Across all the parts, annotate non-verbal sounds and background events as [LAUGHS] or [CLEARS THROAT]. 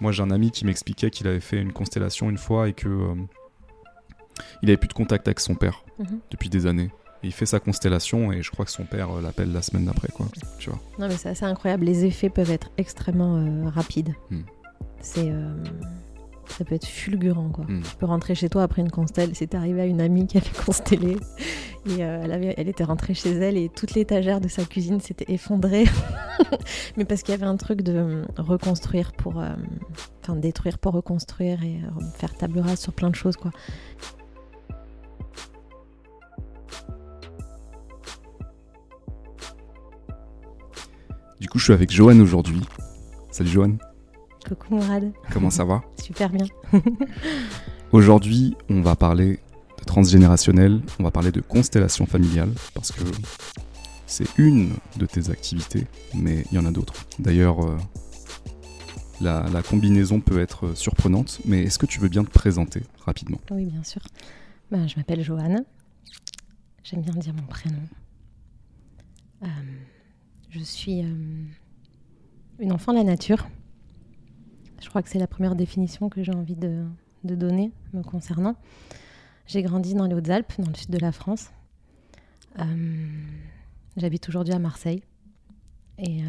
Moi, j'ai un ami qui m'expliquait qu'il avait fait une constellation une fois et que euh, il avait plus de contact avec son père Mhm. depuis des années. Et il fait sa constellation et je crois que son père euh, l'appelle la semaine d'après, quoi. Tu vois. Non, mais c'est assez incroyable. Les effets peuvent être extrêmement euh, rapides. Hmm. C'est. Ça peut être fulgurant, quoi. Hmm. Tu peux rentrer chez toi après une constelle. C'est arrivé à une amie qui avait [LAUGHS] constellé. Et euh, elle, avait, elle était rentrée chez elle et toute l'étagère de sa cuisine s'était effondrée. [LAUGHS] mais parce qu'il y avait un truc de euh, reconstruire pour. euh, Enfin, détruire pour reconstruire et euh, faire table rase sur plein de choses, quoi. Du coup, je suis avec Johan aujourd'hui. Salut Johan, Coucou Mourad. comment ça va Super bien. [LAUGHS] Aujourd'hui, on va parler de transgénérationnel, on va parler de constellation familiale, parce que c'est une de tes activités, mais il y en a d'autres. D'ailleurs, euh, la, la combinaison peut être surprenante, mais est-ce que tu veux bien te présenter rapidement? Oui, bien sûr. Ben, je m'appelle Joanne. J'aime bien dire mon prénom. Euh, je suis euh, une enfant de la nature. Je crois que c'est la première définition que j'ai envie de, donner me concernant. J'ai grandi dans les Hautes-Alpes, dans le sud de la France. Euh, J'habite aujourd'hui à Marseille. Et euh,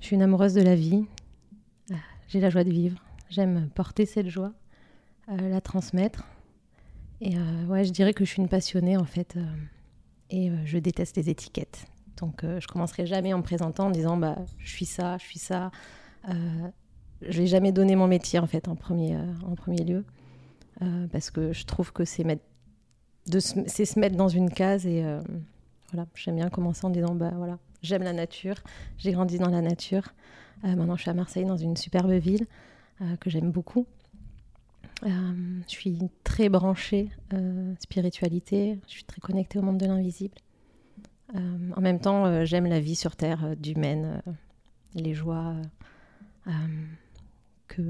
je suis une amoureuse de la vie. Euh, J'ai la joie de vivre. J'aime porter cette joie la transmettre. Et ouais, je dirais que je suis une passionnée en fait. et je déteste les étiquettes. Donc je commencerai jamais en me présentant en disant bah je suis ça, je suis ça. Euh, je vais jamais donner mon métier en fait en premier, euh, en premier lieu. Euh, parce que je trouve que c'est mettre, c'est se mettre dans une case et voilà, j'aime bien commencer en disant bah voilà, j'aime la nature, j'ai grandi dans la nature. Maintenant je suis à Marseille dans une superbe ville que j'aime beaucoup. Je suis très branchée euh, spiritualité, je suis très connectée au monde de l'invisible. En même temps, j'aime la vie sur Terre, d'humaine, les joies euh, que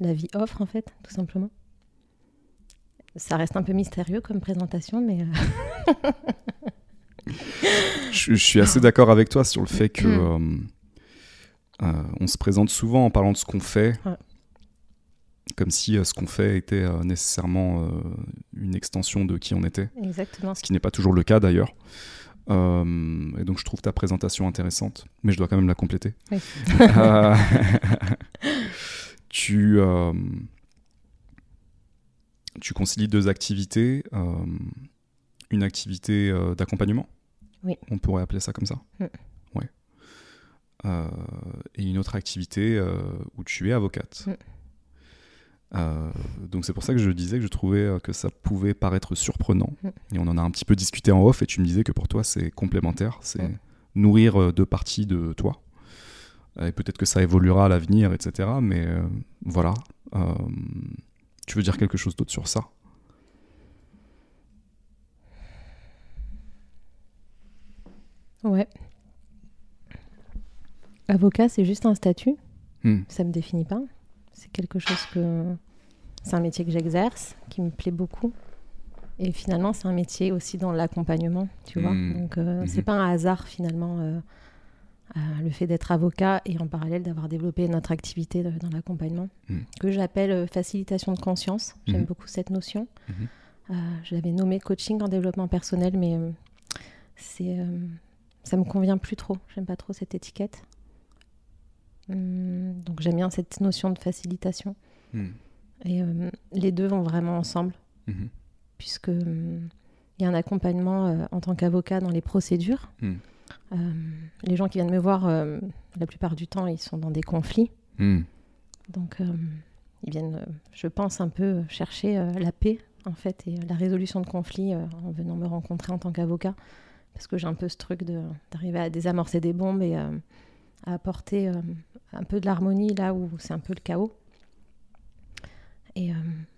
la vie offre, en fait, tout simplement. Ça reste un peu mystérieux comme présentation, mais euh, [LAUGHS] je, je suis assez d'accord avec toi sur le fait que euh, euh, on se présente souvent en parlant de ce qu'on fait, Ouais. comme si euh, ce qu'on fait était euh, nécessairement une extension de qui on était. exactement. ce qui n'est pas toujours le cas d'ailleurs. Euh, et donc je trouve ta présentation intéressante, mais je dois quand même la compléter. Oui. Euh, [LAUGHS] tu, euh, tu concilies deux activités, une activité d'accompagnement, Oui. on pourrait appeler ça comme ça. Mm. Ouais. Et une autre activité où tu es avocate. Mm. Euh, donc c'est pour ça que je disais que je trouvais euh, que ça pouvait paraître surprenant. Mm. Et on en a un petit peu discuté en off et tu me disais que pour toi c'est complémentaire, c'est nourrir euh, deux parties de toi. Et peut-être que ça évoluera à l'avenir, etc. Mais euh, voilà. Euh, tu veux dire quelque chose d'autre sur ça? Ouais. Avocat, c'est juste un statut? Hmm. Ça me définit pas. C'est quelque chose que. C'est un métier que j'exerce, qui me plaît beaucoup. Et finalement, c'est un métier aussi dans l'accompagnement, tu vois. Mm. Donc, euh, Mhm. c'est pas un hasard finalement, euh, euh, le fait d'être avocat et en parallèle d'avoir développé notre activité de- dans l'accompagnement, Mm. que j'appelle facilitation de conscience. J'aime beaucoup cette notion. Je l'avais nommé coaching en développement personnel, mais c'est, ça me convient plus trop. J'aime pas trop cette étiquette. Hum, donc j'aime bien cette notion de facilitation. Hmm. Et euh, les deux vont vraiment ensemble, Mhm. puisque hum, il y a un accompagnement euh, en tant qu'avocat dans les procédures. Les gens qui viennent me voir, euh, la plupart du temps, ils sont dans des conflits. Donc, ils viennent, je pense, un peu chercher la paix, en fait, et la résolution de conflits en venant me rencontrer en tant qu'avocat. Parce que j'ai un peu ce truc d'arriver à désamorcer des bombes et à apporter un peu de l'harmonie là où c'est un peu le chaos. Et euh,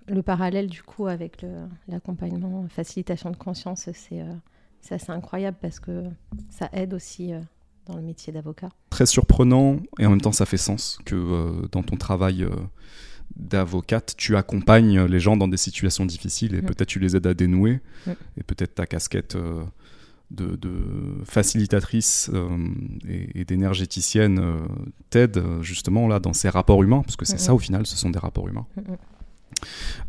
le parallèle, du coup, avec l'accompagnement, facilitation de conscience, c'est euh, c'est assez incroyable parce que ça aide aussi euh, dans le métier d'avocat. Très surprenant et en même temps ça fait sens que dans ton travail d'avocate, tu accompagnes les gens dans des situations difficiles et Mm. peut-être tu les aides à dénouer Mm. et peut-être ta casquette de, de facilitatrice et, d'énergéticienne t'aide justement là dans ces rapports humains, parce que c'est ça au final, ce sont des rapports humains.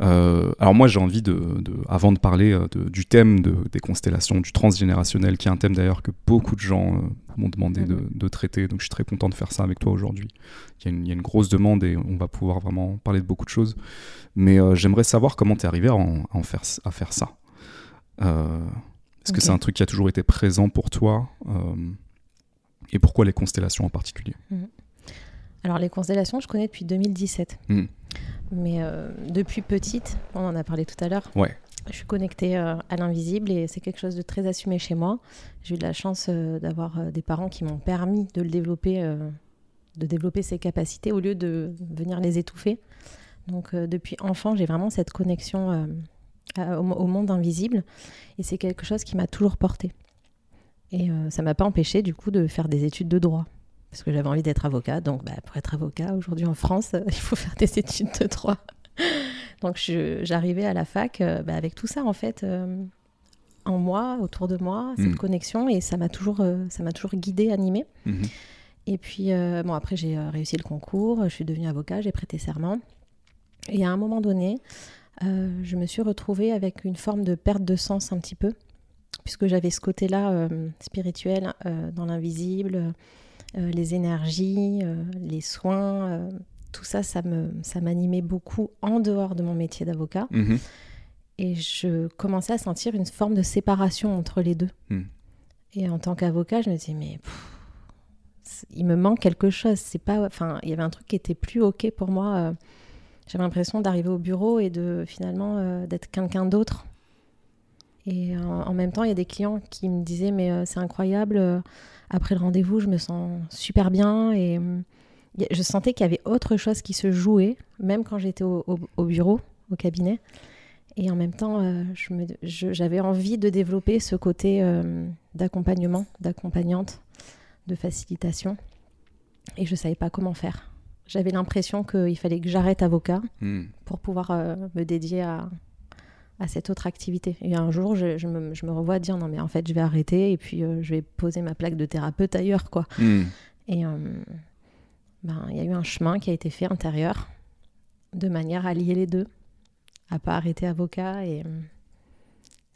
Euh, alors moi j'ai envie de, avant de parler euh, du thème des constellations, du transgénérationnel, qui est un thème d'ailleurs que beaucoup de gens euh, m'ont demandé de, traiter, donc je suis très content de faire ça avec toi aujourd'hui. Il, y, a une grosse demande et on va pouvoir vraiment parler de beaucoup de choses. Mais j'aimerais savoir comment tu es arrivé à, en, faire, à faire ça. Est-ce que c'est un truc qui a toujours été présent pour toi Et pourquoi les constellations en particulier? Mhm. Alors les constellations, je connais depuis 2017. Mais euh, depuis petite, on en a parlé tout à l'heure. Ouais. Je suis connectée euh, à l'invisible et c'est quelque chose de très assumé chez moi. J'ai eu de la chance euh, d'avoir des parents qui m'ont permis de le développer, de développer ces capacités au lieu de venir les étouffer. Donc depuis enfant, j'ai vraiment cette connexion au, monde invisible et c'est quelque chose qui m'a toujours porté. Et ça m'a pas empêché du coup de faire des études de droit parce que j'avais envie d'être avocat. Donc, bah, pour être avocat, aujourd'hui en France, [LAUGHS] il faut faire des études de droit. donc, j'arrivais à la fac euh, bah, avec tout ça, en fait, euh, en moi, autour de moi, cette mmh. connexion, et ça m'a toujours, euh, ça m'a toujours guidée, animée. Mmh. Et puis, bon, après, j'ai réussi le concours, je suis devenue avocat, j'ai prêté serment. Et à un moment donné, je me suis retrouvée avec une forme de perte de sens un petit peu, puisque j'avais ce côté-là spirituel dans l'invisible euh, les énergies, euh, les soins, euh, tout ça, ça m'animait beaucoup en dehors de mon métier d'avocat. Mhm. Et je commençais à sentir une forme de séparation entre les deux. Mhm. Et en tant qu'avocat, je me disais, mais il me manque quelque chose. C'est pas, enfin, il y avait un truc qui était plus ok pour moi. J'avais l'impression d'arriver au bureau et de finalement d'être quelqu'un d'autre. Et en, même temps, il y a des clients qui me disaient, mais c'est incroyable après le rendez-vous, je me sens super bien et je sentais qu'il y avait autre chose qui se jouait, même quand j'étais au, bureau, au cabinet. Et en même temps, euh, j'avais envie de développer ce côté euh, d'accompagnement, d'accompagnante, de facilitation. Et je ne savais pas comment faire. J'avais l'impression qu'il fallait que j'arrête avocat hmm. pour pouvoir euh, me dédier à, à cette autre activité. Et un jour, je, me, je, me, revois dire non, mais en fait, je vais arrêter et puis euh, je vais poser ma plaque de thérapeute ailleurs, quoi. Hmm. Et euh, ben, il y a eu un chemin qui a été fait intérieur de manière à lier les deux, à pas arrêter avocat et,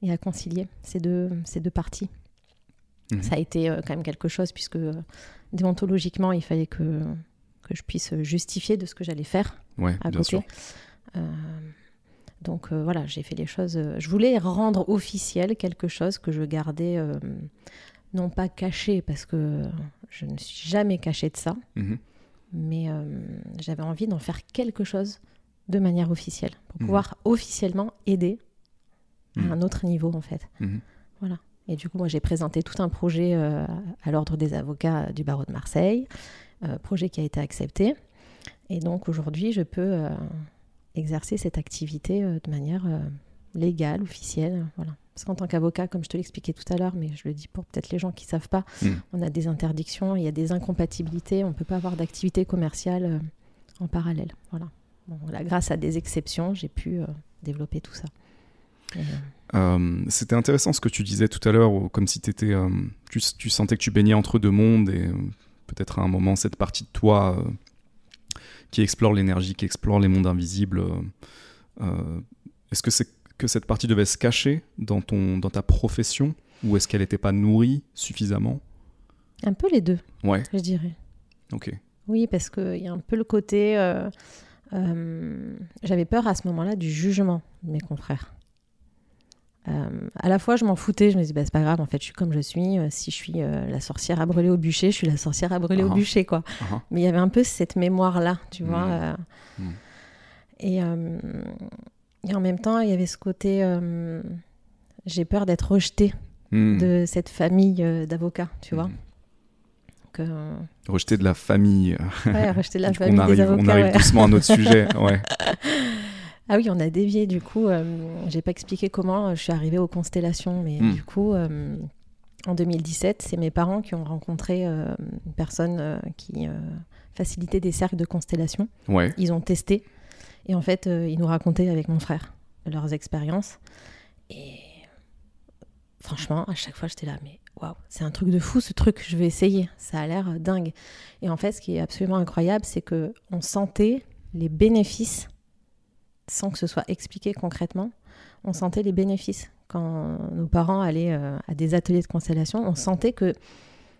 et à concilier ces deux, ces deux parties. Hmm. Ça a été quand même quelque chose puisque déontologiquement, il fallait que, que je puisse justifier de ce que j'allais faire ouais, à côté. Sûr. Donc euh, voilà, j'ai fait les choses. Euh, je voulais rendre officiel quelque chose que je gardais euh, non pas caché parce que je ne suis jamais cachée de ça, mhm. mais j'avais envie d'en faire quelque chose de manière officielle pour mhm. pouvoir officiellement aider à mhm. un autre niveau en fait. Voilà. Et du coup, moi, j'ai présenté tout un projet à l'ordre des avocats du barreau de Marseille, projet qui a été accepté. Et donc aujourd'hui, je peux exercer cette activité euh, de manière euh, légale, officielle. Voilà. Parce qu'en tant qu'avocat, comme je te l'expliquais tout à l'heure, mais je le dis pour peut-être les gens qui ne savent pas, hmm. on a des interdictions, il y a des incompatibilités, on ne peut pas avoir d'activité commerciale euh, en parallèle. Voilà. Bon, grâce à des exceptions, j'ai pu développer tout ça. C'était intéressant ce que tu disais tout à l'heure, comme si étais, tu, tu, sentais que tu baignais entre deux mondes et peut-être à un moment cette partie de toi qui explore l'énergie, qui explore les mondes invisibles. Euh, euh, est-ce que c'est que cette partie devait se cacher dans, ton, dans ta profession ou est-ce qu'elle n'était pas nourrie suffisamment? Un peu les deux, ouais. je dirais. Ok. Oui, parce qu'il y a un peu le côté... Euh, j'avais peur à ce moment-là du jugement de mes confrères. Euh, à la fois, je m'en foutais, je me disais, bah, c'est pas grave, en fait, je suis comme je suis. Euh, si je suis euh, la sorcière à brûler au bûcher, je suis la sorcière à brûler au ah. bûcher, quoi. Ah. Mais il y avait un peu cette mémoire-là, tu vois. Hmm. Hmm. Et, et, en même temps, il y avait ce côté, j'ai peur d'être rejetée hmm. de cette famille d'avocats, tu vois. Que... Rejeté de la famille. Ouais, rejeté de la [LAUGHS] famille. On arrive, des avocats, on arrive doucement à notre sujet. Ouais. [LAUGHS] Ah oui, on a dévié du coup. Euh, j'ai pas expliqué comment euh, je suis arrivée aux constellations, mais hmm. du coup, euh, en 2017, c'est mes parents qui ont rencontré une personne qui facilitait des cercles de constellations. Ouais. Ils ont testé et en fait, ils nous racontaient avec mon frère leurs expériences. Et franchement, à chaque fois, j'étais là, mais waouh, c'est un truc de fou ce truc, je vais essayer, ça a l'air dingue. Et en fait, ce qui est absolument incroyable, c'est que on sentait les bénéfices, sans que ce soit expliqué concrètement, on sentait les bénéfices. Quand nos parents allaient euh, à des ateliers de constellation, on sentait que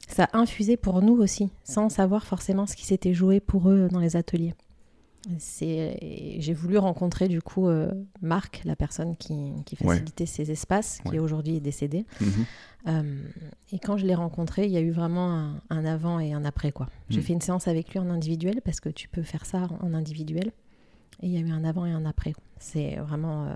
ça infusait pour nous aussi, sans savoir forcément ce qui s'était joué pour eux dans les ateliers. J'ai voulu rencontrer du coup euh, Marc, la personne qui, facilitait ces espaces, qui aujourd'hui est décédé. Mhm. Euh, et quand je l'ai rencontré, il y a eu vraiment un, avant et un après. quoi. J'ai mhm. fait une séance avec lui en individuel, parce que tu peux faire ça en individuel. Et il y a eu un avant et un après. C'est vraiment... Euh,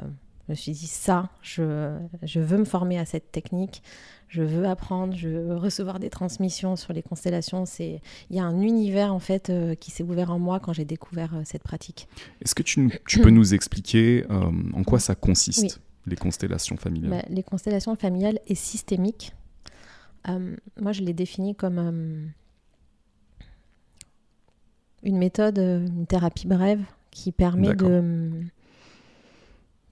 je me suis dit, ça, je, je veux me former à cette technique je veux apprendre, je veux recevoir des transmissions sur les constellations. C'est il y a un univers en fait euh, qui s'est ouvert en moi quand j'ai découvert euh, cette pratique. Est-ce que tu, peux nous expliquer en quoi ça consiste les constellations familiales? Bah, Les constellations familiales et systémiques. moi, je les définis comme une méthode, une thérapie brève qui permet de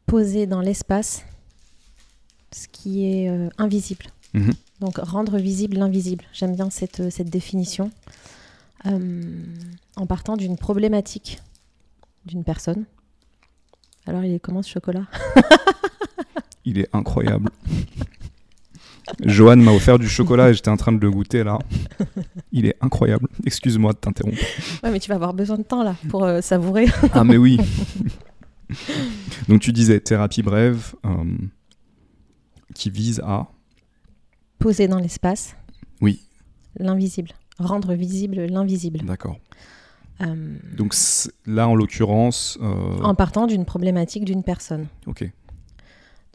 poser dans l'espace ce qui est invisible. Mhm. Donc rendre visible l'invisible. J'aime bien cette, euh, cette définition. Euh, en partant d'une problématique d'une personne. Alors il est comment ce chocolat? Il est incroyable. [LAUGHS] Johan m'a offert du chocolat et j'étais en train de le goûter là. Il est incroyable. Excuse-moi de t'interrompre. Ouais, mais tu vas avoir besoin de temps là pour euh, savourer. ah, mais oui. Donc tu disais thérapie brève qui vise à poser dans l'espace. Oui. L'invisible. Rendre visible l'invisible. D'accord. Euh, Donc là, en l'occurrence... Euh, en partant d'une problématique d'une personne. Ok.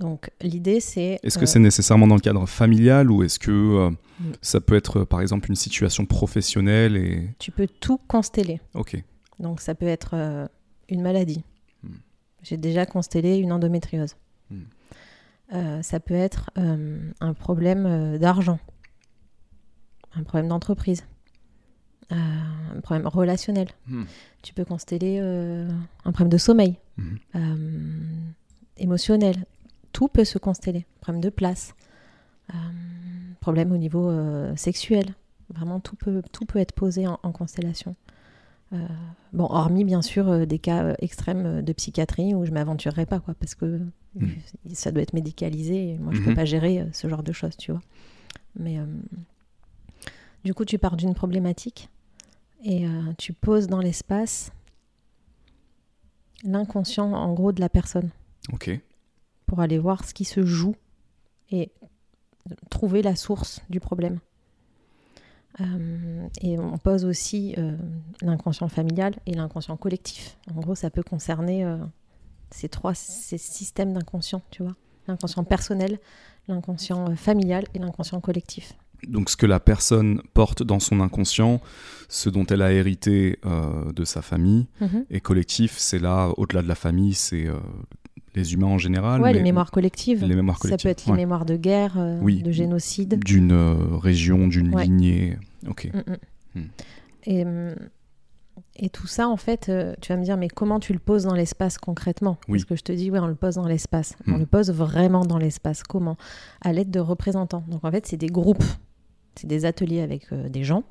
Donc l'idée, c'est... Est-ce que euh, c'est nécessairement dans le cadre familial ou est-ce que mm. ça peut être, par exemple, une situation professionnelle et... Tu peux tout consteller. Ok. Donc ça peut être une maladie. Mm. J'ai déjà constellé une endométriose. Mm. Euh, ça peut être euh, un problème euh, d'argent, un problème d'entreprise, un problème relationnel. Tu peux consteller un problème de sommeil, émotionnel. Tout peut se consteller. Problème de place, problème au niveau sexuel. Vraiment, tout peut, tout peut être posé en, en constellation. bon, hormis bien sûr des cas extrêmes de psychiatrie où je m'aventurerai pas, quoi, parce que Mm. Ça doit être médicalisé. Et moi, je ne peux mm-hmm. pas gérer euh, ce genre de choses, tu vois. Mais euh, du coup, tu pars d'une problématique et euh, tu poses dans l'espace l'inconscient, en gros, de la personne. Ok. Pour aller voir ce qui se joue et trouver la source du problème. et on pose aussi l'inconscient familial et l'inconscient collectif. En gros, ça peut concerner ces trois ces systèmes d'inconscient, tu vois. L'inconscient personnel, l'inconscient euh, familial et l'inconscient collectif. Donc ce que la personne porte dans son inconscient, ce dont elle a hérité euh, de sa famille, mhm. et collectif, c'est là, au-delà de la famille, c'est euh, les humains en général. Oui, les mémoires collectives. Les mémoires collectives. Ça peut être les mémoires de guerre, de génocide. D'une région, d'une lignée. Ok. Mm, mm. Hmm. Et hum, et tout ça, en fait, euh, tu vas me dire, mais comment tu le poses dans l'espace concrètement? Oui. Parce que je te dis, oui, on le pose dans l'espace. On hmm. le pose vraiment dans l'espace. Comment? À l'aide de représentants. Donc, en fait, c'est des groupes. C'est des ateliers avec euh, des gens.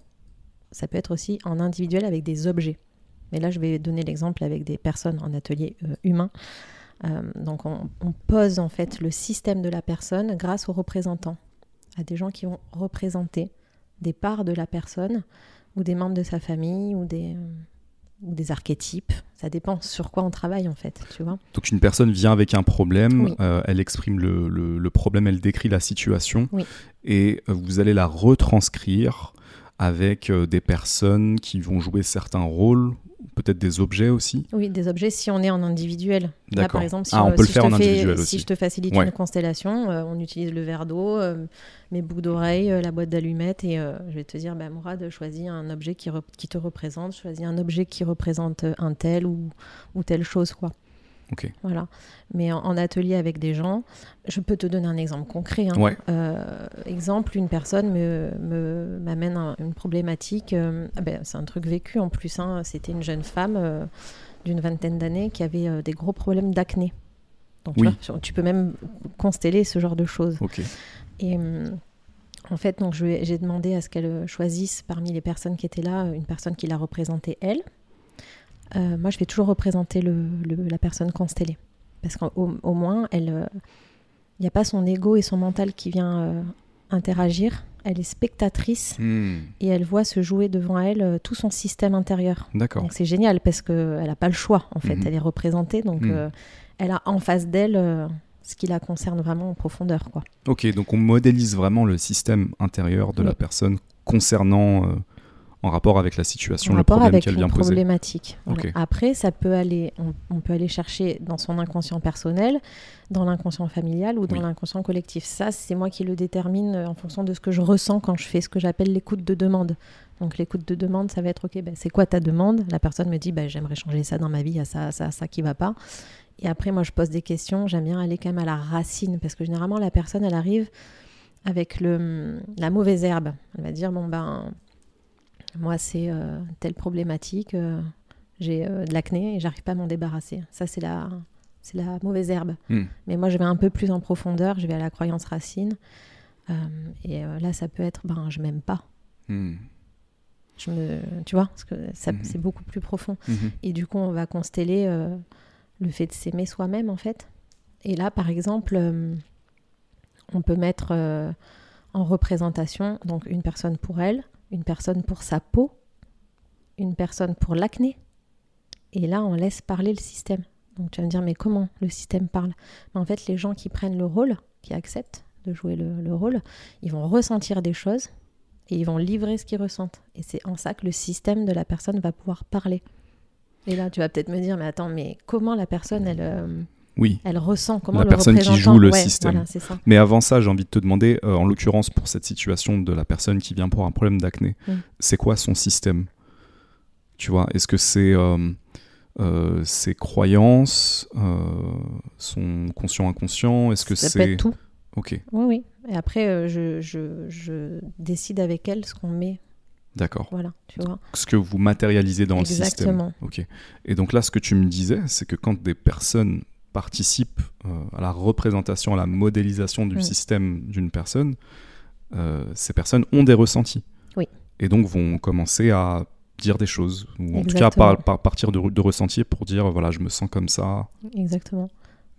Ça peut être aussi en individuel avec des objets. Mais là, je vais donner l'exemple avec des personnes en atelier euh, humain. Donc, on, on, pose en fait le système de la personne grâce aux représentants, à des gens qui vont représenter des parts de la personne ou des membres de sa famille ou des, ou des archétypes. Ça dépend sur quoi on travaille en fait, tu vois. Donc une personne vient avec un problème, euh, elle exprime le, le, problème, elle décrit la situation, et euh, vous allez la retranscrire avec euh, des personnes qui vont jouer certains rôles peut-être des objets aussi Oui, des objets si on est en individuel. Là, par exemple, si, ah, on peut le faire en individuel aussi. Si je te facilite une constellation, euh, on utilise le verre d'eau, euh, mes boucles d'oreilles, euh, la boîte d'allumettes, et je vais te dire, bah, Mourad, choisis un objet qui, qui, te représente, choisis un objet qui représente un tel ou, ou telle chose, quoi. Voilà. Mais en, atelier avec des gens, je peux te donner un exemple concret. Hein. Euh, exemple, une personne me, m'amène une problématique. Euh, ah ben, c'est un truc vécu en plus. Hein. C'était une jeune femme euh, d'une vingtaine d'années qui avait des gros problèmes d'acné. Donc tu, peux même consteller ce genre de choses. Et en fait, donc j'ai demandé à ce qu'elle choisisse parmi les personnes qui étaient là une personne qui la représentait elle. Euh, moi, je vais toujours représenter le, la personne constellée. Parce qu'au moins, elle, il n'y a pas son ego et son mental qui vient interagir elle est spectatrice hmm. et elle voit se jouer devant elle euh, tout son système intérieur. D'accord. Donc c'est génial parce qu'elle n'a pas le choix en fait, hmm. elle est représentée donc hmm. euh, elle a en face d'elle euh, ce qui la concerne vraiment en profondeur. Quoi. Ok, donc on modélise vraiment le système intérieur de la personne concernant en rapport avec la situation, le problème qu'elle vient poser. problématique. Après, ça peut aller, on, peut aller chercher dans son inconscient personnel, dans l'inconscient familial ou dans l'inconscient collectif. Ça, c'est moi qui le détermine euh, en fonction de ce que je ressens quand je fais ce que j'appelle l'écoute de demande. Donc l'écoute de demande, ça va être ok, ben, c'est quoi ta demande? La personne me dit, ben, j'aimerais changer ça dans ma vie, à ça, ça, ça qui va pas. Et après, moi, je pose des questions. J'aime bien aller quand même à la racine parce que généralement, la personne, elle arrive avec le, la mauvaise herbe. Elle va dire, bon ben moi, c'est euh, telle problématique, euh, j'ai euh, de l'acné et j'arrive pas à m'en débarrasser. Ça, c'est la, c'est la mauvaise herbe. Hmm. Mais moi, je vais un peu plus en profondeur, je vais à la croyance racine. et là, ça peut être, ben, je m'aime pas. Hmm. Je me, tu vois, parce que ça, hmm. c'est beaucoup plus profond. Et du coup, on va consteller le fait de s'aimer soi-même, en fait. Et là, par exemple, on peut mettre en représentation donc une personne pour elle, une personne pour sa peau, une personne pour l'acné. Et là, on laisse parler le système. Donc tu vas me dire, mais comment le système parle? En fait, les gens qui prennent le rôle, qui acceptent de jouer le, rôle, ils vont ressentir des choses et ils vont livrer ce qu'ils ressentent. Et c'est en ça que le système de la personne va pouvoir parler. Et là, tu vas peut-être me dire, mais attends, mais comment la personne, elle... Euh, oui. Elle ressent comment la le personne qui joue le système. Mais avant ça, j'ai envie de te demander, euh, en l'occurrence pour cette situation de la personne qui vient pour un problème d'acné, mm. c'est quoi son système? Tu vois, est-ce que c'est euh, euh, ses croyances, son conscient inconscient? Est-ce que c'est tout Ok. Oui, oui. Et après, je, je, je décide avec elle ce qu'on met D'accord. Voilà, tu vois. Ce que vous matérialisez dans le système. Exactement. Ok. Et donc là, ce que tu me disais, c'est que quand des personnes participent euh, à la représentation, à la modélisation du mm. système d'une personne, euh, ces personnes ont des ressentis. Oui. Et donc vont commencer à dire des choses, ou en tout cas par, partir de, de ressentis pour dire voilà, je me sens comme ça. Exactement.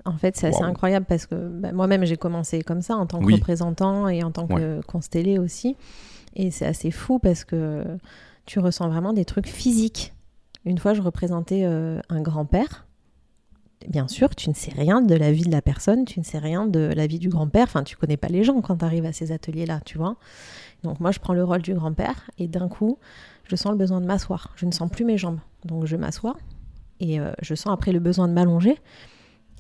En fait, c'est assez incroyable parce que bah, moi-même, j'ai commencé comme ça en tant que représentant et en tant que constellé aussi. Et c'est assez fou parce que tu ressens vraiment des trucs physiques. Une fois, je représentais euh, un grand-père bien sûr, tu ne sais rien de la vie de la personne, tu ne sais rien de la vie du grand-père, enfin, tu connais pas les gens quand tu arrives à ces ateliers-là, tu vois. Donc, moi, je prends le rôle du grand-père et d'un coup, je sens le besoin de m'asseoir. Je ne sens plus mes jambes. Donc, je m'assois et euh, je sens après le besoin de m'allonger.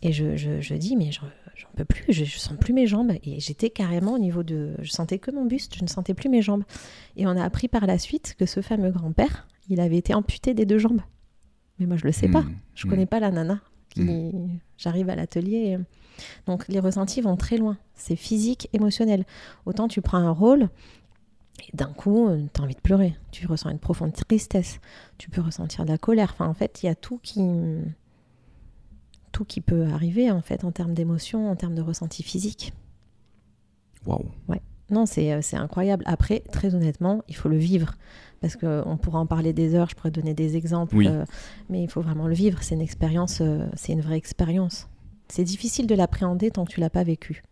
Et je, dis, mais j'en peux plus, je, ne sens plus mes jambes. Et j'étais carrément au niveau de. Je sentais que mon buste, je ne sentais plus mes jambes. Et on a appris par la suite que ce fameux grand-père, il avait été amputé des deux jambes. Mais moi, je le sais pas. Hmm. Je ne connais pas la nana. Mm. J'arrive à l'atelier. Donc les ressentis vont très loin. C'est physique, émotionnel. Autant tu prends un rôle et d'un coup, euh, tu as envie de pleurer. Tu ressens une profonde tristesse. Tu peux ressentir de la colère. Enfin, en fait, il y a tout qui tout qui peut arriver en fait en termes d'émotion, en termes de ressenti physique. Waouh. Ouais. Non, c'est euh, incroyable. Après, très honnêtement, il faut le vivre parce qu'on pourra en parler des heures, je pourrais donner des exemples, euh, mais il faut vraiment le vivre. C'est une expérience, euh, c'est une vraie expérience. C'est difficile de l'appréhender tant que tu l'as pas vécu.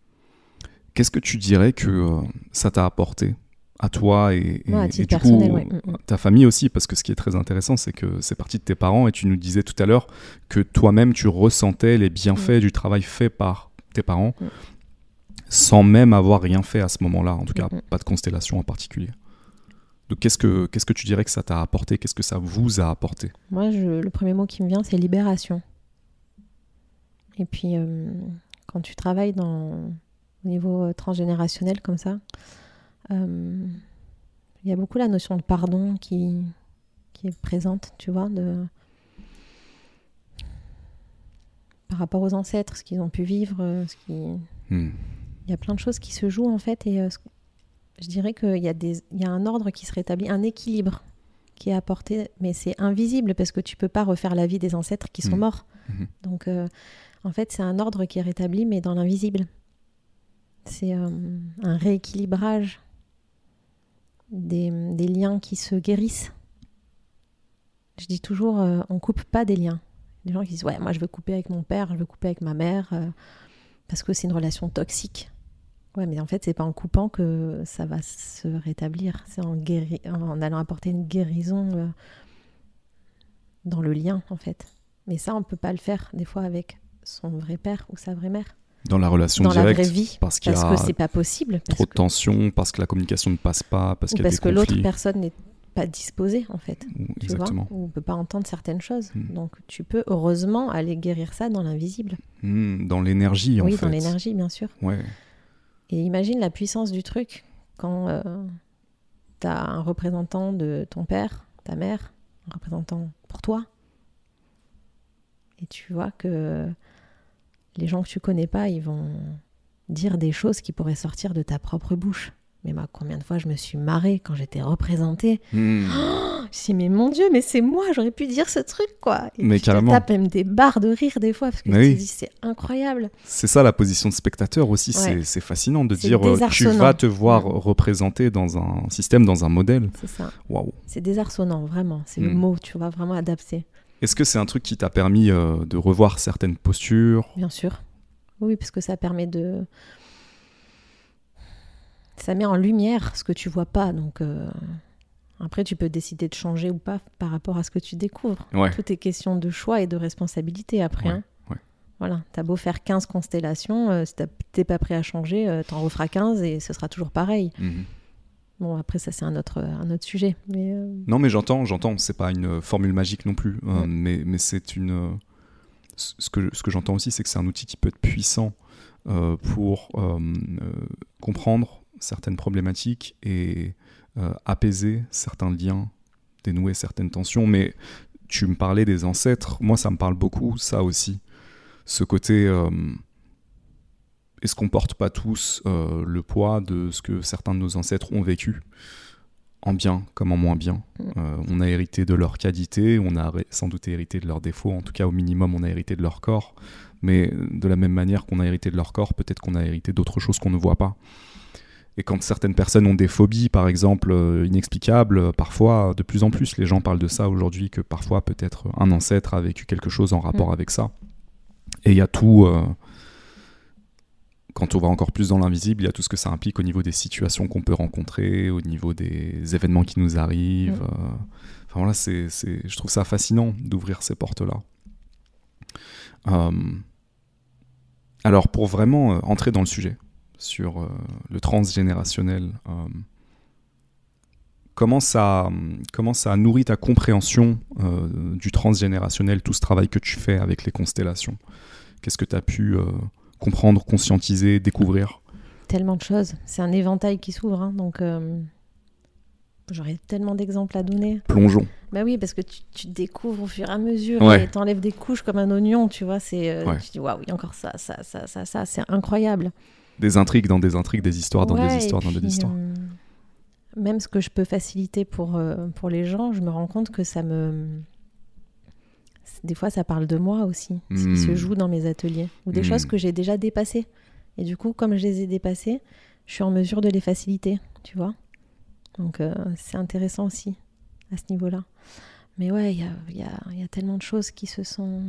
Qu'est-ce que tu dirais que euh, ça t'a apporté à toi et, du coup mm, mm. ta famille aussi parce que ce qui est très intéressant c'est que c'est parti de tes parents et tu nous disais tout à l'heure que toi-même tu ressentais les bienfaits mm. du travail fait par tes parents sans même avoir rien fait à ce moment-là en tout cas pas de constellation en particulier qu'est-ce que, qu'est-ce que tu dirais que ça t'a apporté? Qu'est-ce que ça vous a apporté? Moi, je, le premier mot qui me vient, c'est libération. Et puis, euh, quand tu travailles dans, au niveau euh, transgénérationnel comme ça, euh, il y a beaucoup la notion de pardon qui, qui est présente, tu vois, de, par rapport aux ancêtres, ce qu'ils ont pu vivre, ce qui... Hmm. Il y a plein de choses qui se jouent en fait, et je dirais qu'il y, a des, il y a un ordre qui se rétablit, un équilibre qui est apporté, mais c'est invisible parce que tu peux pas refaire la vie des ancêtres qui sont mmh. morts. Mmh. Donc, euh, en fait, c'est un ordre qui est rétabli, mais dans l'invisible. C'est euh, un rééquilibrage des, des liens qui se guérissent. Je dis toujours, euh, on coupe pas des liens. Les gens qui disent, ouais, moi je veux couper avec mon père, je veux couper avec ma mère, euh, parce que c'est une relation toxique. Ouais, mais en fait, c'est pas en coupant que ça va se rétablir. C'est en, guéri- en allant apporter une guérison euh, dans le lien, en fait. Mais ça, on peut pas le faire des fois avec son vrai père ou sa vraie mère. Dans la relation Dans la directe, vraie vie. parce qu'il y Parce a que c'est pas possible. Parce trop de tension, parce que la communication ne passe pas, parce qu'il y a parce des que l'autre personne n'est pas disposée, en fait. Ou- Tu Exactement. vois, on peut pas entendre certaines choses. Mm. Donc tu peux heureusement aller guérir ça dans l'invisible. Hmm, dans l'énergie, en Oui, fait. dans l'énergie, bien sûr. Ouais. Et imagine la puissance du truc quand tu as un représentant de ton père, ta mère, un représentant pour toi. Et tu vois que les gens que tu connais pas, ils vont dire des choses qui pourraient sortir de ta propre bouche. Mais moi, combien de fois je me suis marrée quand j'étais représentée Hmm. [GASPS] Je me suis dit, mais mon Dieu, mais c'est moi, j'aurais pu dire ce truc, quoi. Et Mais tu carrément. tapes même des barres de rire des fois, parce que Mais tu oui. te dis, c'est incroyable. C'est ça la position de spectateur aussi, c'est- Ouais. c'est fascinant de dire euh, tu vas te voir représenter dans un système, dans un modèle. C'est ça. Waouh. C'est désarçonnant, vraiment. C'est le Mm. mot, tu vois, vraiment adapté. Est-ce que c'est un truc qui t'a permis euh, de revoir certaines postures? Bien sûr. Oui, parce que ça permet de. Ça met en lumière ce que tu vois pas. Donc, euh, après, tu peux décider de changer ou pas par rapport à ce que tu découvres. Ouais. Tout est question de choix et de responsabilité après. Ouais, hein. ouais. Voilà, t'as beau faire 15 constellations, euh, si t'es pas prêt à changer, euh, t'en referas 15 et ce sera toujours pareil. Mhm. Bon, après, ça, c'est un autre, un autre sujet. Mais, euh, Non, mais j'entends, j'entends. C'est pas une euh, formule magique non plus, euh, mais, mais c'est une. euh, ce que, ce que j'entends aussi, c'est que c'est un outil qui peut être puissant euh, pour euh, euh, comprendre certaines problématiques et euh, apaiser certains liens, dénouer certaines tensions. Mais tu me parlais des ancêtres, moi ça me parle beaucoup, ça aussi. Ce côté. euh, est-ce qu'on porte pas tous euh, le poids de ce que certains de nos ancêtres ont vécu? En bien comme en moins bien On a hérité de leurs qualités, on a sans doute hérité de leurs défauts, en tout cas au minimum on a hérité de leur corps, mais de la même manière qu'on a hérité de leur corps, peut-être qu'on a hérité d'autres choses qu'on ne voit pas. Et quand certaines personnes ont des phobies, par exemple, euh, inexplicables, euh, parfois, de plus en plus, les gens parlent de ça aujourd'hui, que parfois peut-être un ancêtre a vécu quelque chose en rapport Mm. avec ça. Et il y a tout, euh, quand on va encore plus dans l'invisible, il y a tout ce que ça implique au niveau des situations qu'on peut rencontrer, au niveau des événements qui nous arrivent. Mm. euh, Enfin voilà, c'est, je trouve ça fascinant d'ouvrir ces portes-là. Euh, alors pour vraiment euh, entrer dans le sujet, sur euh, le transgénérationnel, euh, comment, ça, comment ça nourrit ta compréhension euh, du transgénérationnel, tout ce travail que tu fais avec les constellations? Qu'est-ce que tu as pu comprendre, conscientiser, découvrir? Tellement de choses. C'est un éventail qui s'ouvre. hein, donc, euh, j'aurais tellement d'exemples à donner. Plongeons. Bah oui, parce que tu, tu découvres au fur et à mesure Ouais. et t'enlèves des couches comme un oignon, tu vois. C'est, euh, Ouais. Tu dis, waouh, il y a encore ça, ça, ça, ça, ça. C'est incroyable. Des intrigues dans des intrigues, des histoires dans Ouais, des histoires dans puis, des histoires. euh, même ce que je peux faciliter pour, euh, pour les gens, je me rends compte que ça me. Des fois, ça parle de moi aussi, ce qui se Mm. joue dans mes ateliers, ou des Mm. choses que j'ai déjà dépassées. Et du coup, comme je les ai dépassées, je suis en mesure de les faciliter, tu vois. Donc, euh, c'est intéressant aussi à ce niveau-là. Mais ouais, il y a, il y a- il y a tellement de choses qui se sont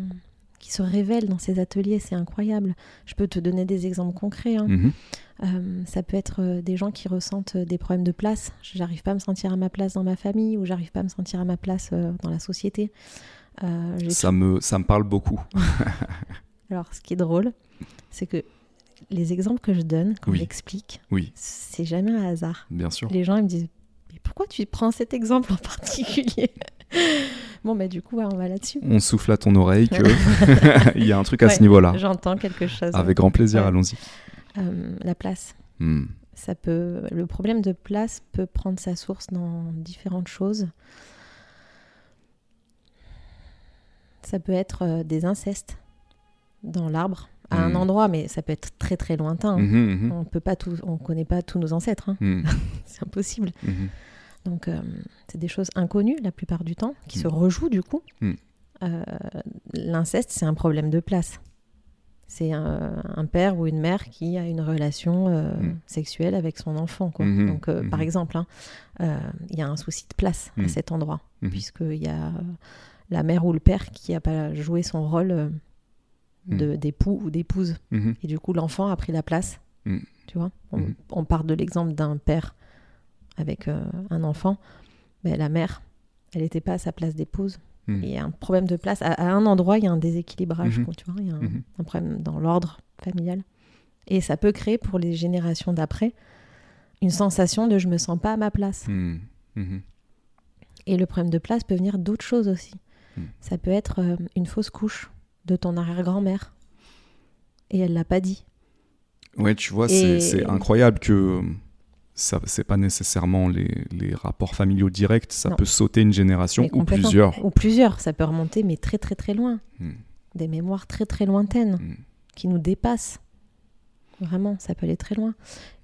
qui se révèlent dans ces ateliers, c'est incroyable. Je peux te donner des exemples concrets. hein. Mhm. Euh, ça peut être euh, des gens qui ressentent euh, des problèmes de place. J'arrive pas à me sentir à ma place dans ma famille ou j'arrive pas à me sentir à ma place euh, dans la société. Euh, Ça, me, ça me parle beaucoup. [LAUGHS] Alors, ce qui est drôle, c'est que les exemples que je donne, quand Oui. j'explique, Oui, c'est jamais un hasard. bien sûr. Les gens ils me disent Mais pourquoi tu prends cet exemple en particulier? Bon, bah, du coup, ouais, on va là-dessus. On souffle à ton oreille que [LAUGHS] [LAUGHS] il y a un truc à ce niveau-là. J'entends quelque chose. Avec grand plaisir, Ouais. allons-y. Euh, la place. Hmm. Ça peut, le problème de place peut prendre sa source dans différentes choses. Ça peut être euh, des incestes dans l'arbre à un Mhm. endroit, mais ça peut être très très lointain. hein. Mhm, mhm, On peut pas tout, on connaît pas tous nos ancêtres, hein. mhm, [LAUGHS] c'est impossible. Donc euh, c'est des choses inconnues la plupart du temps qui Mm. se rejouent du coup. Mm. Euh, L'inceste, c'est un problème de place. c'est un, un père ou une mère qui a une relation euh, Mm. sexuelle avec son enfant. Quoi. Mhm, Donc, par mhm. exemple, hein, il y a un souci de place à cet endroit, Mhm. puisqu'il y a la mère ou le père qui n'a pas joué son rôle d'époux ou d'épouse. Et du coup, l'enfant a pris la place. Tu vois on, on part de l'exemple d'un père avec euh, un enfant. Mais la mère, elle n'était pas à sa place d'épouse. Il y a un problème de place. À, à un endroit, il y a un déséquilibrage. Mhm. quoi, Tu vois, il y a un, Mhm. un problème dans l'ordre familial. Et ça peut créer pour les générations d'après une sensation de je me sens pas à ma place. Mhm. Mhm. Et le problème de place peut venir d'autres choses aussi. Mm. Ça peut être euh, une fausse couche de ton arrière-grand-mère. Et elle l'a pas dit. Ouais, tu vois, Et- c'est incroyable que ça c'est pas nécessairement les, les rapports familiaux directs, ça Non. peut sauter une génération ou plusieurs. Ou plusieurs. Ça peut remonter, mais très très très loin. Mm. Des mémoires très très lointaines Mm. qui nous dépassent. Vraiment, ça peut aller très loin.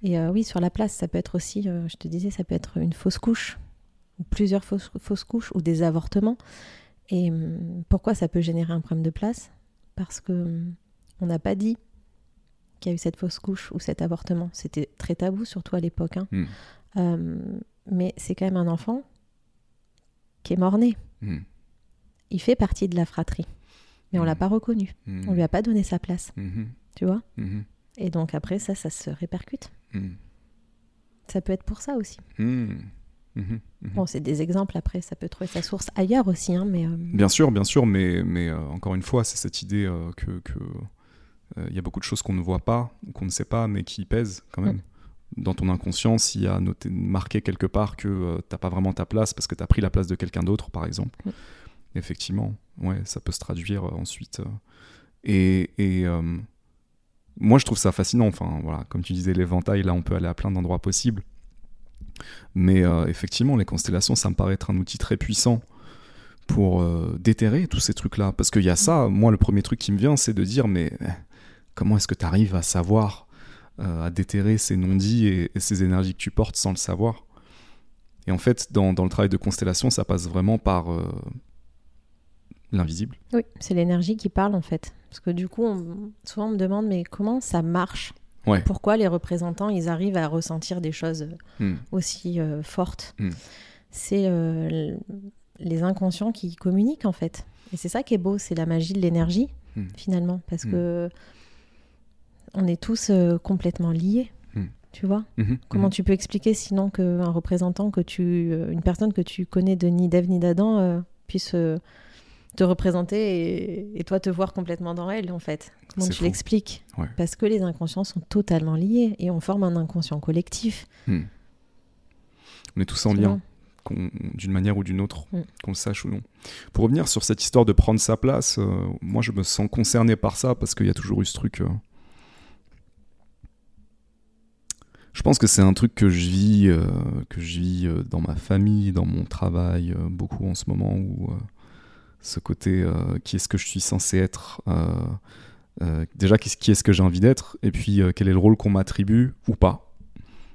Et euh, oui, sur la place, ça peut être aussi, euh, je te disais, ça peut être une fausse couche, ou plusieurs fausses, fausses couches, ou des avortements. Et hum, pourquoi ça peut générer un problème de place? Parce que on n'a pas dit qu'il y a eu cette fausse couche ou cet avortement. C'était très tabou, surtout à l'époque. hein. Mm. Euh, mais c'est quand même un enfant qui est mort-né. Mm. Il fait partie de la fratrie. Mais on l'a pas reconnu. On lui a pas donné sa place, tu vois. Et donc après, ça, ça se répercute. Ça peut être pour ça aussi. Bon, c'est des exemples après, ça peut trouver sa source ailleurs aussi, hein, mais euh, Bien sûr, bien sûr, mais, mais euh, encore une fois, c'est cette idée euh, que que, il y a beaucoup de choses qu'on ne voit pas, qu'on ne sait pas, mais qui pèsent quand même. Dans ton inconscience, il y a noté, marqué quelque part que euh, t'as pas vraiment ta place parce que tu as pris la place de quelqu'un d'autre, par exemple. Mm. Effectivement, ouais, ça peut se traduire euh, ensuite. euh. et et, euh, moi, je trouve ça fascinant. Enfin, voilà, comme tu disais, l'éventail, là, on peut aller à plein d'endroits possibles. Mais euh, effectivement, les constellations, ça me paraît être un outil très puissant pour euh, déterrer tous ces trucs-là. Parce qu'il y a ça, moi, le premier truc qui me vient, c'est de dire, mais eh, comment est-ce que tu arrives à savoir, euh, à déterrer ces non-dits et, et ces énergies que tu portes sans le savoir? Et en fait, dans, dans le travail de constellation, ça passe vraiment par euh, l'invisible. oui, c'est l'énergie qui parle en fait. Parce que du coup, on- souvent on me demande, mais comment ça marche? Ouais. Pourquoi les représentants, ils arrivent à ressentir des choses Hmm. aussi euh, fortes? Mm. C'est euh, les inconscients qui communiquent en fait. Et c'est ça qui est beau, c'est la magie de l'énergie Mm. finalement, parce que on est tous euh, complètement liés. Mm. Tu vois Mhm. Comment Mhm. tu peux expliquer sinon qu'un représentant que tu, euh, une personne que tu connais de ni d'Ève ni d'Adam euh, puisse te représenter et, et toi te voir complètement dans elle en fait? Comment tu l'expliques? Ouais. Parce que les inconscients sont totalement liés et on forme un inconscient collectif. Hmm. On est tous en lien. d'une manière ou d'une autre, Mm. qu'on le sache ou non. Pour revenir sur cette histoire de prendre sa place, euh, moi je me sens concerné par ça parce qu'il y a toujours eu ce truc. euh, Je pense que c'est un truc que je vis, euh, que je vis euh, dans ma famille, dans mon travail, euh, beaucoup en ce moment où ce côté qui est-ce que je suis censé être, déjà qui est-ce que j'ai envie d'être, et puis quel est le rôle qu'on m'attribue ou pas.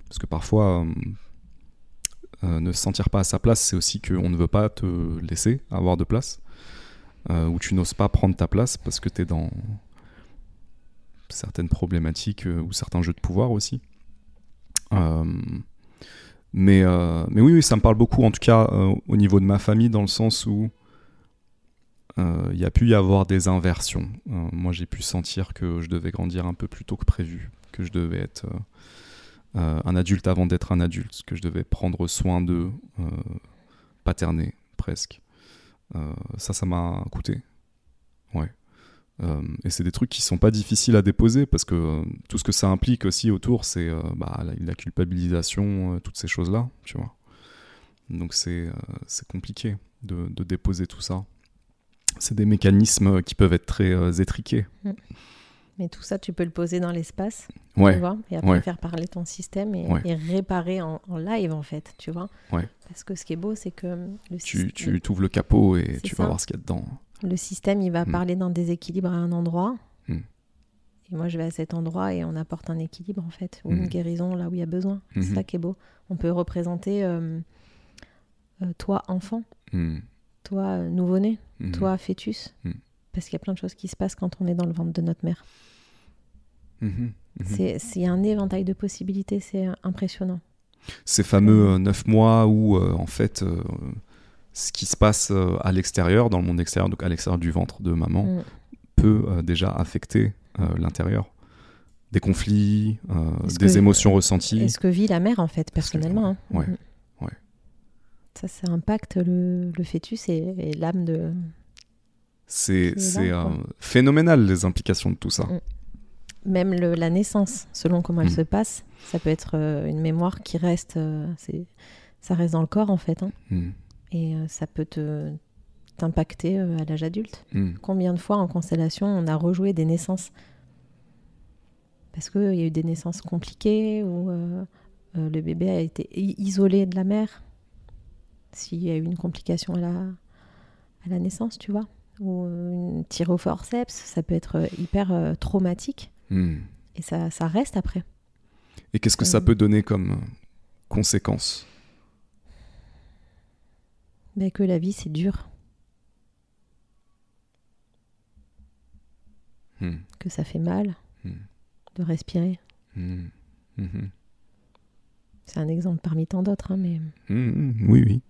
Parce que parfois, ne se sentir pas à sa place, c'est aussi qu'on ne veut pas te laisser avoir de place, ou tu n'oses pas prendre ta place parce que tu es dans certaines problématiques ou certains jeux de pouvoir aussi. Euh, mais, euh, mais oui, ça me parle beaucoup, en tout cas euh, au niveau de ma famille, dans le sens où il y a pu y avoir des inversions. Moi, j'ai pu sentir que je devais grandir un peu plus tôt que prévu, que je devais être un adulte avant d'être un adulte, que je devais prendre soin d'eux, paterner presque. Ça, ça m'a coûté. Ouais. Euh, et c'est des trucs qui sont pas difficiles à déposer parce que euh, tout ce que ça implique aussi autour, c'est euh, bah, la, la culpabilisation, toutes ces choses-là, tu vois. Donc c'est compliqué de, de déposer tout ça. C'est des mécanismes qui peuvent être très étriqués. Mais tout ça, tu peux le poser dans l'espace, Ouais, tu vois, et après ouais. faire parler ton système et, Ouais. et réparer en, en live, en fait, tu vois. Parce que ce qui est beau, c'est que le, tu, syst- tu t'ouvres le capot et tu ça. vas voir ce qu'il y a dedans. Le système, il va Mm. parler d'un déséquilibre à un endroit. Mm. Et moi, je vais à cet endroit et on apporte un équilibre, en fait, ou Mm. une guérison là où il y a besoin. C'est Mhm. ça qui est beau. On peut représenter euh, euh, toi, enfant, toi, euh, nouveau-né, mhm. toi, fœtus. Parce qu'il y a plein de choses qui se passent quand on est dans le ventre de notre mère. Mhm, mhm. C'est un éventail de possibilités, c'est impressionnant. Ces fameux neuf mois où, euh, en fait, ce qui se passe euh, à l'extérieur, dans le monde extérieur, donc à l'extérieur du ventre de maman, Mm. peut euh, déjà affecter euh, l'intérieur. Des conflits, des que- émotions ressenties. Et ce que vit la mère, en fait, personnellement. hein. Ouais, Mhm. ouais. Ça, ça impacte le, le fœtus et, et l'âme de. C'est euh, phénoménal, les implications de tout ça. Mm. Même le- la naissance, selon comment elle Mm. se passe, ça peut être euh, une mémoire qui reste. euh, ça reste dans le corps, en fait. hein. Mm, Et euh, ça peut te t'impacter euh, à l'âge adulte. mm. Combien de fois en constellation on a rejoué des naissances? Parce qu'il y a eu des naissances compliquées ou euh, euh, le bébé a été isolé de la mère. S'il y a eu une complication à la, à la naissance, tu vois. Ou une tirée au forceps, ça peut être hyper euh, traumatique. Mm. Et ça, ça reste après. Et qu'est-ce que ça peut donner comme conséquence? Que la vie, c'est dur. Mm, Que ça fait mal mm, de respirer. mm, mhm. C'est un exemple parmi tant d'autres, hein, mais oui, oui.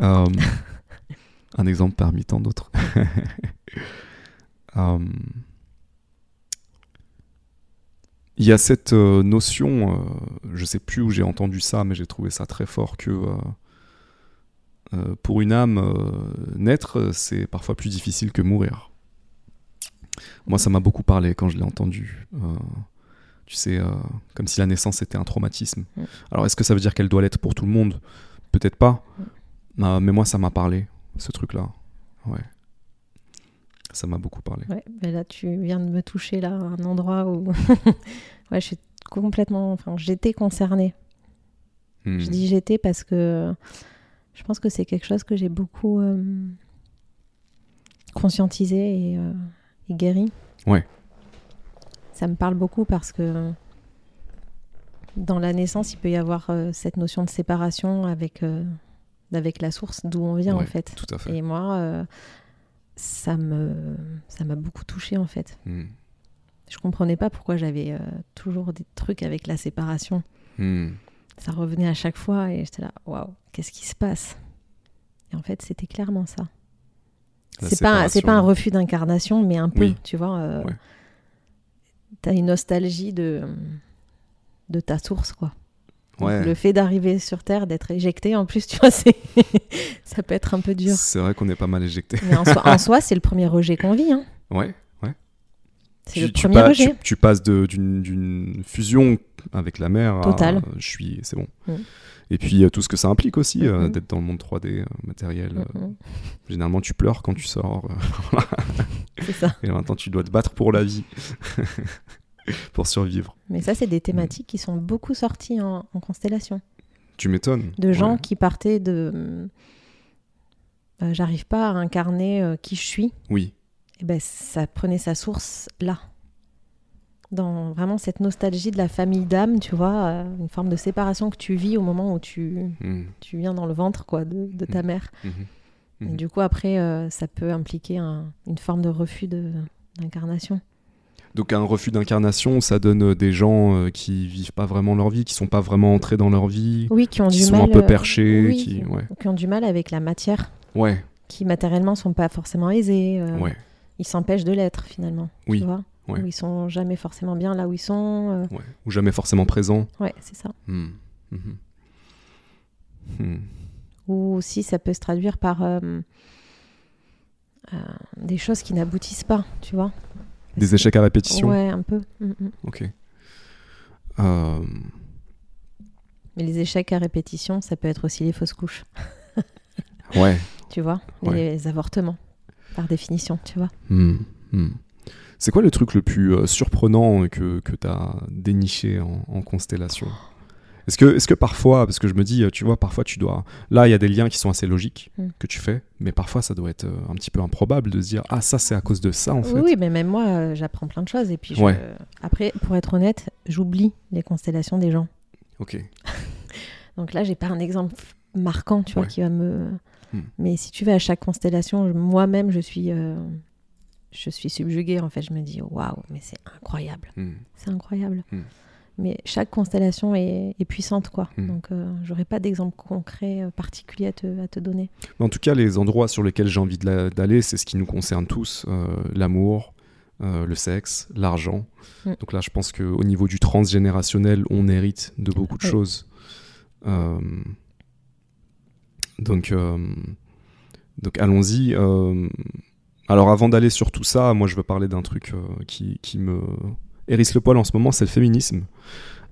Euh, [LAUGHS] un exemple parmi tant d'autres. Euh, [LAUGHS] Il y a cette euh, notion, euh, je sais plus où j'ai entendu ça, mais j'ai trouvé ça très fort que euh, euh, pour une âme, euh, naître, c'est parfois plus difficile que mourir. Moi, ça m'a beaucoup parlé quand je l'ai entendu. Euh, tu sais, euh, comme si la naissance était un traumatisme. Mm. Alors, est-ce que ça veut dire qu'elle doit l'être pour tout le monde? Peut-être pas. Euh, mais moi, ça m'a parlé, ce truc-là. Ouais. Ça m'a beaucoup parlé. Ouais, mais là, tu viens de me toucher là, à un endroit où [LAUGHS] ouais, je suis complètement. Enfin, j'étais concernée. Hmm. Je dis j'étais parce que je pense que c'est quelque chose que j'ai beaucoup euh, conscientisé et, euh, et guéri. Ouais. Ça me parle beaucoup parce que dans la naissance, il peut y avoir euh, cette notion de séparation avec, avec la source d'où on vient Ouais, en fait. Tout à fait. Et moi, ça me ça m'a beaucoup touchée en fait. Hmm. Je comprenais pas pourquoi j'avais toujours des trucs avec la séparation. Hmm. Ça revenait à chaque fois et j'étais là, waouh, qu'est-ce qui se passe? Et en fait, c'était clairement ça. C'est pas, un- c'est pas un refus d'incarnation, mais un peu, Oui. tu vois. euh, Ouais. T'as une nostalgie de, de ta source, quoi. Ouais. Le fait d'arriver sur Terre, d'être éjecté, en plus, [LAUGHS] tu vois, ça peut être un peu dur. C'est vrai qu'on est pas mal éjecté. En soi, en [LAUGHS] soi, c'est le premier rejet qu'on vit. Hein. Ouais. C'est Tu, le tu premier pas- rejet. tu- tu passes d'une fusion avec la mer à Total. euh, je suis, c'est bon. Mm. Et puis tout ce que ça implique aussi, euh, d'être dans le monde 3D euh, matériel. euh, généralement, tu pleures quand tu sors. [LAUGHS] C'est ça. et maintenant, tu dois te battre pour la vie, [LAUGHS] pour survivre. Mais ça, c'est des thématiques qui sont beaucoup sorties en, en constellation. Tu m'étonnes. De gens Ouais. qui partaient de. euh, J'arrive pas à incarner euh, qui je suis. Oui. Et ben, ça prenait sa source là. Dans vraiment cette nostalgie de la famille d'âme, tu vois, euh, une forme de séparation que tu vis au moment où tu, Mm. tu viens dans le ventre quoi, de, de ta mère. Mhm. Et du coup, après, euh, ça peut impliquer un- une forme de refus de- d'incarnation. Donc un refus d'incarnation, ça donne euh, des gens euh, qui vivent pas vraiment leur vie, qui sont pas vraiment entrés dans leur vie, Oui, qui ont qui du sont mal. un peu euh, perchés, oui, qui ouais, qui ont du mal avec la matière, ouais, qui matériellement sont pas forcément aisés. euh, ouais, Ils s'empêchent de l'être finalement. Oui, Tu vois ouais. Où ils sont jamais forcément bien là où ils sont. euh, ouais, ou jamais forcément présents. Ouais, c'est ça. Hmm. Mhm. Hmm. Ou aussi ça peut se traduire par euh, euh, des choses qui n'aboutissent pas, tu vois Des échecs à répétition. Ouais, un peu. Ok. Euh, Mais les échecs à répétition, ça peut être aussi les fausses couches, ouais. [LAUGHS] tu vois Ouais. Les avortements, par définition, tu vois Hmm. Hmm. C'est quoi le truc le plus euh, surprenant que, que tu as déniché en, en constellation? Est-ce que, est que parfois, parce que je me dis, euh, tu vois, parfois tu dois. Là, il y a des liens qui sont assez logiques Mm. que tu fais, mais parfois ça doit être euh, un petit peu improbable de se dire, ah, ça c'est à cause de ça en fait. Oui, oui, mais même moi, euh, j'apprends plein de choses. Et puis, je- Ouais. après, pour être honnête, j'oublie les constellations des gens. Ok. [LAUGHS] Donc là, j'ai pas un exemple marquant, tu vois, Ouais. qui va me. Hmm. Mais si tu vas à chaque constellation, moi-même, je suis euh, je suis subjuguée. En fait, je me dis waouh, mais c'est incroyable. Hmm. C'est incroyable. Hmm. Mais chaque constellation est, est puissante, quoi. Donc, euh, j'aurais pas d'exemple concret euh, particulier à te, à te donner. En tout cas, les endroits sur lesquels j'ai envie d'aller, c'est ce qui nous concerne tous euh, l'amour, euh, le sexe, l'argent. Mm. Donc là, je pense qu'au niveau du transgénérationnel, on hérite de beaucoup de Oui. choses. Euh, donc, euh, donc allons-y. euh, alors, avant d'aller sur tout ça, moi, je veux parler d'un truc euh, qui, me hérisse le poil en ce moment, c'est le féminisme.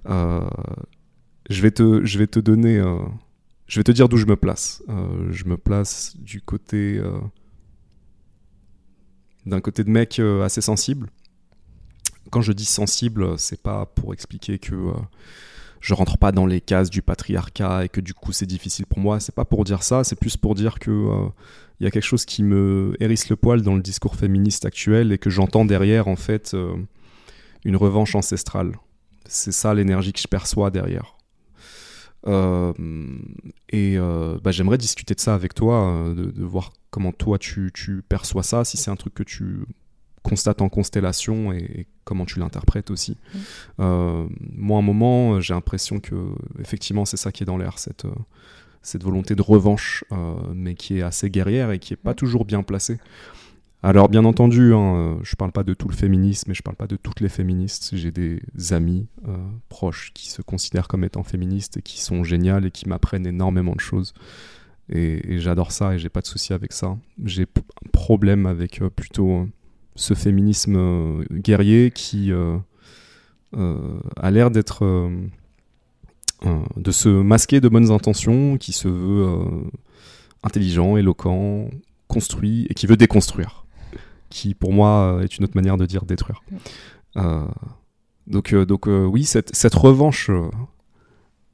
Je, vais te, donner. je vais te dire d'où je me place. Je me place du côté. d'un côté de mec assez sensible. Quand je dis sensible, c'est pas pour expliquer que je rentre pas dans les cases du patriarcat et que du coup c'est difficile pour moi. C'est pas pour dire ça, c'est plus pour dire que euh, il y a quelque chose qui me hérisse le poil dans le discours féministe actuel et que j'entends derrière en fait euh, une revanche ancestrale. C'est ça l'énergie que je perçois derrière. Euh, et euh, bah, j'aimerais discuter de ça avec toi, euh, de, voir comment toi tu perçois ça, si c'est un truc que tu constates en constellation et, et comment tu l'interprètes aussi. Mm. Euh, moi, à un moment, j'ai l'impression que effectivement c'est ça qui est dans l'air, cette, euh, cette volonté de revanche, euh, mais qui est assez guerrière et qui est pas Mm. toujours bien placée. Alors bien entendu, hein, je parle pas de tout le féminisme et je parle pas de toutes les féministes. J'ai des amis euh, proches qui se considèrent comme étant féministes et qui sont géniales et qui m'apprennent énormément de choses. Et, et j'adore ça et j'ai pas de souci avec ça. J'ai un problème avec euh, plutôt ce féminisme euh, guerrier qui euh, euh, a l'air d'être de se masquer de bonnes intentions, qui se veut intelligent, éloquent, construit et qui veut déconstruire. Qui pour moi est une autre manière de dire détruire. Donc, donc oui, cette, cette revanche,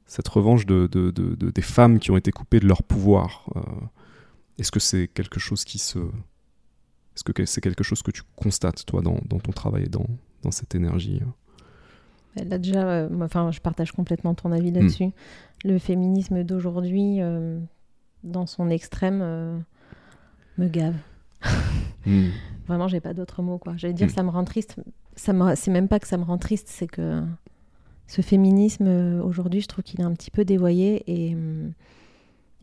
cette revanche de, de- de- de- des femmes qui ont été coupées de leur pouvoir, est-ce que c'est quelque chose qui se, est-ce que c'est quelque chose que tu constates toi dans, dans ton travail et dans, dans cette énergie euh Là déjà, euh, enfin, je partage complètement ton avis là-dessus. Le féminisme d'aujourd'hui, euh, dans son extrême, euh, me gave. Hmm. [LAUGHS] Vraiment, j'ai pas d'autre mot. Quoi. J'allais dire, Mm. ça me rend triste. Ça me... C'est même pas que ça me rend triste, c'est que ce féminisme, aujourd'hui, je trouve qu'il est un petit peu dévoyé. Et, hum,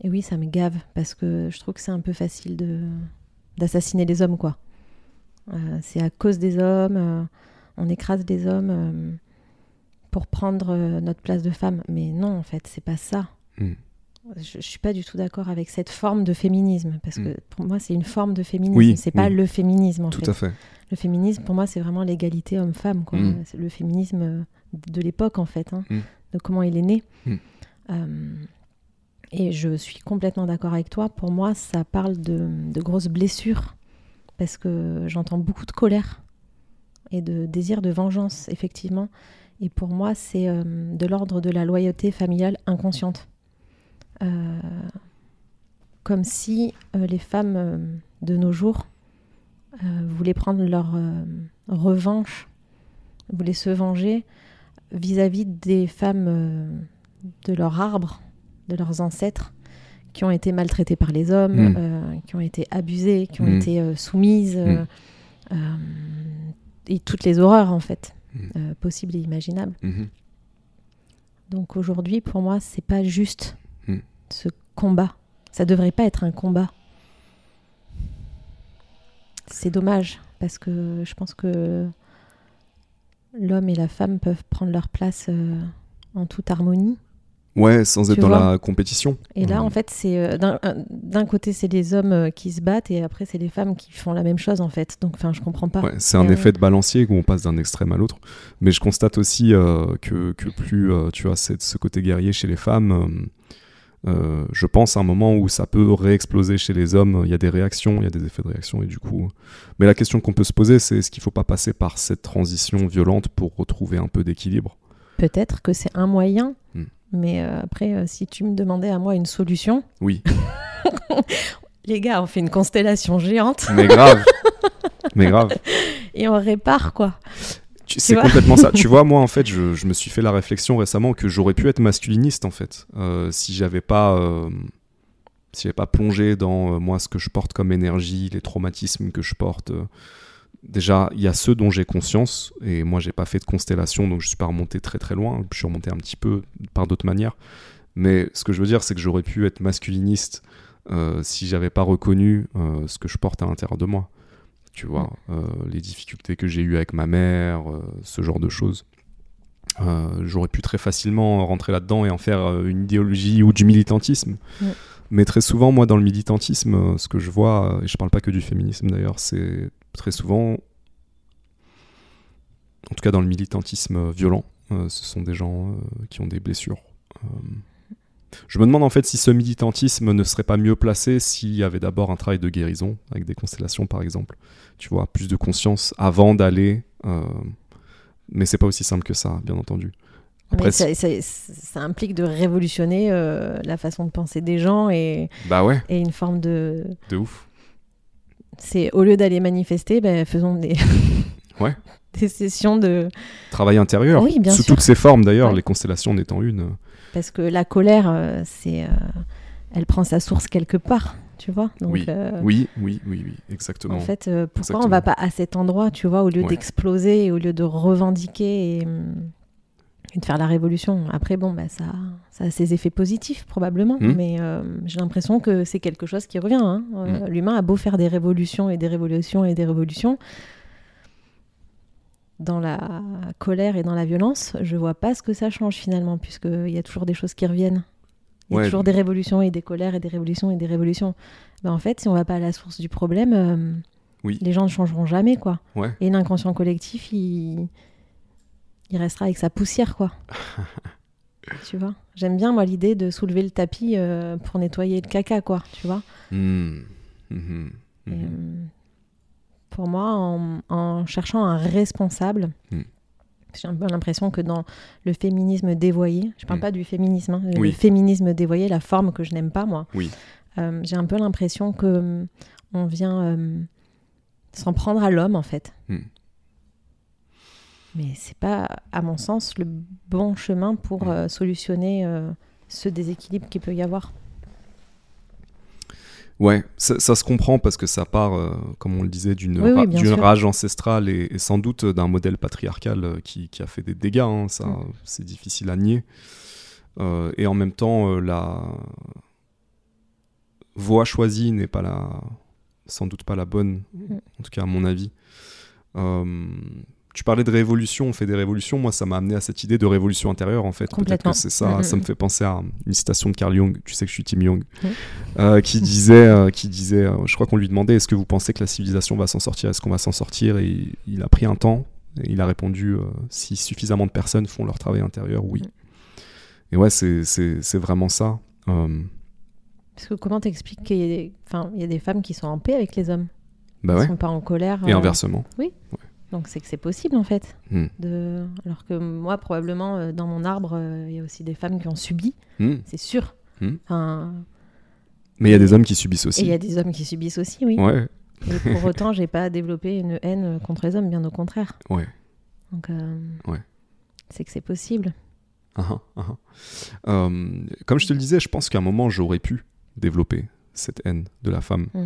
et oui, ça me gave, parce que je trouve que c'est un peu facile de... d'assassiner les hommes. quoi. Euh, c'est à cause des hommes, euh, on écrase les hommes euh, pour prendre notre place de femme. Mais non, en fait, c'est pas ça. Mm. Je, je suis pas du tout d'accord avec cette forme de féminisme, parce Mm. que pour moi, c'est une forme de féminisme. Oui, c'est pas oui. le féminisme, en Tout fait. à fait. Le féminisme, pour moi, c'est vraiment l'égalité homme-femme. quoi. Mm. C'est le féminisme de l'époque, en fait, hein, Mm. de comment il est né. Et je suis complètement d'accord avec toi. Pour moi, ça parle de, grosses blessures, parce que j'entends beaucoup de colère et de désir de vengeance, effectivement. Et pour moi, c'est euh, de l'ordre de la loyauté familiale inconsciente. Euh, comme si euh, les femmes de nos jours voulaient prendre leur revanche, voulaient se venger vis-à-vis des femmes de leur arbre, de leurs ancêtres, qui ont été maltraitées par les hommes, Mm. euh, qui ont été abusées, qui ont Mm. été euh, soumises, euh, Mm. euh, et toutes les horreurs en fait, possibles et imaginables. Donc aujourd'hui, pour moi, c'est pas juste ce combat. Ça devrait pas être un combat. C'est dommage parce que je pense que l'homme et la femme peuvent prendre leur place euh, en toute harmonie. Ouais, sans être Tu dans la compétition. Et là, Euh, en fait, c'est euh, d'un un- d'un côté, c'est les hommes euh, qui se battent et après, c'est les femmes qui font la même chose, en fait. Donc, enfin, je comprends pas. Ouais, c'est un Euh, effet de balancier où on passe d'un extrême à l'autre. Mais je constate aussi euh, que, que plus euh, tu as cette- ce côté guerrier chez les femmes, euh, euh, je pense à un moment où ça peut réexploser chez les hommes. Il y a des réactions, il y a des effets de réaction et du coup. Mais la question qu'on peut se poser, c'est est-ce qu'il ne faut pas passer par cette transition violente pour retrouver un peu d'équilibre? Peut-être que c'est un moyen. Mais euh, après, euh, si tu me demandais à moi une solution, Oui, [LAUGHS] les gars, on fait une constellation géante mais grave. [LAUGHS] mais grave. et on répare, quoi. C'est complètement ça. Tu [LAUGHS] vois, moi, en fait, je, je me suis fait la réflexion récemment que j'aurais pu être masculiniste, en fait, euh, si j'avais pas, euh, si j'avais pas plongé dans euh, moi ce que je porte comme énergie, les traumatismes que je porte, déjà, il y a ceux dont j'ai conscience, et moi, j'ai pas fait de constellation, donc je suis pas remonté très très loin. Je suis remonté un petit peu par d'autres manières. Mais ce que je veux dire, c'est que j'aurais pu être masculiniste euh, si j'avais pas reconnu euh, ce que je porte à l'intérieur de moi. Tu vois, euh, les difficultés que j'ai eues avec ma mère, ce genre de choses. J'aurais pu très facilement rentrer là-dedans et en faire une idéologie ou du militantisme. Ouais. Mais très souvent, moi, dans le militantisme, ce que je vois, et je parle pas que du féminisme d'ailleurs, c'est très souvent, en tout cas dans le militantisme euh, violent, euh, ce sont des gens euh, qui ont des blessures. Euh, je me demande en fait si ce militantisme ne serait pas mieux placé s'il y avait d'abord un travail de guérison, avec des constellations par exemple. Tu vois, plus de conscience avant d'aller. Mais c'est pas aussi simple que ça, bien entendu. Après, Mais ça, ça- ça implique de révolutionner la façon de penser des gens et, Bah ouais, et une forme de. de ouf. C'est au lieu d'aller manifester, ben, faisons des. [LAUGHS] Ouais. des sessions de. Travail intérieur, Oui, bien sous sûr. toutes ses formes d'ailleurs, Ouais. les constellations en étant une. Parce que la colère, euh, c'est. euh, Elle prend sa source quelque part, tu vois. Donc, Oui. euh, Oui, oui, oui, oui, exactement. En fait, euh, pourquoi Exactement. on va pas à cet endroit, tu vois, au lieu Ouais. d'exploser, au lieu de revendiquer et, hum, et de faire la révolution Après, bon, bah, ça, ça a ses effets positifs, probablement, Mhm. mais euh, j'ai l'impression que c'est quelque chose qui revient. hein. Euh, Mhm. L'humain a beau faire des révolutions et des révolutions et des révolutions. Dans la colère et dans la violence, je vois pas ce que ça change finalement, puisqu'il y a toujours des choses qui reviennent. Il y a Ouais. toujours des révolutions et des colères et des révolutions et des révolutions. Ben, en fait, si on va pas à la source du problème, euh, Oui. les gens ne changeront jamais, quoi. Ouais. Et l'inconscient collectif, il... il restera avec sa poussière, quoi. [LAUGHS] tu vois? J'aime bien, moi, l'idée de soulever le tapis euh, pour nettoyer le caca, quoi, tu vois? Hmm. Mhm. Et, Mhm. euh, Pour moi, en, en cherchant un responsable, Mm. j'ai un peu l'impression que dans le féminisme dévoyé, je parle Mm. pas du féminisme, hein, le féminisme dévoyé, la forme que je n'aime pas, moi, Oui. euh, j'ai un peu l'impression que on vient euh, s'en prendre à l'homme, en fait. Mais c'est pas, à mon sens, le bon chemin pour euh, solutionner euh, ce déséquilibre qu'il peut y avoir. Ouais, ça, ça se comprend parce que ça part, euh, comme on le disait, d'une Oui, ra- rage ancestrale et, et sans doute d'un modèle patriarcal qui, qui a fait des dégâts. hein, ça, Mm. c'est difficile à nier. Et en même temps, la voie choisie n'est pas la, sans doute pas la bonne, Mm. en tout cas à mon avis. Euh, tu parlais de révolution, on fait des révolutions. Moi, ça m'a amené à cette idée de révolution intérieure, en fait. Peut-être Complètement. que c'est ça. Mhm. Ça me fait penser à une citation de Carl Jung. Tu sais que je suis Tim Jung, euh, qui disait, euh, qui disait, euh, je crois qu'on lui demandait, est-ce que vous pensez que la civilisation va s'en sortir? Est-ce qu'on va s'en sortir? Et il, a pris un temps. Et il a répondu, si suffisamment de personnes font leur travail intérieur, oui. Et ouais, c'est vraiment ça. Parce que comment t'expliques qu'il y, a des... enfin, il y a des femmes qui sont en paix avec les hommes? Bah Qui ouais. sont pas en colère Et inversement. Donc c'est que c'est possible en fait. Hmm. De... Alors que moi, probablement, euh, dans mon arbre, euh, il y a aussi des femmes qui ont subi, Hmm. c'est sûr. Hmm. Enfin, Mais il y a des hommes qui subissent aussi. il y a des hommes qui subissent aussi, oui. Ouais, Et pour [LAUGHS] autant, j'ai pas développé une haine contre les hommes, bien au contraire. ouais. Donc, euh, Ouais. c'est que c'est possible. Ah, ah, ah. Euh, comme je te le disais, je pense qu'à un moment, j'aurais pu développer cette haine de la femme Mm.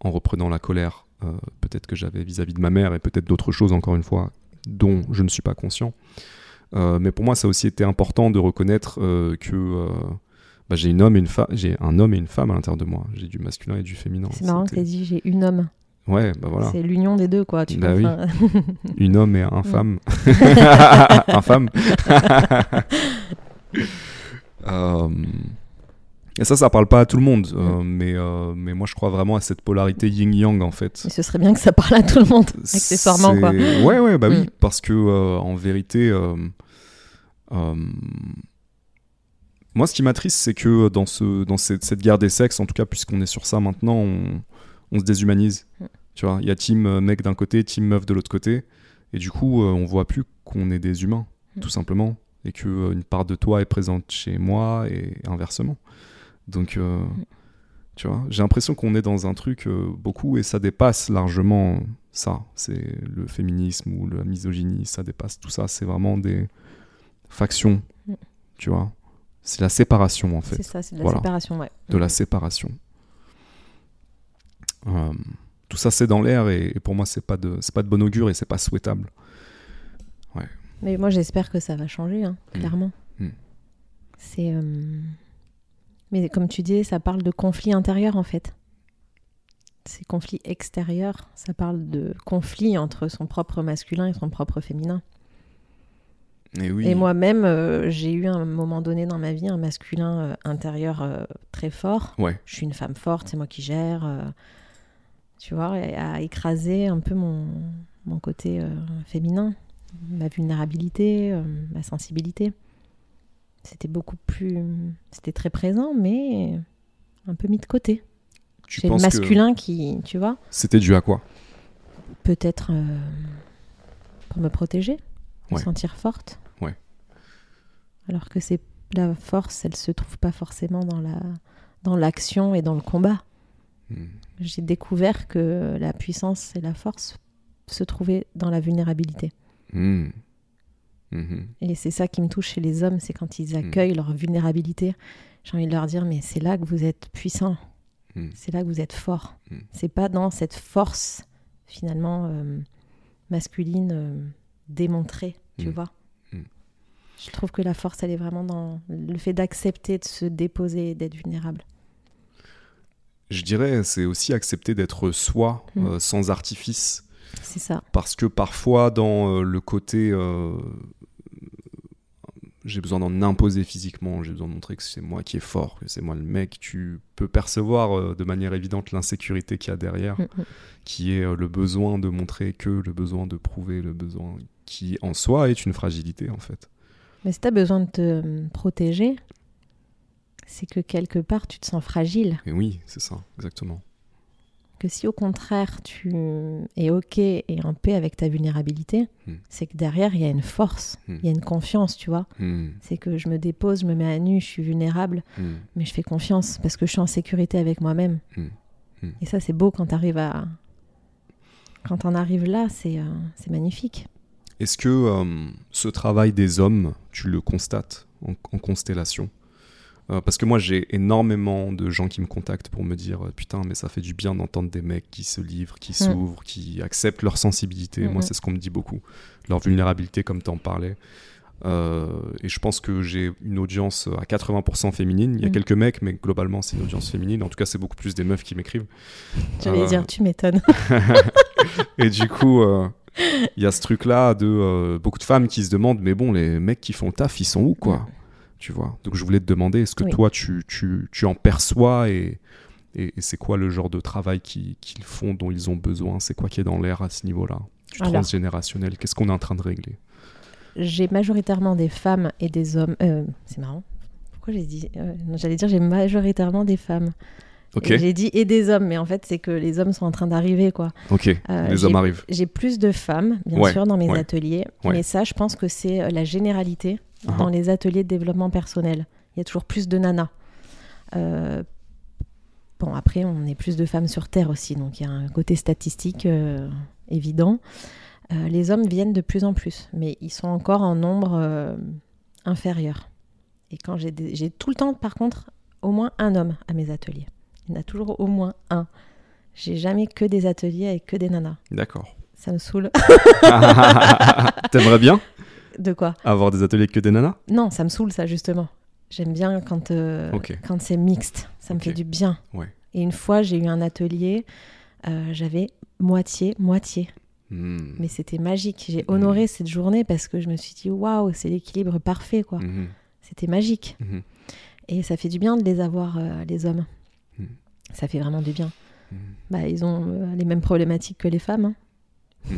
en reprenant la colère, euh, peut-être que j'avais vis-à-vis de ma mère et peut-être d'autres choses, encore une fois, dont je ne suis pas conscient. Euh, mais pour moi, ça a aussi été important de reconnaître euh, que euh, bah, j'ai une homme et une femme, j'ai un homme et une femme à l'intérieur de moi. J'ai du masculin et du féminin. C'est marrant que C'était- tu dit j'ai une homme. Ouais, bah voilà. C'est l'union des deux, quoi. Tu Bah oui. [LAUGHS] Une homme et un femme. [LAUGHS] [LAUGHS] un femme. Euh, et ça, ça parle pas à tout le monde. euh, mais, euh, mais moi, je crois vraiment à cette polarité yin-yang, en fait. Mais ce serait bien que ça parle à tout le monde, accessoirement, C'est- quoi. Ouais, ouais, bah oui. Mm. Parce que, euh, en vérité, euh, euh, moi, ce qui m'attriste, c'est que dans, ce, dans cette, cette guerre des sexes, en tout cas, puisqu'on est sur ça maintenant, on, on se déshumanise. Mm. Tu vois, il y a team mec d'un côté, team meuf de l'autre côté. Et du coup, euh, on voit plus qu'on est des humains, Mm. tout simplement. Et que euh, une part de toi est présente chez moi et inversement. Donc, euh, tu vois, j'ai l'impression qu'on est dans un truc euh, beaucoup et ça dépasse largement ça. C'est le féminisme ou la misogynie, ça dépasse tout ça. C'est vraiment des factions, tu vois. C'est la séparation en fait C'est ça, c'est de la Voilà. séparation, ouais. de la séparation. Euh, tout ça c'est dans l'air et, et pour moi c'est pas de c'est pas de bon augure et c'est pas souhaitable. Mais moi, j'espère que ça va changer, hein, Mm. clairement. Mm. C'est. euh, Mais comme tu dis, ça parle de conflits intérieurs, en fait. Ces conflits extérieurs, ça parle de conflits entre son propre masculin et son propre féminin. Et oui. Et moi-même, euh, j'ai eu à un moment donné dans ma vie un masculin euh, intérieur euh, très fort. Ouais. Je suis une femme forte, c'est moi qui gère. tu vois, et à écraser un peu mon, mon côté féminin, ma vulnérabilité, ma sensibilité. C'était beaucoup plus. C'était très présent, mais un peu mis de côté. J'ai le masculin qui, tu vois, c'était dû à quoi? Peut-être euh, pour me protéger, me Ouais. sentir forte. Ouais. Alors que c'est la force, elle se trouve pas forcément dans la dans l'action et dans le combat. Hmm. J'ai découvert que la puissance et la force se trouvaient dans la vulnérabilité. Hmm. Mhm. Et c'est ça qui me touche chez les hommes, c'est quand ils accueillent leur vulnérabilité. J'ai envie de leur dire, mais c'est là que vous êtes puissant, Hmm. c'est là que vous êtes fort. Mm. C'est pas dans cette force finalement euh, masculine euh, démontrée, tu Mm. vois. Mm. Je trouve que la force, elle est vraiment dans le fait d'accepter de se déposer et d'être vulnérable. Je dirais c'est aussi accepter d'être soi Hmm. euh, sans artifice C'est ça. parce que parfois dans euh, le côté euh, j'ai besoin d'en imposer physiquement, j'ai besoin de montrer que c'est moi qui est fort, que c'est moi le mec, tu peux percevoir euh, de manière évidente l'insécurité qu'il y a derrière, Mm, mm. qui est le besoin de montrer que, le besoin de prouver, le besoin qui en soi est une fragilité en fait. Mais si tu as besoin de te protéger, c'est que quelque part tu te sens fragile. Et oui, c'est ça, exactement. Que si au contraire tu es OK et en paix avec ta vulnérabilité, Mm. c'est que derrière il y a une force, Mm. il y a une confiance, tu vois. Hmm, C'est que je me dépose, je me mets à nu, je suis vulnérable, hmm. mais je fais confiance parce que je suis en sécurité avec moi-même. Et ça, c'est beau quand tu arrives à. Quand on arrive là, c'est euh, c'est magnifique. Est-ce que euh, ce travail des hommes, tu le constates en, en constellation? Euh, Parce que moi, j'ai énormément de gens qui me contactent pour me dire euh, Putain, mais ça fait du bien d'entendre des mecs qui se livrent, qui s'ouvrent, qui acceptent leur sensibilité. Mm, Moi, mm. c'est ce qu'on me dit beaucoup. Leur vulnérabilité, comme tu en parlais. Euh, et je pense que j'ai une audience à 80% féminine. Il y a Mm. quelques mecs, mais globalement, c'est une audience féminine. En tout cas, c'est beaucoup plus des meufs qui m'écrivent. J'allais Euh, dire, tu m'étonnes. [LAUGHS] Et du coup, euh, il y a ce truc-là de beaucoup de femmes qui se demandent, mais bon, les mecs qui font le taf, ils sont où, quoi? Tu vois Donc je voulais te demander, est-ce que Oui. toi, tu, tu, tu en perçois et, et, et c'est quoi le genre de travail qui- qu'ils font, dont ils ont besoin? C'est quoi qui est dans l'air à ce niveau-là? Du Alors. transgénérationnel Qu'est-ce qu'on est en train de régler? J'ai majoritairement des femmes et des hommes. euh, c'est marrant. Pourquoi j'ai dit. euh, J'allais dire, j'ai majoritairement des femmes. Ok, Et J'ai dit et des hommes, mais en fait, c'est que les hommes sont en train d'arriver, quoi. ok, Euh, les hommes arrivent. J'ai plus de femmes, bien Ouais, sûr, dans mes ouais, ateliers. ouais. Mais ça, je pense que c'est la généralité Ah dans ah. les ateliers de développement personnel. Il y a toujours plus de nanas. Euh, bon, après, on est plus de femmes sur Terre aussi, donc il y a un côté statistique euh, évident. Euh, les hommes viennent de plus en plus, mais ils sont encore en nombre inférieur. Et quand j'ai des- j'ai tout le temps, par contre, au moins un homme à mes ateliers. Il y en a toujours au moins un. J'ai jamais que des ateliers avec que des nanas. D'accord. Ça me saoule. [LAUGHS] T'aimerais bien? De quoi avoir des ateliers que des nanas Non, ça me saoule, ça, justement. J'aime bien quand, euh, quand c'est mixte. Ça me fait du bien. Ouais. Et une fois, j'ai eu un atelier, euh, j'avais moitié, moitié. Hmm. Mais c'était magique. J'ai honoré cette journée parce que je me suis dit, waouh, c'est l'équilibre parfait, quoi. Mhm. C'était magique. Et ça fait du bien de les avoir, euh, les hommes. Ça fait vraiment du bien. Bah, ils ont les mêmes problématiques que les femmes. hein.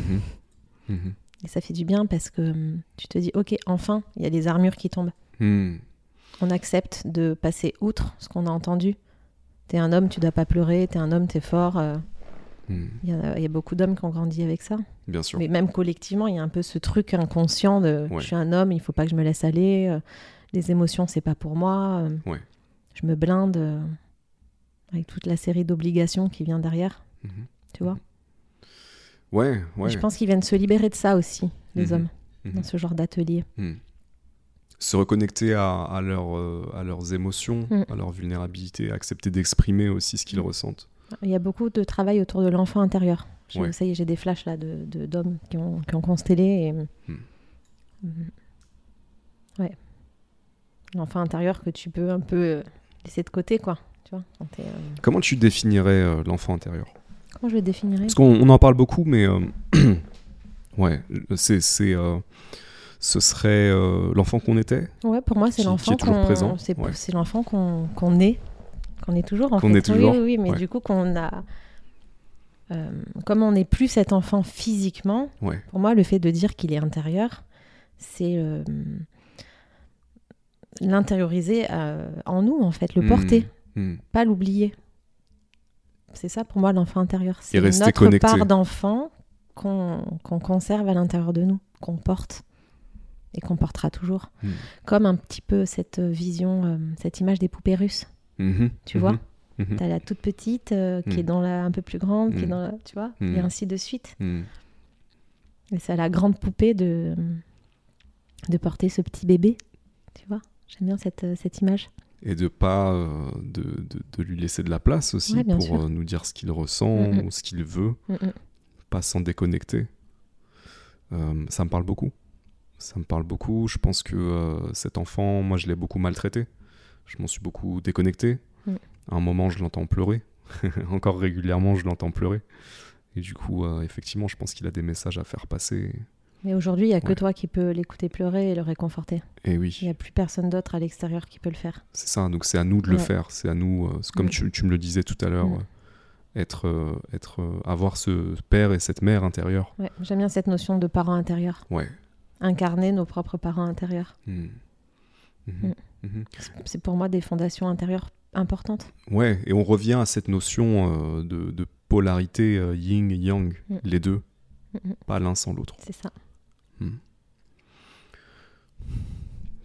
Et ça fait du bien parce que hum, tu te dis, ok, enfin, il y a les armures qui tombent. Hmm. on accepte de passer outre ce qu'on a entendu. T'es un homme, tu dois pas pleurer. T'es un homme, t'es fort. euh, Hmm. Il y, a- il y a beaucoup d'hommes qui ont grandi avec ça. Bien sûr. Mais même collectivement, il y a un peu ce truc inconscient de Ouais. je suis un homme, il faut pas que je me laisse aller. euh, les émotions, c'est pas pour moi. euh, Ouais. Je me blinde avec toute la série d'obligations qui vient derrière. Mhm. Tu vois? Ouais, Je pense qu'ils viennent se libérer de ça aussi, les Mhm. hommes, Mhm. dans ce genre d'atelier. Hmm. Se reconnecter à, à, leur, euh, à leurs émotions, à leur vulnérabilité, accepter d'exprimer aussi ce qu'ils ressentent. Il y a beaucoup de travail autour de l'enfant intérieur. Je- Ouais. Ça y est, j'ai des flashs là de de- d'hommes qui ont, qui ont constellé. Et... Mhm. Ouais. L'enfant intérieur que tu peux un peu laisser de côté, quoi. Tu vois, quand euh, Comment tu définirais euh, l'enfant intérieur? Comment je le définirais? Parce qu'on on en parle beaucoup, mais euh, [CLEARS THROAT] ouais, c'est, euh, ce serait euh, l'enfant qu'on était? Ouais, pour moi, c'est l'enfant qu'on- présent, C'est ouais. l'enfant qu'on qu'on est, qu'on est toujours en Qu'on est toujours, Oui, oui, oui, mais ouais. du coup, qu'on a. euh, comme on n'est plus cet enfant physiquement, Ouais. pour moi, le fait de dire qu'il est intérieur, c'est euh, l'intérioriser en nous, en fait, le Hmm, porter, hmm. pas l'oublier. C'est ça pour moi l'enfant intérieur. C'est notre connecté. part d'enfant qu'on conserve à l'intérieur de nous, qu'on porte et qu'on portera toujours. Hmm. Comme un petit peu cette vision, euh, cette image des poupées russes. Mhm, Tu vois mhm, T'as la toute petite euh, qui Hmm. est dans la un peu plus grande, qui est Hmm. dans la, tu vois, Hmm. et ainsi de suite. hmm. Et c'est à la grande poupée de de porter ce petit bébé. Tu vois J'aime bien cette, cette image. Et de pas euh, de, de, de lui laisser de la place aussi Ouais, pour euh, nous dire ce qu'il ressent Mhm. ou ce qu'il veut, Mm, mm. pas s'en déconnecter. Euh, ça me parle beaucoup. Ça me parle beaucoup. Je pense que cet enfant, moi, je l'ai beaucoup maltraité. Je m'en suis beaucoup déconnecté. Mm. À un moment, je l'entends pleurer. [LAUGHS] Encore régulièrement, je l'entends pleurer. Et du coup, effectivement, je pense qu'il a des messages à faire passer. Mais aujourd'hui, il n'y a que Ouais. toi qui peux l'écouter pleurer et le réconforter. Et Il oui, n'y a plus personne d'autre à l'extérieur qui peut le faire. c'est ça. Donc, c'est à nous de le Ouais. faire. C'est à nous, euh, comme Mm. tu, tu me le disais tout à l'heure, euh, être, euh, être, avoir ce père et cette mère intérieure. Ouais, J'aime bien cette notion de parent intérieur. Ouais. Incarner nos propres parents intérieurs. Mm. Mhm. Mm. Mhm. C'est pour moi des fondations intérieures importantes. Ouais, et on revient à cette notion de, de polarité yin et yang, Mm. les deux, pas l'un sans l'autre. C'est ça.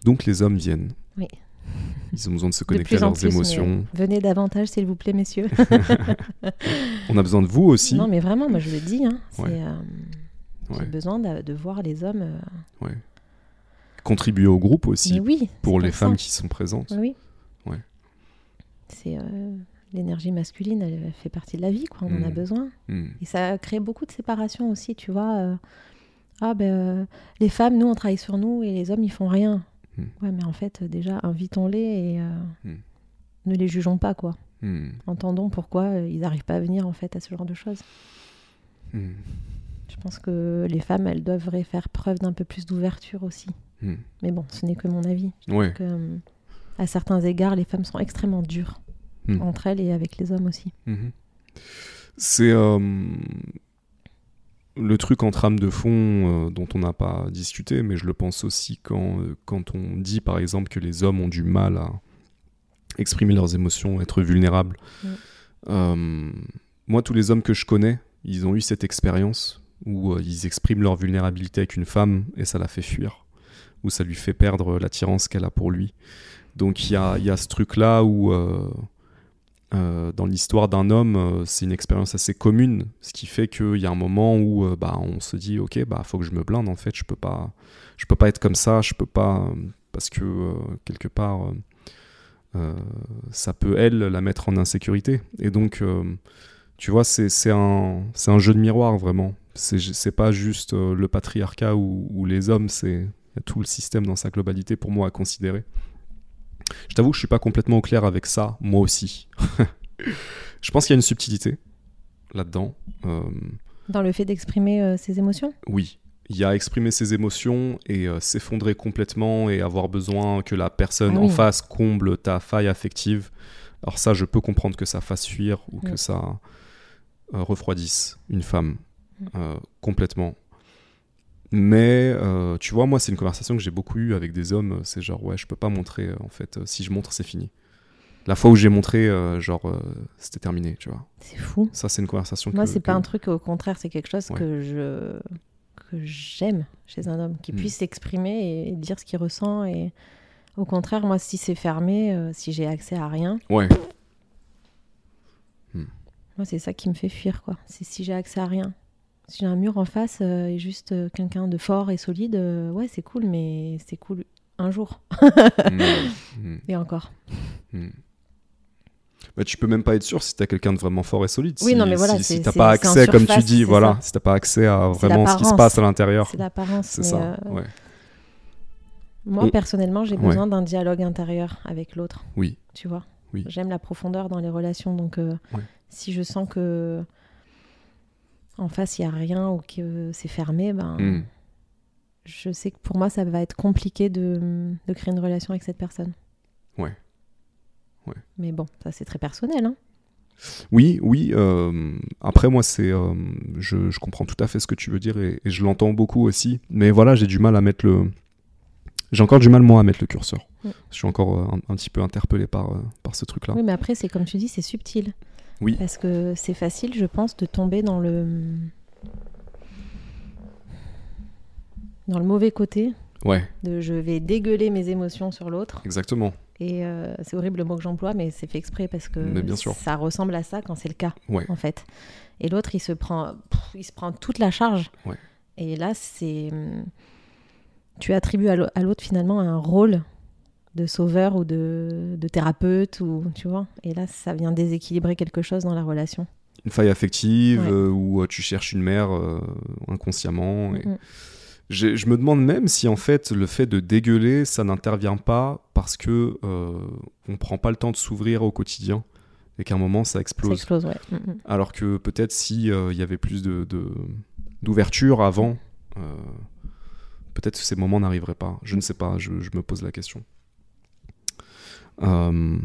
Donc les hommes viennent. Oui. Ils ont besoin de se De connecter à leurs plus. émotions. Venez davantage, s'il vous plaît, messieurs. [LAUGHS] On a besoin de vous aussi. non, mais vraiment, moi je le dis. Hein, c'est, Ouais. euh, J'ai Ouais, besoin de, de voir les hommes. euh, ouais. Contribuer au groupe aussi, oui. pour les femmes ça. qui sont présentes. Oui. Ouais. C'est euh, l'énergie masculine, elle, fait partie de la vie, quoi. On en a Mm. besoin. Mm. Et ça crée beaucoup de séparation aussi, tu vois. Ah ben, euh, les femmes, nous, on travaille sur nous et les hommes, ils font rien. Mm. Ouais, mais en fait, euh, déjà, invitons-les et euh, Mm. ne les jugeons pas, quoi. Mm. Entendons pourquoi ils n'arrivent pas à venir, en fait, à ce genre de choses. Je pense que les femmes, elles devraient faire preuve d'un peu plus d'ouverture aussi. Mais bon, ce n'est que mon avis. Ouais. Que, euh, à certains égards, les femmes sont extrêmement dures entre elles et avec les hommes aussi. Mhm. C'est euh, le truc en trame de fond euh, dont on n'a pas discuté, mais je le pense aussi quand, euh, quand on dit par exemple que les hommes ont du mal à exprimer leurs émotions, être vulnérables. Mm. Euh, moi, tous les hommes que je connais, ils ont eu cette expérience où ils expriment leur vulnérabilité avec une femme et ça la fait fuir, où ça lui fait perdre l'attirance qu'elle a pour lui. Donc il y a, il y a ce truc-là où... euh, dans l'histoire d'un homme, euh, c'est une expérience assez commune, ce qui fait qu'il y a un moment où euh, bah, on se dit ok bah faut que je me blinde en fait, je peux pas, je peux pas être comme ça, je peux pas parce que quelque part ça peut elle la mettre en insécurité et donc tu vois c'est un un jeu de miroir vraiment, c'est pas juste le patriarcat ou, les hommes, c'est tout le système dans sa globalité pour moi à considérer. Je t'avoue que je suis pas complètement au clair avec ça, moi aussi. [LAUGHS] je pense qu'il y a une subtilité là-dedans. Euh, Dans le fait d'exprimer euh, ses émotions? Oui, il y a exprimer ses émotions et euh, s'effondrer complètement et avoir besoin que la personne Ah en face comble ta faille affective. Alors ça, je peux comprendre que ça fasse fuir ou que ça euh, refroidisse une femme Mm. euh, complètement. Mais euh, tu vois, moi, c'est une conversation que j'ai beaucoup eue avec des hommes. C'est genre, ouais, je peux pas montrer, euh, en fait. euh, si je montre, c'est fini. La fois où j'ai montré, euh, genre, euh, c'était terminé, tu vois. C'est fou. Ça, c'est une conversation Moi, que- c'est pas un truc, au contraire, c'est quelque chose Ouais. que je que j'aime chez un homme, qui Mm. puisse s'exprimer et dire ce qu'il ressent. Et au contraire, moi, si c'est fermé, euh, si j'ai accès à rien, Ouais, moi, c'est ça qui me fait fuir, quoi. C'est si j'ai accès à rien. Si j'ai un mur en face euh, et juste euh, quelqu'un de fort et solide, euh, ouais, c'est cool, mais c'est cool un jour. [LAUGHS] [LAUGHS] Mm, mm. Et encore. Bah, tu peux même pas être sûr si tu as quelqu'un de vraiment fort et solide. Oui, si, non, mais voilà, si, t'as pas accès, comme tu dis, voilà, ça. si t'as pas accès à vraiment ce qui se passe à l'intérieur. C'est l'apparence. C'est ça. euh, Ouais. Moi, On- personnellement, j'ai Ouais. besoin d'un dialogue intérieur avec l'autre. Oui. Tu vois Oui. J'aime la profondeur dans les relations. Donc, euh, Ouais. si je sens que en face, il n'y a rien ou que c'est fermé, ben, Hmm. je sais que pour moi, ça va être compliqué de, de créer une relation avec cette personne. Ouais. Ouais. Mais bon, ça, c'est très personnel. Hein Oui, oui. euh, après, moi, c'est, euh, je, je comprends tout à fait ce que tu veux dire et, et je l'entends beaucoup aussi. Mais voilà, j'ai du mal à mettre le. J'ai encore du mal, moi, à mettre le curseur. Je suis encore euh, un, un petit peu interpellé par, par ce truc-là. Oui, mais après, c'est comme tu dis, c'est subtil. Oui. Parce que c'est facile, je pense, de tomber dans le dans le mauvais côté. Ouais, De je vais dégueuler mes émotions sur l'autre. exactement. Et euh, c'est horrible le mot que j'emploie, mais c'est fait exprès parce que Mais bien sûr. ça ressemble à ça quand c'est le cas, Ouais. en fait. Et l'autre, il se prend, pff, il se prend toute la charge. Ouais. Et là, c'est, tu attribues à l'autre finalement un rôle de sauveur ou de, de thérapeute ou tu vois. Et là, ça vient déséquilibrer quelque chose dans la relation. Une faille affective Ouais. euh, où euh, tu cherches une mère euh, inconsciemment. et- Je me demande même si en fait le fait de dégueuler, ça n'intervient pas parce que euh, on prend pas le temps de s'ouvrir au quotidien et qu'à un moment ça Ça explose. ouais. Alors que peut-être si il y avait plus de d'ouverture avant, peut-être que ces moments n'arriveraient pas. Je ne sais pas. Je, je me pose la question. Euh,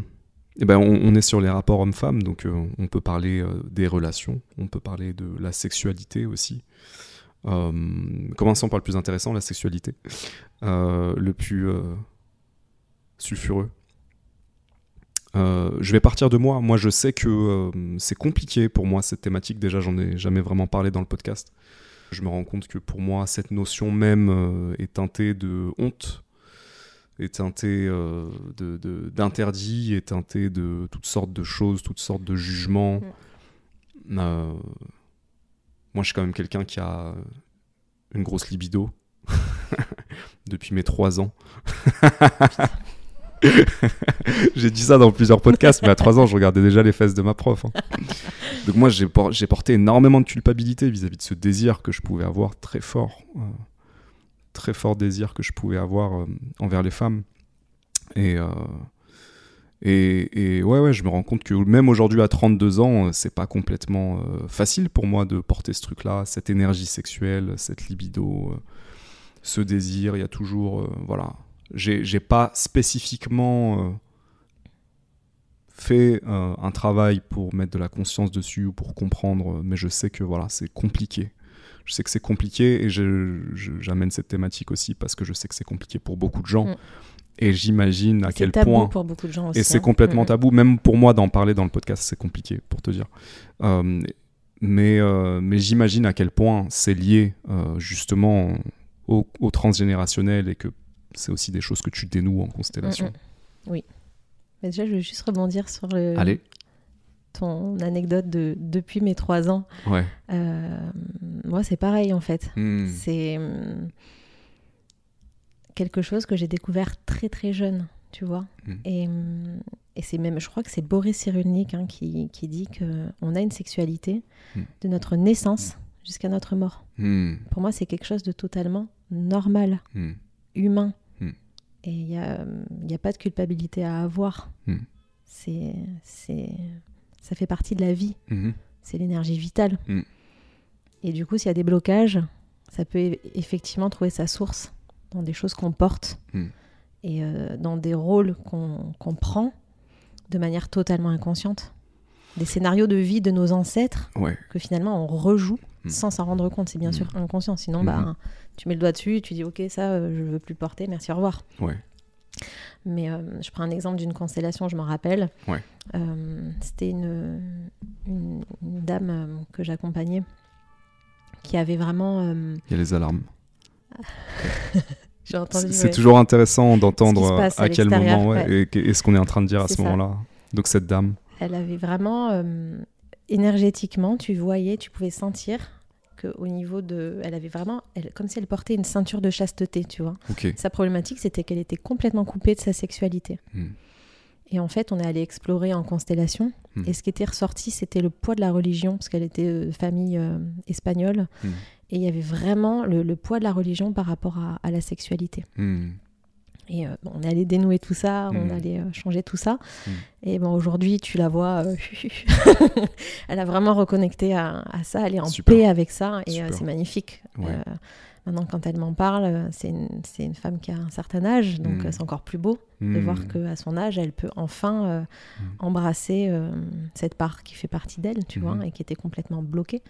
eh ben, on, est sur les rapports hommes-femmes, donc euh, on peut parler euh, des relations, on peut parler de la sexualité aussi. Commençons par le plus intéressant, la sexualité. Le plus sulfureux. Je vais partir de moi. Moi, je sais que c'est compliqué pour moi cette thématique. Déjà, j'en ai jamais vraiment parlé dans le podcast. Je me rends compte que pour moi, cette notion même est teintée de honte, est teintée euh, de- de- d'interdit, est teintée de toutes sortes de choses, toutes sortes de jugements. Euh, moi, je suis quand même quelqu'un qui a une grosse libido [LAUGHS] depuis mes trois ans. [LAUGHS] j'ai dit ça dans plusieurs podcasts, mais à trois ans, je regardais déjà les fesses de ma prof. hein. Donc moi, j'ai por- j'ai porté énormément de culpabilité vis-à-vis de ce désir que je pouvais avoir très fort, euh, très fort désir que je pouvais avoir euh, envers les femmes. Et, euh, et, et ouais, ouais, je me rends compte que même aujourd'hui à 32 ans, euh, c'est pas complètement facile pour moi de porter ce truc-là, cette énergie sexuelle, cette libido, ce désir. Il y a toujours, voilà, j'ai pas spécifiquement fait un travail pour mettre de la conscience dessus ou pour comprendre, mais je sais que voilà, c'est compliqué. Je sais que c'est compliqué et j'amène cette thématique aussi parce que je sais que c'est compliqué pour beaucoup de gens. Mm. Et j'imagine à C'est quel tabou point. pour beaucoup de gens aussi. Et c'est hein. complètement Mm, mm. tabou, même pour moi d'en parler dans le podcast, c'est compliqué pour te dire. Euh, mais euh, mais j'imagine à quel point c'est lié euh, justement au, au transgénérationnel et que c'est aussi des choses que tu dénoues en constellation. Oui. Mais déjà, je veux juste rebondir sur le, Allez, ton anecdote de depuis mes trois ans. ouais. Euh, moi, c'est pareil en fait. Hmm. C'est hum, quelque chose que j'ai découvert très très jeune, tu vois. Mm. Et, et c'est même, je crois que c'est Boris Cyrulnik hein, qui, qui dit qu'on a une sexualité de notre naissance jusqu'à notre mort. Hmm. Pour moi, c'est quelque chose de totalement normal, Hmm. humain. Et il n'y a, y a pas de culpabilité à avoir. C'est, ça fait partie de la vie. Mhm. C'est l'énergie vitale. Mm. Et du coup, s'il y a des blocages, ça peut effectivement trouver sa source dans des choses qu'on porte Mm. et euh, dans des rôles qu'on prend de manière totalement inconsciente. Des scénarios de vie de nos ancêtres Ouais. que finalement on rejoue sans s'en rendre compte. C'est bien sûr inconscient. Sinon, Mhm. bah, tu mets le doigt dessus, tu dis ok, ça, euh, je veux plus porter, merci, au revoir. Ouais. Mais euh, je prends un exemple d'une constellation, je m'en rappelle. Ouais. Euh, C'était une, une, une dame euh, que j'accompagnais qui avait vraiment. Il y a les alarmes. [LAUGHS] C'est ouais. toujours intéressant d'entendre à à quel moment ouais, et, et ce qu'on est en train de dire à ce moment-là. Donc cette dame. Elle avait vraiment. énergétiquement, tu voyais, tu pouvais sentir qu'au niveau de. Elle avait vraiment. Elle, comme si elle portait une ceinture de chasteté, tu vois. Sa problématique, c'était qu'elle était complètement coupée de sa sexualité. Hmm. Et en fait, on est allé explorer en constellation. Hmm. Et ce qui était ressorti, c'était le poids de la religion, parce qu'elle était euh, famille euh, espagnole. Hmm. Et il y avait vraiment le, le poids de la religion par rapport à, à la sexualité. Et euh, bon, on est allé dénouer tout ça, on Mm. allait euh, changer tout ça. Mm. Et bon, aujourd'hui, tu la vois, euh, [LAUGHS] elle a vraiment reconnecté à, à ça, elle est en Super. paix avec ça, et c'est magnifique. Ouais. Maintenant, quand elle m'en parle, c'est une, une femme qui a un certain âge, donc Mm. c'est encore plus beau de voir qu'à son âge, elle peut enfin embrasser cette part qui fait partie d'elle, tu vois, et qui était complètement bloquée,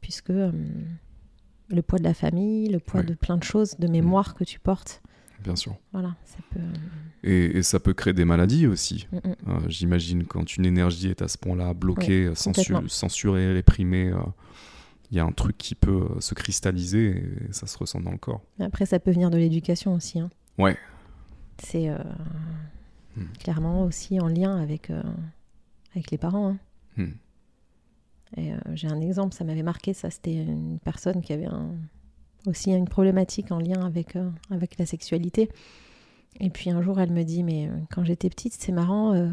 puisque le poids de la famille, le poids Ouais. De plein de choses, de mémoire que tu portes, Bien sûr. voilà, ça peut... Et, et ça peut créer des maladies aussi. Mm, mm. Euh, J'imagine quand une énergie est à ce point-là bloquée, euh, censu- censurée, réprimée, euh, il y a un truc qui peut euh, se cristalliser et ça se ressent dans le corps. Après, ça peut venir de l'éducation aussi. hein. Ouais. C'est euh, Hmm. clairement aussi en lien avec, euh, avec les parents. hein. Hmm. Et euh, j'ai un exemple, ça m'avait marqué. Ça, c'était une personne qui avait un- aussi une problématique en lien avec, euh, avec la sexualité. Et puis un jour, elle me dit Mais euh, quand j'étais petite, c'est marrant. euh,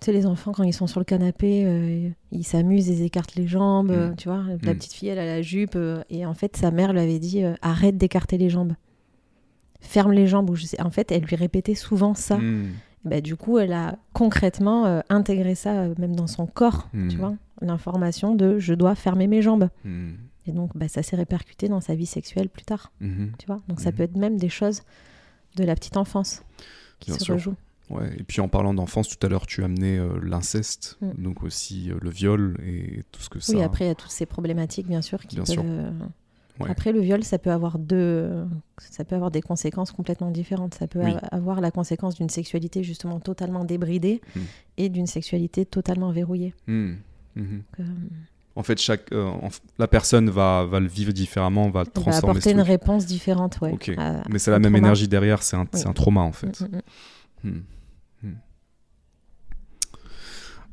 tu sais, les enfants, quand ils sont sur le canapé, euh, ils s'amusent, ils écartent les jambes. Mm. Tu vois, la Mm. petite fille, elle a la jupe. et en fait, sa mère lui avait dit Arrête d'écarter les jambes. Ferme les jambes. Ou je sais... En fait, elle lui répétait souvent ça. Hmm. Bah, du coup, elle a concrètement euh, intégré ça, euh, même dans son corps, Mm. tu vois, l'information de je dois fermer mes jambes. Et donc, bah, ça s'est répercuté dans sa vie sexuelle plus tard, Mhm. tu vois. Donc, ça Mhm. peut être même des choses de la petite enfance qui Bien se sûr. rejouent. Ouais. Et puis en parlant d'enfance, tout à l'heure, tu as amené euh, l'inceste, Mm. donc aussi euh, le viol et tout ce que ça. Oui, après, il y a toutes ces problématiques, bien sûr, qui Bien peuvent. sûr. euh, Ouais. Après, le viol, ça peut avoir deux, ça peut avoir des conséquences complètement différentes. Ça peut Oui. avoir la conséquence d'une sexualité justement totalement débridée Mm. et d'une sexualité totalement verrouillée. Donc, euh, En fait, chaque, euh, en la personne va, va le vivre différemment, va va transformer apporter ce une réponse différente, ouais. Ok. à- Mais c'est la même trauma. énergie derrière, c'est un, c'est Oui. un trauma en fait. Mm, mm, mm. Hmm. Hmm.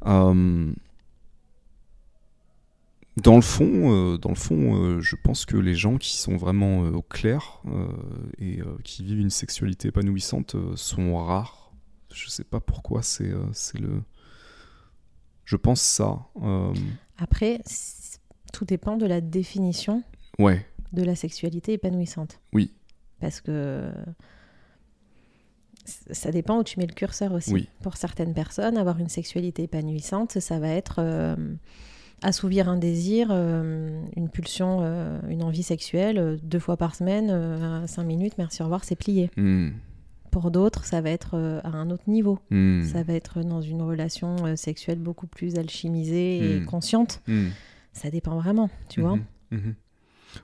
Euh, dans le fond, euh, dans le fond je pense que les gens qui sont vraiment au clair et qui vivent une sexualité épanouissante sont rares. Je sais pas pourquoi, c'est c'est le. Je pense ça. Euh, Après, tout dépend de la définition ouais, de la sexualité épanouissante. Oui. Parce que ça dépend où tu mets le curseur aussi. Oui. Pour certaines personnes, avoir une sexualité épanouissante, ça va être euh, assouvir un désir, euh, une pulsion, euh, une envie sexuelle, deux fois par semaine, cinq minutes, merci, au revoir, c'est plié. Hmm. Pour d'autres, ça va être euh, à un autre niveau. Hmm. Ça va être dans une relation euh, sexuelle beaucoup plus alchimisée et Mm. consciente. Hmm. Ça dépend vraiment, tu vois. Mhm. Mhm.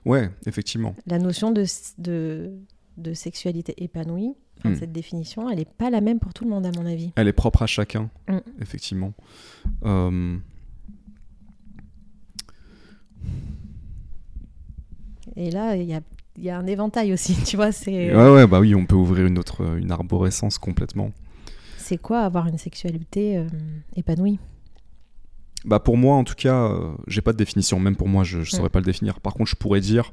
Ouais, effectivement. La notion de, de, de sexualité épanouie, enfin, cette définition, elle n'est pas la même pour tout le monde, à mon avis. Elle est propre à chacun, Mm. effectivement. Euh, Et là, il y a, il y a un éventail aussi, [LAUGHS] tu vois. C'est Ouais, ouais, bah oui, on peut ouvrir une autre, euh, une arborescence complètement. c'est quoi avoir une sexualité euh, épanouie? Bah pour moi, en tout cas, euh, j'ai pas de définition. Même pour moi, je, saurais Mm. pas le définir. Par contre, je pourrais dire,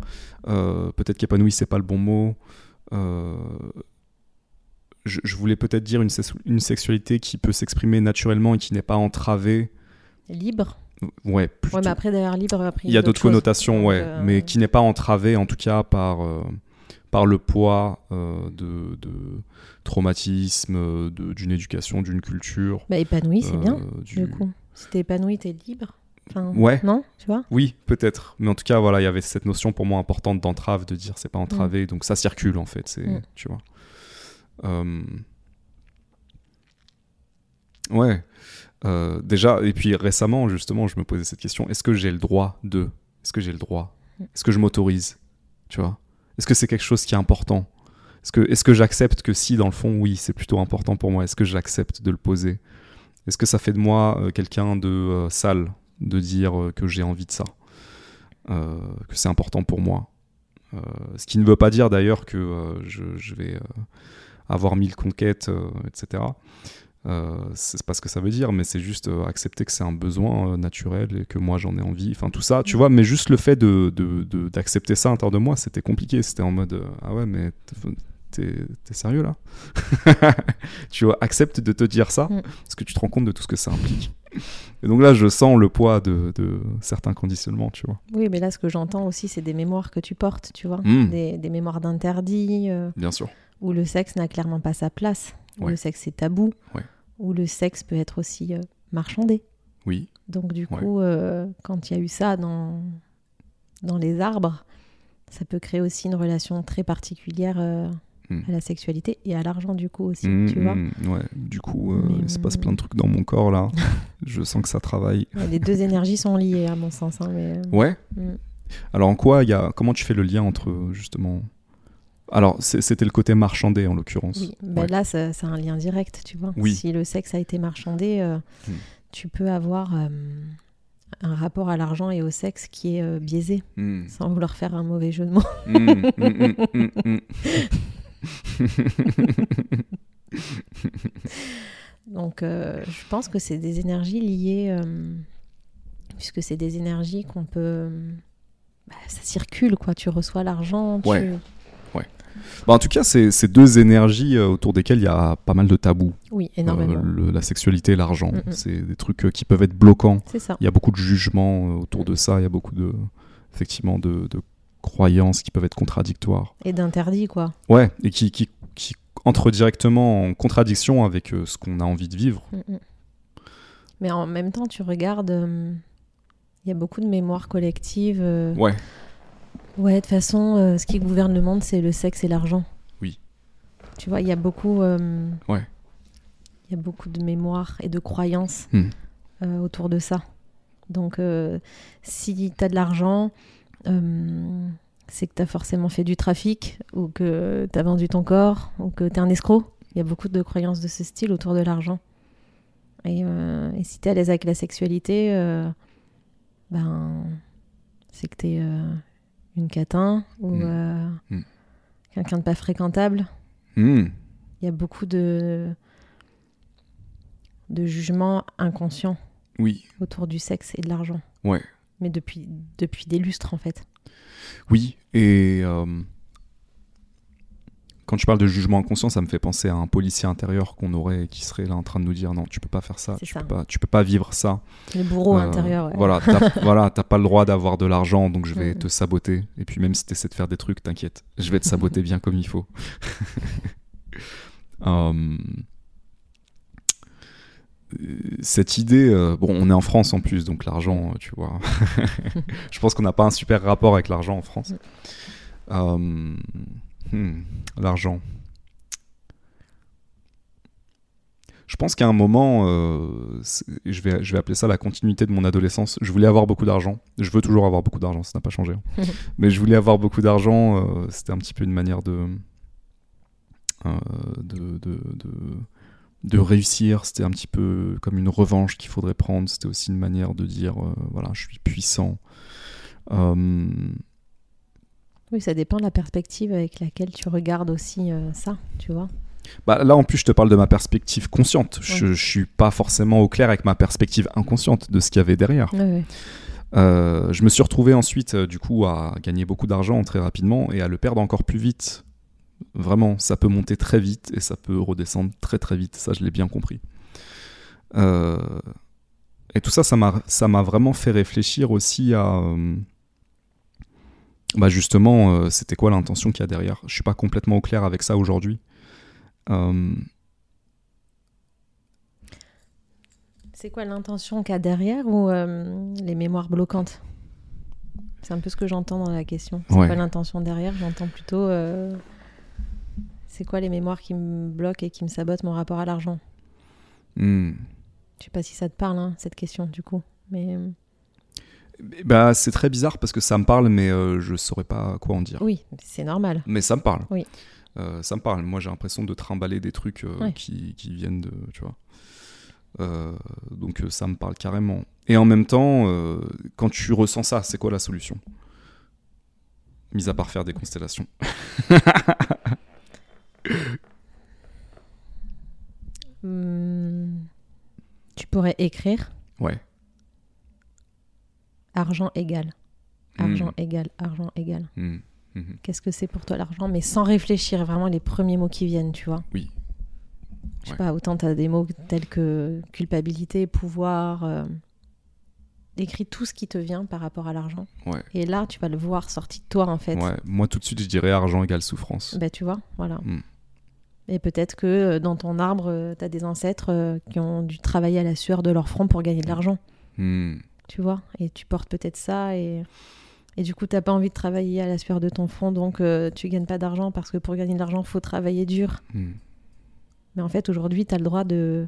euh, peut-être qu'épanoui, c'est pas le bon mot. Je, je voulais peut-être dire une sexualité qui peut s'exprimer naturellement et qui n'est pas entravée. Libre? Ouais, plutôt. Ouais, mais après, derrière libre, après, Il y a d'autres connotations, ouais, euh, mais qui n'est pas entravée en tout cas par, euh, par le poids euh, de, de traumatisme, de- d'une éducation, d'une culture. Bah, épanoui, c'est euh, bien, du- du coup. Si t'es épanoui, t'es libre. Enfin, Ouais. Non Tu vois? Oui, peut-être. Mais en tout cas, voilà, il y avait cette notion pour moi importante d'entrave, de dire c'est pas entravé, donc ça circule en fait, c'est, Mm. tu vois. Ouais. Euh, déjà, et puis récemment, justement, je me posais cette question est-ce que j'ai le droit de Est-ce que j'ai le droit? Est-ce que je m'autorise? Tu vois? Est-ce que c'est quelque chose qui est important? Est-ce que, est-ce que j'accepte que si, dans le fond, oui, c'est plutôt important pour moi Est-ce que j'accepte de le poser? Est-ce que ça fait de moi euh, quelqu'un de euh, sale de dire que j'ai envie de ça? Que c'est important pour moi? Ce qui ne veut pas dire d'ailleurs que je, vais avoir mille conquêtes, etc. Euh, c'est pas ce que ça veut dire, mais c'est juste euh, accepter que c'est un besoin euh, naturel et que moi j'en ai envie. Enfin, tout ça, tu vois, mais juste le fait de, d'accepter ça à l'intérieur de moi, c'était compliqué. C'était en mode Ah ouais, mais t'es sérieux là? [LAUGHS] Tu vois, accepte de te dire ça, Mm. parce que tu te rends compte de tout ce que ça implique. Et donc là, je sens le poids de, de certains conditionnements, tu vois. Oui, mais là, ce que j'entends aussi, c'est des mémoires que tu portes, tu vois. Mm. Des, des mémoires d'interdit, Bien sûr. où le sexe n'a clairement pas sa place, où Ouais. le sexe est tabou, Ouais. Où le sexe peut être aussi euh, marchandé. Oui. Donc du Ouais. coup, euh, quand il y a eu ça dans, dans les arbres, ça peut créer aussi une relation très particulière euh, Mm. à la sexualité et à l'argent du coup aussi, Mm, tu vois. mm, ouais. Du coup, euh, Mais, il se passe plein de trucs dans mon corps là. [LAUGHS] je sens que ça travaille. Ouais, Les deux énergies sont liées à mon sens. hein, mais, Ouais. Alors en quoi il y a comment tu fais le lien entre justement Alors c'est- c'était le côté marchandé en l'occurrence. Oui, Ouais. là, ça, ça a un lien direct, tu vois. Oui. Si le sexe a été marchandé, euh, Mm. tu peux avoir euh, un rapport à l'argent et au sexe qui est euh, biaisé, Mm. sans vouloir faire un mauvais jeu de mots. Mm, mm, mm, mm, mm. Donc, je pense que c'est des énergies liées, puisque c'est des énergies qu'on peut. bah, ça circule, quoi. Tu reçois l'argent. tu-. Bah, en tout cas, c'est deux énergies euh, autour desquelles il y a pas mal de tabous. Oui, énormément. Euh, le- la sexualité et l'argent, Mm, mm. c'est des trucs euh, qui peuvent être bloquants. C'est ça. Il y a beaucoup de jugements autour de ça. Il y a beaucoup de effectivement de, de croyances qui peuvent être contradictoires. Et d'interdit, quoi. Ouais, et qui, qui, qui entrent directement en contradiction avec euh, ce qu'on a envie de vivre. Mm, mm. Mais en même temps, tu regardes, euh, il y a beaucoup de mémoire collective. euh, Ouais. Ouais, de toute façon, euh, ce qui gouverne le monde, c'est le sexe et l'argent. Oui. Tu vois, il y a beaucoup. euh, Ouais. Il y a beaucoup de mémoire et de croyances Hmm. euh, autour de ça. Donc, si tu as de l'argent, c'est que tu as forcément fait du trafic, ou que tu as vendu ton corps, ou que tu es un escroc. Il y a beaucoup de croyances de ce style autour de l'argent. Et, et si tu es à l'aise avec la sexualité, ben, c'est que tu es une catin ou Mm. euh, Mm. quelqu'un de pas fréquentable. Hmm. Il y a beaucoup de, de jugements inconscients Oui, autour du sexe et de l'argent. Ouais. Mais depuis, depuis des lustres, en fait. oui. Et euh, quand tu parles de jugement inconscient, ça me fait penser à un policier intérieur qu'on aurait et qui serait là en train de nous dire non, tu peux pas faire ça, tu ça. peux pas, tu peux pas vivre ça. Le bourreau Euh, intérieur. ouais. Voilà, t'as [LAUGHS] voilà, pas le droit d'avoir de l'argent, donc je vais Mm. te saboter. Et puis même si t'essaies de faire des trucs, t'inquiète, je vais te saboter bien comme il faut. Euh, [LAUGHS] Cette idée, euh, bon, on est en France en plus, donc l'argent, euh, tu vois. [LAUGHS] je pense qu'on n'a pas un super rapport avec l'argent en France. Euh, hmm, l'argent. Je pense qu'à un moment, euh, je, vais, je vais appeler ça la continuité de mon adolescence. Je voulais avoir beaucoup d'argent. Je veux toujours avoir beaucoup d'argent, ça n'a pas changé. hein. [LAUGHS] Mais je voulais avoir beaucoup d'argent. euh, C'était un petit peu une manière de, euh, de, de, de- de réussir. C'était un petit peu comme une revanche qu'il faudrait prendre. C'était aussi une manière de dire voilà, je suis puissant. Oui, ça dépend de la perspective avec laquelle tu regardes aussi euh, ça, tu vois. Bah, là, en plus, je te parle de ma perspective consciente. Je, je suis pas forcément au clair avec ma perspective inconsciente de ce qu'il y avait derrière. Ouais, ouais. Euh, je me suis retrouvé ensuite, euh, du coup, à gagner beaucoup d'argent très rapidement et à le perdre encore plus vite. Vraiment, ça peut monter très vite et ça peut redescendre très très vite. Ça, je l'ai bien compris. Et tout ça, ça m'a vraiment fait réfléchir aussi à. Bah justement, euh, c'était quoi l'intention qu'il y a derrière? Je suis pas complètement au clair avec ça aujourd'hui. Euh, C'est quoi l'intention qu'il y a derrière ou euh, les mémoires bloquantes? C'est un peu ce que j'entends dans la question. C'est Ouais. quoi l'intention derrière? J'entends plutôt. c'est quoi les mémoires qui me bloquent et qui me sabotent mon rapport à l'argent? Hmm. Je sais pas si ça te parle, hein, cette question, du coup. Mais Bah, c'est très bizarre parce que ça me parle, mais euh, je saurais pas quoi en dire. oui, c'est normal. Mais ça me parle. Oui. Euh, ça me parle. Moi, j'ai l'impression de trimballer des trucs euh, Ouais. qui, qui viennent de. Tu vois. Euh, donc, ça me parle carrément. Et en même temps, quand tu ressens ça, c'est quoi la solution? Mis à part faire des constellations. [LAUGHS] Hmm, tu pourrais écrire? Ouais. Argent égal. Argent Hmm. égal, argent égal. Hmm. Mhm. Qu'est-ce que c'est pour toi l'argent Mais sans réfléchir, vraiment les premiers mots qui viennent, tu vois? Oui. Je sais Ouais. pas, autant tu as des mots tels que culpabilité, pouvoir. euh, Écris tout ce qui te vient par rapport à l'argent. Ouais. Et là, tu vas le voir sorti de toi, en fait. Ouais. Moi, tout de suite, je dirais argent égale souffrance. Bah, tu vois, voilà. Et peut-être que euh, dans ton arbre, tu as des ancêtres euh, qui ont dû travailler à la sueur de leur front pour gagner de l'argent, Hmm. Tu vois. Et tu portes peut-être ça et, et du coup, t'as pas envie de travailler à la sueur de ton front, donc euh, tu gagnes pas d'argent parce que pour gagner de l'argent, faut travailler dur. Hmm. Mais en fait, aujourd'hui, tu as le droit de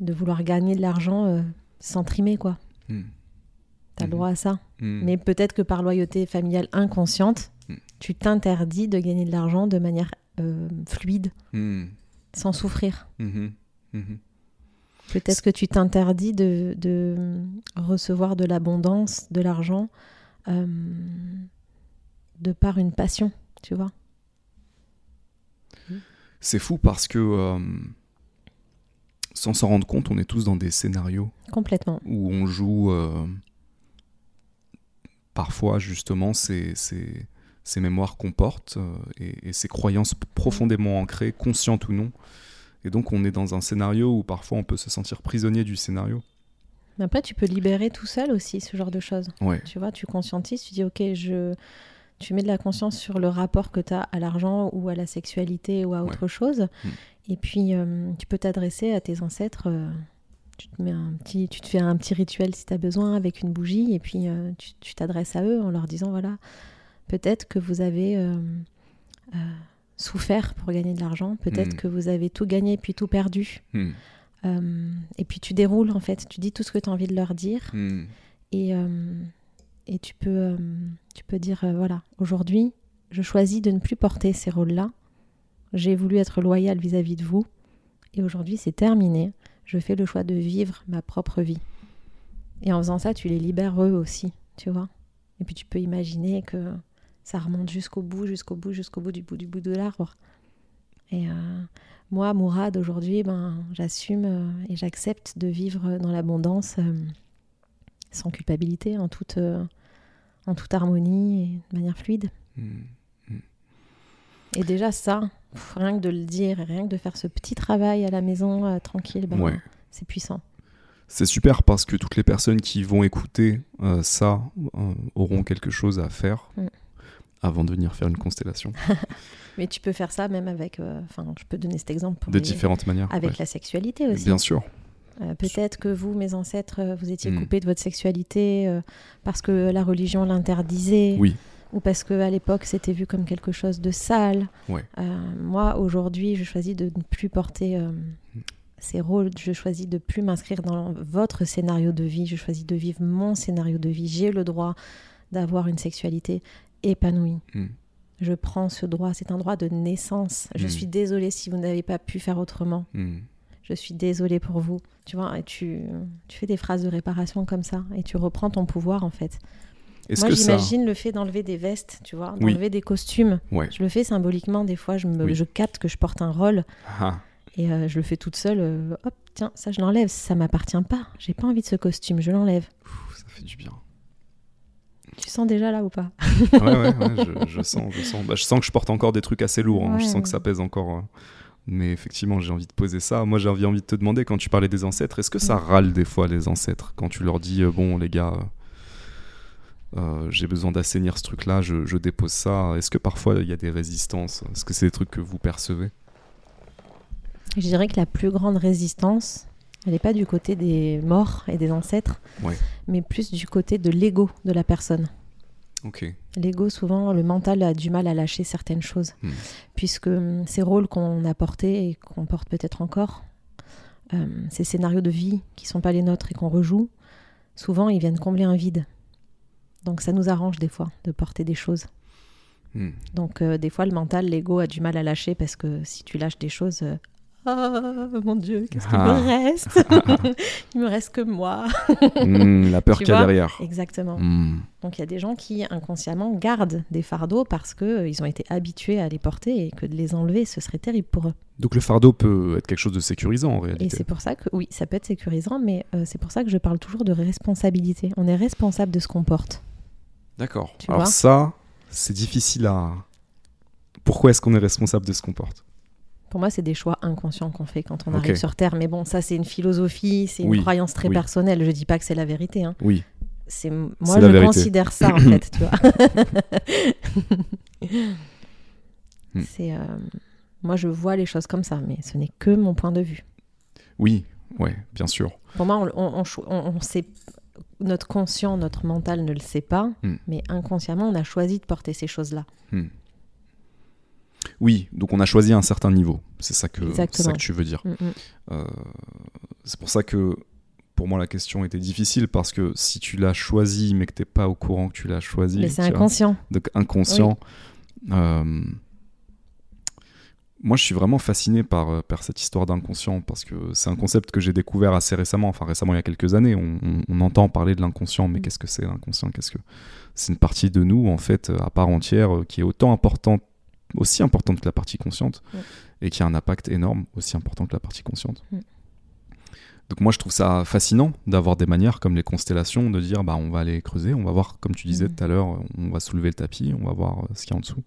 de vouloir gagner de l'argent euh, sans trimer, quoi. Hmm. Tu as le Mhm. droit à ça. Hmm. Mais peut-être que par loyauté familiale inconsciente, tu t'interdis de gagner de l'argent de manière euh, fluide, Hmm. sans souffrir. Peut-être que tu t'interdis de, de recevoir de l'abondance, de l'argent, euh, de par une passion, tu vois. C'est fou parce que, euh, sans s'en rendre compte, on est tous dans des scénarios Complètement. où on joue euh, parfois justement ces, ces, ces mémoires qu'on porte et, et ces croyances profondément ancrées, conscientes ou non. Et donc on est dans un scénario où parfois on peut se sentir prisonnier du scénario. Mais après, tu peux libérer tout seul aussi ce genre de choses. Ouais. Tu vois, tu conscientises, tu dis, ok, je... tu mets de la conscience sur le rapport que tu as à l'argent ou à la sexualité ou à Ouais. autre chose. Mm. Et puis, euh, tu peux t'adresser à tes ancêtres. euh, tu, te mets un petit, tu te fais un petit rituel si tu as besoin avec une bougie. Et puis, euh, tu t'adresses à eux en leur disant, voilà, peut-être que vous avez souffert pour gagner de l'argent. Peut-être Mm. que vous avez tout gagné puis tout perdu. Hmm. Euh, et puis, tu déroules, en fait. Tu dis tout ce que tu as envie de leur dire. Hmm. Et, euh, et tu, peux, euh, tu peux dire, voilà, aujourd'hui, je choisis de ne plus porter ces rôles-là. J'ai voulu être loyal vis-à-vis de vous. Et aujourd'hui, c'est terminé. Je fais le choix de vivre ma propre vie. Et en faisant ça, tu les libères eux aussi, tu vois. Et puis tu peux imaginer que ça remonte jusqu'au bout, jusqu'au bout, jusqu'au bout du bout du bout de l'arbre. Et euh, moi, Mourad, aujourd'hui, ben, j'assume euh, et j'accepte de vivre dans l'abondance euh, sans culpabilité, en toute, en toute harmonie et de manière fluide. Hmm. Et déjà ça, pff, rien que de le dire rien que de faire ce petit travail à la maison tranquille, ben, Ouais. c'est puissant. C'est super parce que toutes les personnes qui vont écouter ça auront quelque chose à faire Mm. Avant de venir faire une constellation. [LAUGHS] Mais tu peux faire ça même avec, euh, enfin, je peux donner cet exemple pour de les- différentes manières. avec ouais. la sexualité aussi. Bien sûr. Euh, Peut-être que vous, mes ancêtres, euh, vous étiez Mm. coupés de votre sexualité euh, parce que la religion l'interdisait. Oui. Ou parce qu'à l'époque, c'était vu comme quelque chose de sale. Ouais. Moi, aujourd'hui, je choisis de ne plus porter euh, ces rôles. Je choisis de plus m'inscrire dans votre scénario de vie. Je choisis de vivre mon scénario de vie. J'ai le droit d'avoir une sexualité épanouie. Mm. Je prends ce droit. C'est un droit de naissance. Je Mm. suis désolée si vous n'avez pas pu faire autrement. Hmm. Je suis désolée pour vous. Tu vois, et tu, tu fais des phrases de réparation comme ça et tu reprends ton pouvoir en fait. Moi, ça. j'imagine le fait d'enlever des vestes, tu vois, Oui. d'enlever des costumes. Ouais. Je le fais symboliquement, des fois, je, me, Oui. je capte que je porte un rôle Ah. et euh, je le fais toute seule. euh, hop, tiens, ça je l'enlève, ça m'appartient pas. J'ai pas envie de ce costume, je l'enlève. Ça fait du bien. Tu sens déjà là ou pas? Ouais, ouais, ouais, je, je sens, je sens. Bah, je sens que je porte encore des trucs assez lourds. hein. Je Ouais. sens que ça pèse encore. euh. Mais effectivement, j'ai envie de poser ça. Moi, j'avais envie de te demander, quand tu parlais des ancêtres, est-ce que ça râle des fois les ancêtres? Quand tu leur dis, euh, bon, les gars, euh, euh, j'ai besoin d'assainir ce truc-là, je, je dépose ça. Est-ce que parfois il y a des résistances? Est-ce que c'est des trucs que vous percevez? Je dirais que la plus grande résistance, elle n'est pas du côté des morts et des ancêtres, Ouais. mais plus du côté de l'ego de la personne. L'ego, souvent, le mental a du mal à lâcher certaines choses, Hmm. puisque hum, ces rôles qu'on a portés et qu'on porte peut-être encore, euh, ces scénarios de vie qui sont pas les nôtres et qu'on rejoue, souvent ils viennent combler un vide. Donc ça nous arrange des fois de porter des choses. Hmm. Donc euh, des fois le mental, l'ego a du mal à lâcher parce que si tu lâches des choses, euh, ah mon Dieu, qu'est-ce qu'il Ah. me reste [LAUGHS] Il me reste que moi. Hmm, la peur qu'il y a derrière. Exactement. Hmm. Donc il y a des gens qui inconsciemment gardent des fardeaux parce qu'ils ont été habitués à les porter et que de les enlever, ce serait terrible pour eux. Donc le fardeau peut être quelque chose de sécurisant en Et réalité. c'est pour ça que, oui, ça peut être sécurisant, mais euh, c'est pour ça que je parle toujours de responsabilité. On est responsable de ce qu'on porte. D'accord. Alors ça, c'est difficile à... Pourquoi est-ce qu'on est responsable de ce qu'on porte? Pour moi, c'est des choix inconscients qu'on fait quand on arrive sur Terre. Mais bon, ça, c'est une philosophie, c'est une Oui, croyance très oui. personnelle. Je dis pas que c'est la vérité. hein. Oui. C'est moi, je vérité. considère ça en [COUGHS] fait, tu vois. Hmm. c'est euh, moi, je vois les choses comme ça, mais ce n'est que mon point de vue. Oui, ouais, bien sûr. Pour moi, on, on- on sait, notre conscient, notre mental ne le sait pas, Hmm. mais inconsciemment, on a choisi de porter ces choses-là. Oui, donc on a choisi un certain niveau. C'est ça que, ça que tu veux dire. Mm, mm. Euh, c'est pour ça que pour moi la question était difficile parce que si tu l'as choisi mais que t'es pas au courant que tu l'as choisi, Mais c'est vois, inconscient. donc inconscient. euh, moi, je suis vraiment fasciné par, euh, par cette histoire d'inconscient parce que c'est un concept que j'ai découvert assez récemment, enfin récemment il y a quelques années. On, on- on entend parler de l'inconscient, mais Mm. qu'est-ce que c'est l'inconscient? Qu'est-ce que c'est une partie de nous en fait à part entière qui est autant importante, aussi importante que la partie consciente et qui a un impact énorme, aussi important que la partie consciente. Donc moi je trouve ça fascinant d'avoir des manières comme les constellations de dire bah on va aller creuser, on va voir comme tu disais tout à l'heure, on va soulever le tapis, on va voir euh, ce qu'il y a en dessous,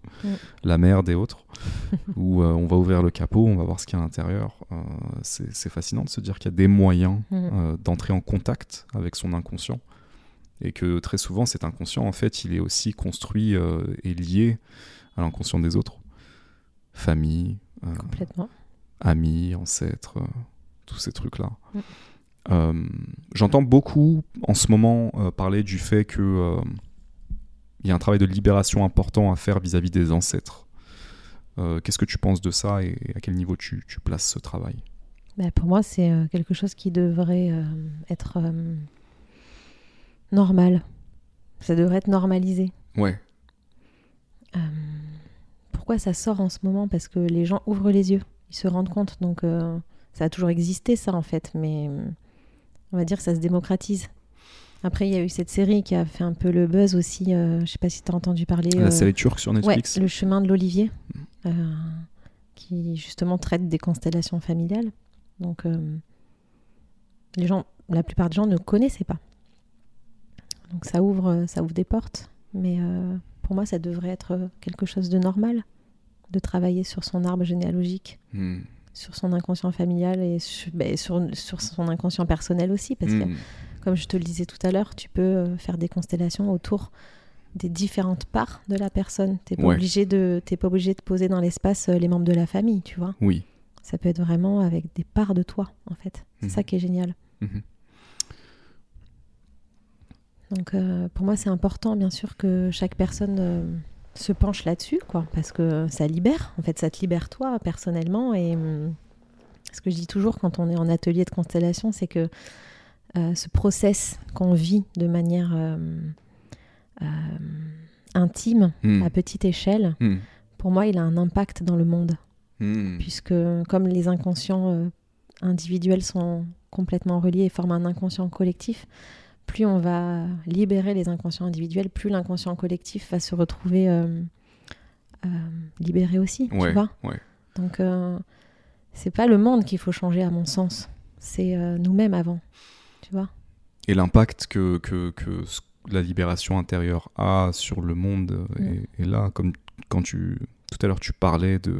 la merde et autres, [LAUGHS] ou euh, on va ouvrir le capot, on va voir ce qu'il y a à l'intérieur. Euh, c'est fascinant de se dire qu'il y a des moyens euh, d'entrer en contact avec son inconscient et que très souvent cet inconscient en fait il est aussi construit et lié à l'inconscient des autres, famille, euh, Complètement. amis, ancêtres, euh, tous ces trucs-là. Mm. Euh, J'entends beaucoup en ce moment parler du fait que il y a un travail de libération important à faire vis-à-vis des ancêtres. Qu'est-ce que tu penses de ça et à quel niveau tu, tu places ce travail? Bah, pour moi, c'est quelque chose qui devrait être normal. Ça devrait être normalisé. Ouais, Euh, pourquoi ça sort en ce moment? Parce que les gens ouvrent les yeux, ils se rendent compte. Donc, euh, ça a toujours existé, ça, en fait, mais euh, on va dire que ça se démocratise. Après, il y a eu cette série qui a fait un peu le buzz aussi. euh, je sais pas si tu as entendu parler. la euh, série turque sur ouais, Netflix. Le chemin de l'Olivier, Mm. euh, qui justement traite des constellations familiales. Donc, les gens, la plupart des gens ne connaissaient pas. Donc, ça ouvre, ça ouvre des portes. Mais pour moi, ça devrait être quelque chose de normal de travailler sur son arbre généalogique, Hmm. sur son inconscient familial et sur, ben, sur, sur son inconscient personnel aussi. Parce que, Hmm. comme je te le disais tout à l'heure, tu peux euh, faire des constellations autour des différentes parts de la personne. Tu n'es pas, Ouais. obligé de- t'es pas obligé de poser dans l'espace euh, les membres de la famille, tu vois. Oui. Ça peut être vraiment avec des parts de toi, en fait. C'est ça qui est génial. Donc, euh, pour moi, c'est important, bien sûr, que chaque personne euh, se penche là-dessus, quoi, parce que ça libère. En fait, ça te libère toi, personnellement. Et hum, ce que je dis toujours quand on est en atelier de constellation, c'est que euh, ce process qu'on vit de manière euh, euh, intime, Hmm. à petite échelle, Hmm. pour moi, il a un impact dans le monde. Puisque comme les inconscients individuels sont complètement reliés et forment un inconscient collectif, plus on va libérer les inconscients individuels, plus l'inconscient collectif va se retrouver euh, euh, libéré aussi, tu vois. ouais. Donc euh, c'est pas le monde qu'il faut changer à mon sens, c'est euh, nous-mêmes avant, tu vois. Et l'impact que, que, la libération intérieure a sur le monde Mm. est, est là. Comme quand tu tout à l'heure tu parlais de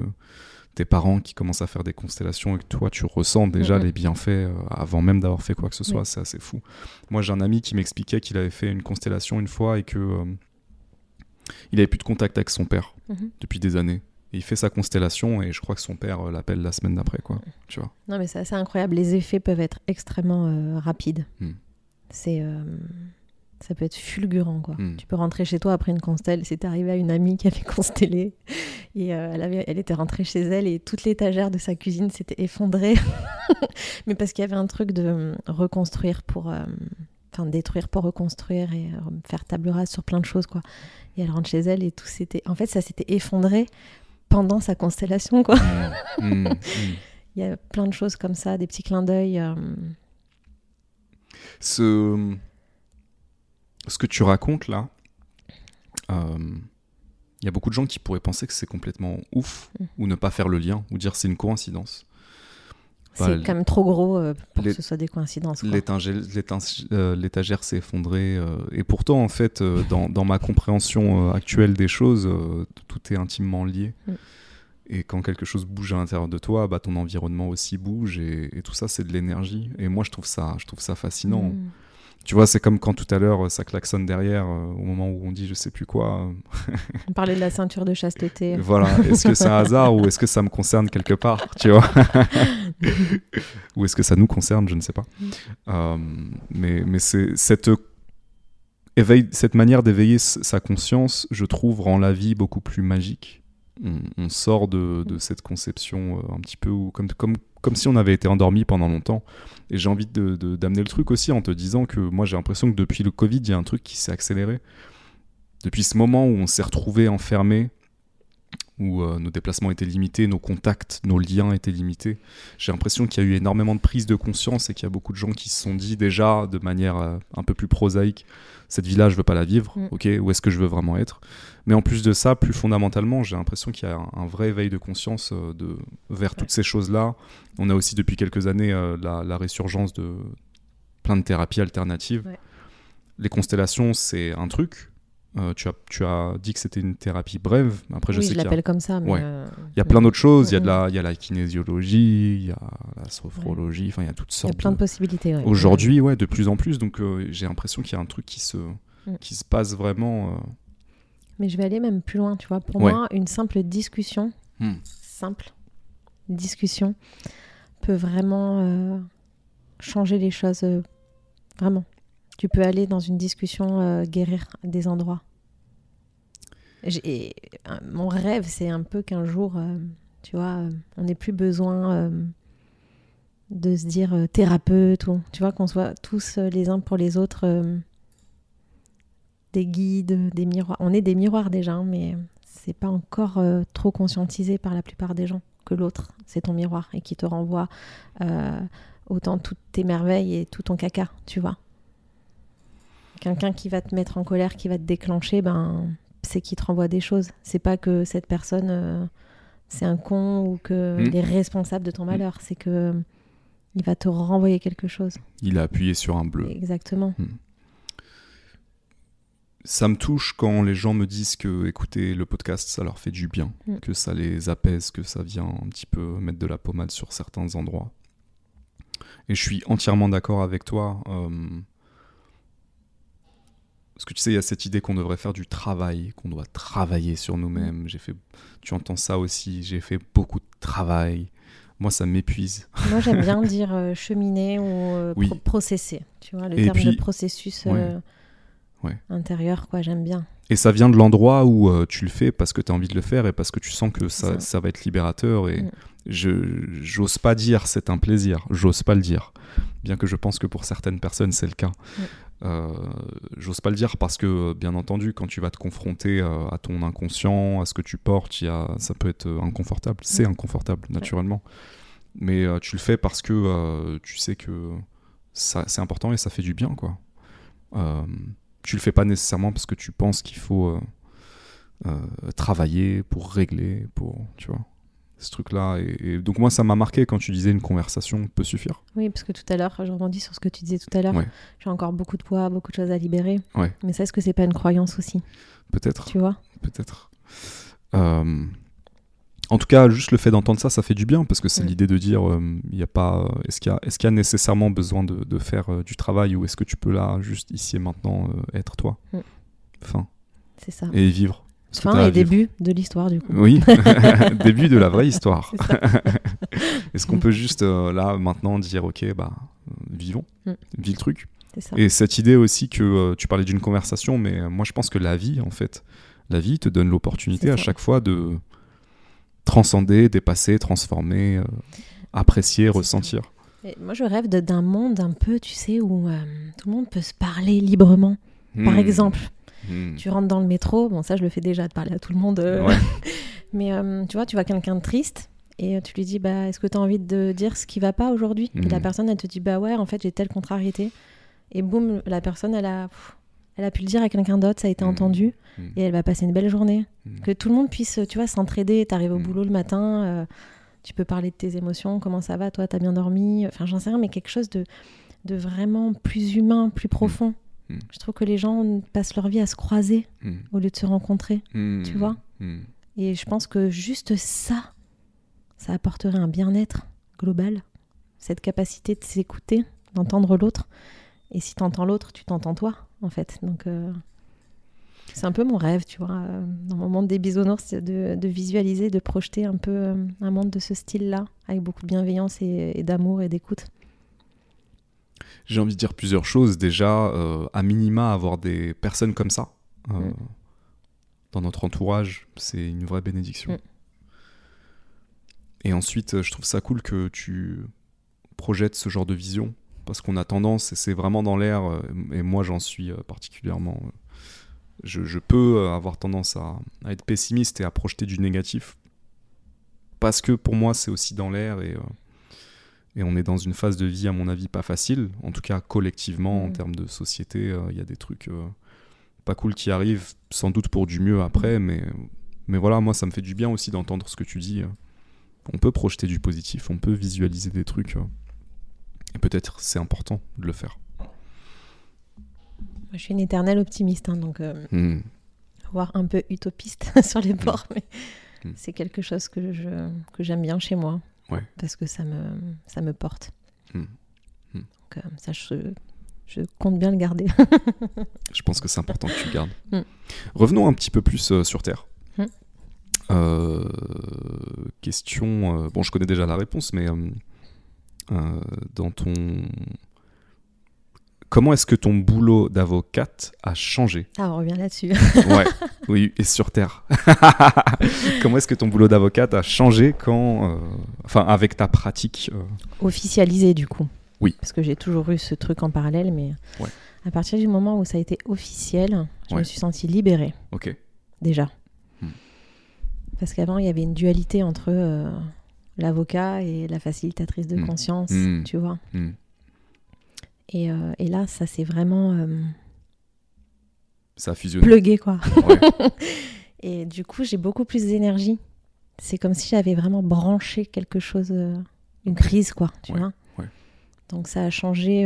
tes parents qui commencent à faire des constellations et que toi tu ressens déjà Mm, mm. les bienfaits euh, avant même d'avoir fait quoi que ce soit, Oui. c'est assez fou. Moi j'ai un ami qui m'expliquait qu'il avait fait une constellation une fois et que euh, il avait plus de contact avec son père Mhm. depuis des années. Et il fait sa constellation et je crois que son père euh, l'appelle la semaine d'après quoi. Tu vois. Non, mais c'est assez incroyable. Les effets peuvent être extrêmement euh, rapides. Hmm. C'est, ça peut être fulgurant, quoi. Hmm. Tu peux rentrer chez toi après une constelle. C'est arrivé à une amie qui avait [LAUGHS] constellé et euh, elle, avait, elle était rentrée chez elle et toute l'étagère de sa cuisine s'était effondrée. [LAUGHS] mais parce qu'il y avait un truc de euh, reconstruire pour, euh, enfin détruire pour reconstruire et euh, faire table rase sur plein de choses, quoi. Et elle rentre chez elle et tout s'était, en fait, ça s'était effondré pendant sa constellation, quoi. Hmm, [LAUGHS] hmm. Il y a plein de choses comme ça, des petits clins d'œil. ce, ce que tu racontes là, euh, il y a beaucoup de gens qui pourraient penser que c'est complètement ouf Mm. ou ne pas faire le lien ou dire c'est une coïncidence. c'est Bah, quand même trop gros euh, pour que ce soit des coïncidences. L'étagère euh, l'étagère s'est effondrée. euh, et pourtant, en fait, euh, dans, dans ma compréhension euh, actuelle des choses, euh, tout est intimement lié. Mm. Et quand quelque chose bouge à l'intérieur de toi, bah, ton environnement aussi bouge. Et, et tout ça, c'est de l'énergie. Et moi, je trouve ça, je trouve ça fascinant. Mm. Tu vois, c'est comme quand tout à l'heure, ça klaxonne derrière, euh, au moment où on dit je sais plus quoi. euh, On parlait de la ceinture de chasteté. [LAUGHS] Voilà, est-ce que c'est un hasard ou est-ce que ça me concerne quelque part, tu vois? [LAUGHS] Ou est-ce que ça nous concerne, je ne sais pas. Mm. Euh, mais mais c'est cette éveil, cette manière d'éveiller sa conscience, je trouve, rend la vie beaucoup plus magique. On, on sort de, de cette conception euh, un petit peu où- comme, comme, comme si on avait été endormi pendant longtemps. Et j'ai envie de- de- d'amener le truc aussi en te disant que moi j'ai l'impression que depuis le Covid, il y a un truc qui s'est accéléré. Depuis ce moment où on s'est retrouvé enfermé, où euh, nos déplacements étaient limités, nos contacts, nos liens étaient limités, j'ai l'impression qu'il y a eu énormément de prise de conscience et qu'il y a beaucoup de gens qui se sont dit déjà de manière euh, un peu plus prosaïque, cette vie-là, je veux pas la vivre, Mm. ok, où est-ce que je veux vraiment être? Mais en plus de ça, plus fondamentalement, j'ai l'impression qu'il y a un, un vrai éveil de conscience euh, de, vers toutes ces choses-là. On a aussi depuis quelques années la, la résurgence de plein de thérapies alternatives. Ouais. Les constellations, c'est un truc. Euh, tu, as, tu as dit que c'était une thérapie brève. Après, je oui, sais je a- l'appelle comme ça. Mais Ouais. euh, il y a plein d'autres choses. Il y, a de la, il y a la kinésiologie, il y a la sophrologie, enfin, il y a toutes il y a sortes plein de de- possibilités. ouais. Aujourd'hui, ouais, de plus en plus. Donc, euh, j'ai l'impression qu'il y a un truc qui se, Mm. qui se passe vraiment. Mais je vais aller même plus loin, tu vois. Pour Ouais. moi, une simple discussion, Hmm. simple discussion, peut vraiment changer les choses. vraiment. Tu peux aller dans une discussion euh, guérir des endroits. Euh, mon rêve, c'est un peu qu'un jour, euh, tu vois, on n'ait plus besoin de se dire thérapeute ou, tu vois, qu'on soit tous les uns pour les autres des guides, des miroirs. On est des miroirs déjà, hein, mais c'est pas encore trop conscientisé par la plupart des gens que l'autre, c'est ton miroir et qui te renvoie autant toutes tes merveilles et tout ton caca, tu vois. Quelqu'un qui va te mettre en colère, qui va te déclencher, ben, c'est qui te renvoie des choses. C'est pas que cette personne, euh, c'est un con ou qu'il Mm. est responsable de ton malheur. C'est que il va te renvoyer quelque chose. il a appuyé sur un bleu. Exactement. Ça me touche quand les gens me disent que écouter le podcast, ça leur fait du bien, que ça les apaise, que ça vient un petit peu mettre de la pommade sur certains endroits. Et je suis entièrement d'accord avec toi. euh, Parce que tu sais, il y a cette idée qu'on devrait faire du travail, qu'on doit travailler sur nous-mêmes. J'ai fait, tu entends ça aussi. J'ai fait beaucoup de travail. Moi, ça m'épuise. Moi, j'aime bien [LAUGHS] dire euh, cheminer ou euh, Oui. pro- processer. Tu vois, le Et terme de processus Ouais. euh, Ouais. intérieur, quoi, j'aime bien. Et ça vient de l'endroit où euh, tu le fais parce que tu as envie de le faire et parce que tu sens que ça. ça va être libérateur. Et Mm. je j'ose pas dire c'est un plaisir, j'ose pas le dire. Bien que je pense que pour certaines personnes c'est le cas. Mm. Euh, j'ose pas le dire parce que, bien entendu, quand tu vas te confronter euh, à ton inconscient, à ce que tu portes, y a, ça peut être euh, inconfortable. C'est inconfortable, naturellement. Mais euh, tu le fais parce que tu sais que c'est important et ça fait du bien, quoi. Tu le fais pas nécessairement parce que tu penses qu'il faut travailler pour régler, pour, tu vois, ce truc-là. Et, et donc moi, ça m'a marqué quand tu disais une conversation peut suffire. Oui, parce que tout à l'heure, je rebondis sur ce que tu disais tout à l'heure. Ouais. J'ai encore beaucoup de poids, beaucoup de choses à libérer. Ouais. Mais ça, est-ce que c'est pas une croyance aussi? Peut-être. Tu vois? Peut-être. Euh, en tout cas, juste le fait d'entendre ça, ça fait du bien parce que c'est Mm. l'idée de dire, euh, il y a pas, est-ce qu'il y a, est-ce qu'il y a nécessairement besoin de, de faire euh, du travail ou est-ce que tu peux là, juste ici et maintenant, euh, être toi, Mm. fin C'est ça. et vivre. Fin et début de l'histoire, du coup. Oui, [LAUGHS] [LAUGHS] début de la vraie histoire. [LAUGHS] Est-ce qu'on peut juste euh, là maintenant dire, ok, bah euh, vivons, Mm. vis le truc? Ça. Et cette idée aussi que euh, tu parlais d'une conversation, mais moi je pense que la vie, en fait, la vie te donne l'opportunité à chaque fois de transcender, dépasser, transformer, euh, apprécier, ressentir. Et moi, je rêve d'un monde un peu, tu sais, où tout le monde peut se parler librement. Par Hmm. exemple, Hmm. tu rentres dans le métro, bon, ça, je le fais déjà, de parler à tout le monde. euh, Ouais. [LAUGHS] Mais euh, tu vois, tu vois quelqu'un de triste et euh, tu lui dis bah, Est-ce que tu as envie de dire ce qui va pas aujourd'hui? Et la Mhm. personne, elle te dit Bah ouais, en fait, j'ai telle contrariété. Et boum, la personne, elle a, elle a pu le dire à quelqu'un d'autre, ça a été Mhm. entendu et elle va passer une belle journée. Que tout le monde puisse, tu vois, s'entraider. Tu arrives au boulot le matin, euh, tu peux parler de tes émotions, comment ça va, toi, t'as bien dormi, enfin j'en sais rien, mais quelque chose de, de vraiment plus humain, plus profond. Mm. Je trouve que les gens passent leur vie à se croiser Mm. au lieu de se rencontrer. Mm. Tu vois. Et je pense que juste ça, ça apporterait un bien-être global, cette capacité de s'écouter, d'entendre l'autre. Et si t'entends l'autre, tu t'entends toi, en fait. Donc euh, c'est un peu mon rêve, tu vois, euh, dans mon monde des bisounours, de, de visualiser, de projeter un peu euh, un monde de ce style-là, avec beaucoup de bienveillance et, et d'amour et d'écoute. J'ai envie de dire plusieurs choses. Déjà, euh, à minima, avoir des personnes comme ça euh, Mm. dans notre entourage, c'est une vraie bénédiction. Mm. Et ensuite, euh, je trouve ça cool que tu projettes ce genre de vision, parce qu'on a tendance, et c'est vraiment dans l'air, et moi j'en suis particulièrement... je, je peux avoir tendance à, à être pessimiste et à projeter du négatif, parce que pour moi c'est aussi dans l'air, et... euh, et on est dans une phase de vie, à mon avis, pas facile. En tout cas, collectivement, en Mm. termes de société, euh, il y a des trucs euh, pas cool qui arrivent, sans doute pour du mieux après. Mais, mais voilà, moi, ça me fait du bien aussi d'entendre ce que tu dis. On peut projeter du positif, on peut visualiser des trucs. euh, et peut-être c'est important de le faire. Moi, je suis une éternelle optimiste, hein, donc euh, Mm. voire un peu utopiste [LAUGHS] sur les bords, mais Mm. c'est quelque chose que je que j'aime bien chez moi, Ouais. parce que ça me ça me porte. Mm. Mm. Donc euh, ça, je, je compte bien le garder. [LAUGHS] Je pense que c'est important que tu le gardes. [LAUGHS] Mm. Revenons un petit peu plus euh, sur Terre. Euh, question. bon, je connais déjà la réponse, mais dans ton. Comment est-ce que ton boulot d'avocate a changé Ah, on revient là-dessus. [LAUGHS] Ouais, oui, et sur Terre. [LAUGHS] Comment est-ce que ton boulot d'avocate a changé quand. euh, Enfin, avec ta pratique euh, Officialisé du coup. Oui. Parce que j'ai toujours eu ce truc en parallèle, mais Ouais. à partir du moment où ça a été officiel, je Ouais. me suis sentie libérée Ok. déjà. Hmm. Parce qu'avant, il y avait une dualité entre euh, l'avocat et la facilitatrice de Hmm. conscience, Hmm. tu vois. Et, euh, et là, ça s'est vraiment euh, Ça a fusionné. plugué, quoi. Ouais. [LAUGHS] Et du coup, j'ai beaucoup plus d'énergie. C'est comme si j'avais vraiment branché quelque chose, euh, une crise, quoi, tu Ouais, vois. ouais. Donc ça a changé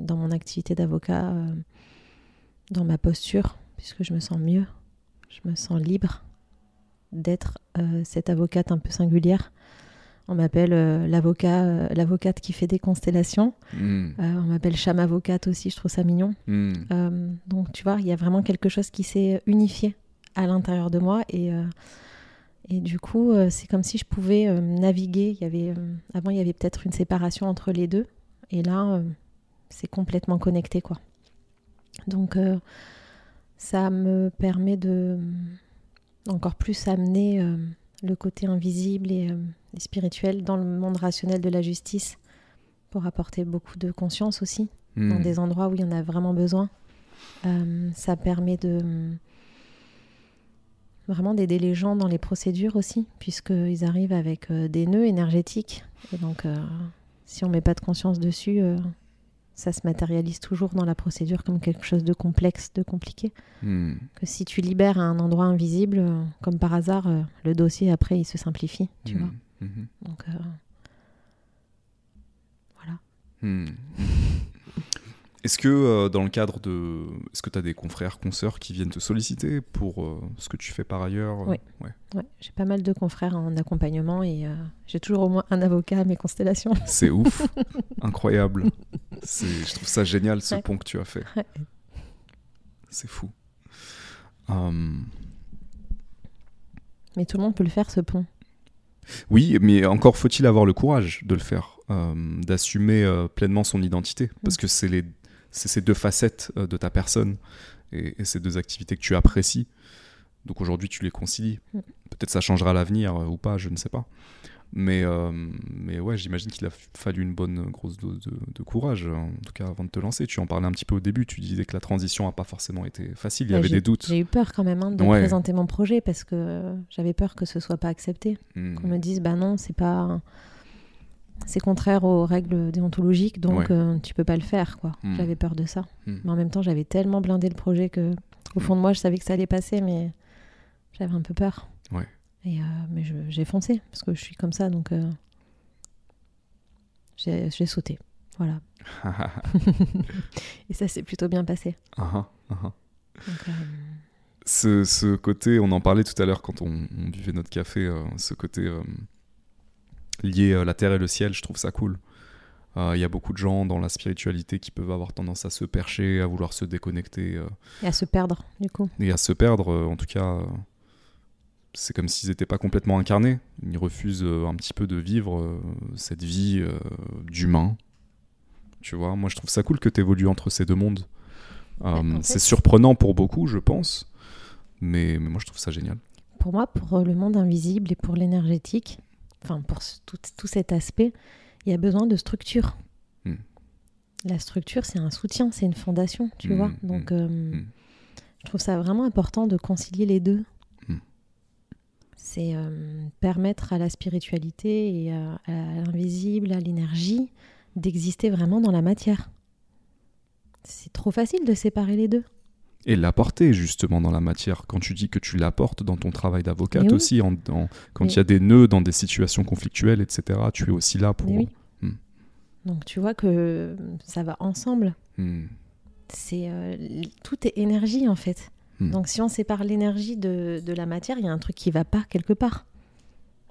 dans mon activité d'avocat, dans ma posture, puisque je me sens mieux, je me sens libre d'être euh, cette avocate un peu singulière. On m'appelle euh, l'avocat, euh, l'avocate qui fait des constellations. Hmm. Euh, on m'appelle Cham avocate aussi, je trouve ça mignon. Hmm. Donc tu vois, il y a vraiment quelque chose qui s'est unifié à l'intérieur de moi et, et du coup, c'est comme si je pouvais naviguer. Il y avait, avant, il y avait peut-être une séparation entre les deux et là, c'est complètement connecté quoi. Donc ça me permet de encore plus amener le côté invisible et, euh, et spirituel dans le monde rationnel de la justice pour apporter beaucoup de conscience aussi dans Hmm. des endroits où il y en a vraiment besoin. Euh, ça permet de vraiment d'aider les gens dans les procédures aussi, puisqu'ils arrivent avec euh, des nœuds énergétiques. Et donc, si on met pas de conscience dessus, ça se matérialise toujours dans la procédure comme quelque chose de complexe, de compliqué. Hmm. Que si tu libères à un endroit invisible, euh, comme par hasard, euh, le dossier après il se simplifie, tu Hmm. vois. Mhm. Donc, euh, voilà. [LAUGHS] Est-ce que euh, dans le cadre de... Est-ce que tu as des confrères, consoeurs qui viennent te solliciter pour euh, ce que tu fais par ailleurs Oui. Ouais. Ouais, j'ai pas mal de confrères en accompagnement et euh, j'ai toujours au moins un avocat à mes constellations. [LAUGHS] C'est ouf, incroyable. Je trouve ça génial ce Ouais. pont que tu as fait. C'est fou. Hum, Mais tout le monde peut le faire, ce pont. Oui, mais encore faut-il avoir le courage de le faire, euh, d'assumer euh, pleinement son identité, parce que c'est les, c'est ces deux facettes euh, de ta personne et, et ces deux activités que tu apprécies. Donc aujourd'hui, tu les concilies. Mm. Peut-être ça changera à l'avenir euh, ou pas, je ne sais pas. Mais, euh, mais ouais, j'imagine qu'il a fallu une bonne grosse dose de, de courage, en tout cas avant de te lancer. Tu en parlais un petit peu au début, tu disais que la transition n'a pas forcément été facile, il y Ouais, avait des doutes. J'ai eu peur quand même hein, de Ouais. présenter mon projet parce que j'avais peur que ce soit pas accepté. Mm. Qu'on me dise, bah non, c'est pas. C'est contraire aux règles déontologiques, donc Ouais. euh, tu peux pas le faire, quoi. Mm. J'avais peur de ça. Mm. Mais en même temps, j'avais tellement blindé le projet que, au fond de moi, je savais que ça allait passer, mais j'avais un peu peur. Et, euh, mais j'ai foncé, parce que je suis comme ça, donc euh, j'ai sauté. Voilà. [LAUGHS] [LAUGHS] Et ça s'est plutôt bien passé. Ah, ah, ah. Donc, euh, ce, ce côté, on en parlait tout à l'heure quand on, on buvait notre café, ce côté euh, lié à la terre et le ciel, je trouve ça cool. Euh, Il y a beaucoup de gens dans la spiritualité qui peuvent avoir tendance à se percher, à vouloir se déconnecter euh, et à se perdre, du coup. et à se perdre. euh, en tout cas, euh, c'est comme s'ils n'étaient pas complètement incarnés. Ils refusent euh, un petit peu de vivre euh, cette vie euh, d'humain. Tu vois, moi je trouve ça cool que tu évolues entre ces deux mondes. Euh, c'est surprenant pour beaucoup, je pense, mais, mais moi je trouve ça génial. Pour moi, pour le monde invisible et pour l'énergétique, enfin pour ce- tout, tout cet aspect, il y a besoin de structure. Hmm. La structure, c'est un soutien, c'est une fondation, tu Hmm, vois. hmm, Donc, euh, je trouve ça vraiment important de concilier les deux. C'est euh, permettre à la spiritualité et à, à l'invisible, à l'énergie, d'exister vraiment dans la matière. C'est trop facile de séparer les deux. Et l'apporter justement dans la matière, quand tu dis que tu l'apportes dans ton travail d'avocate oui. aussi, en, en- quand il y a des nœuds dans des situations conflictuelles, etc., tu es aussi là pour... Oui. Hmm. Donc tu vois que ça va ensemble. Hmm. C'est euh, tout est énergie en fait. Hmm. Donc si on sépare l'énergie de, de la matière, il y a un truc qui va pas quelque part.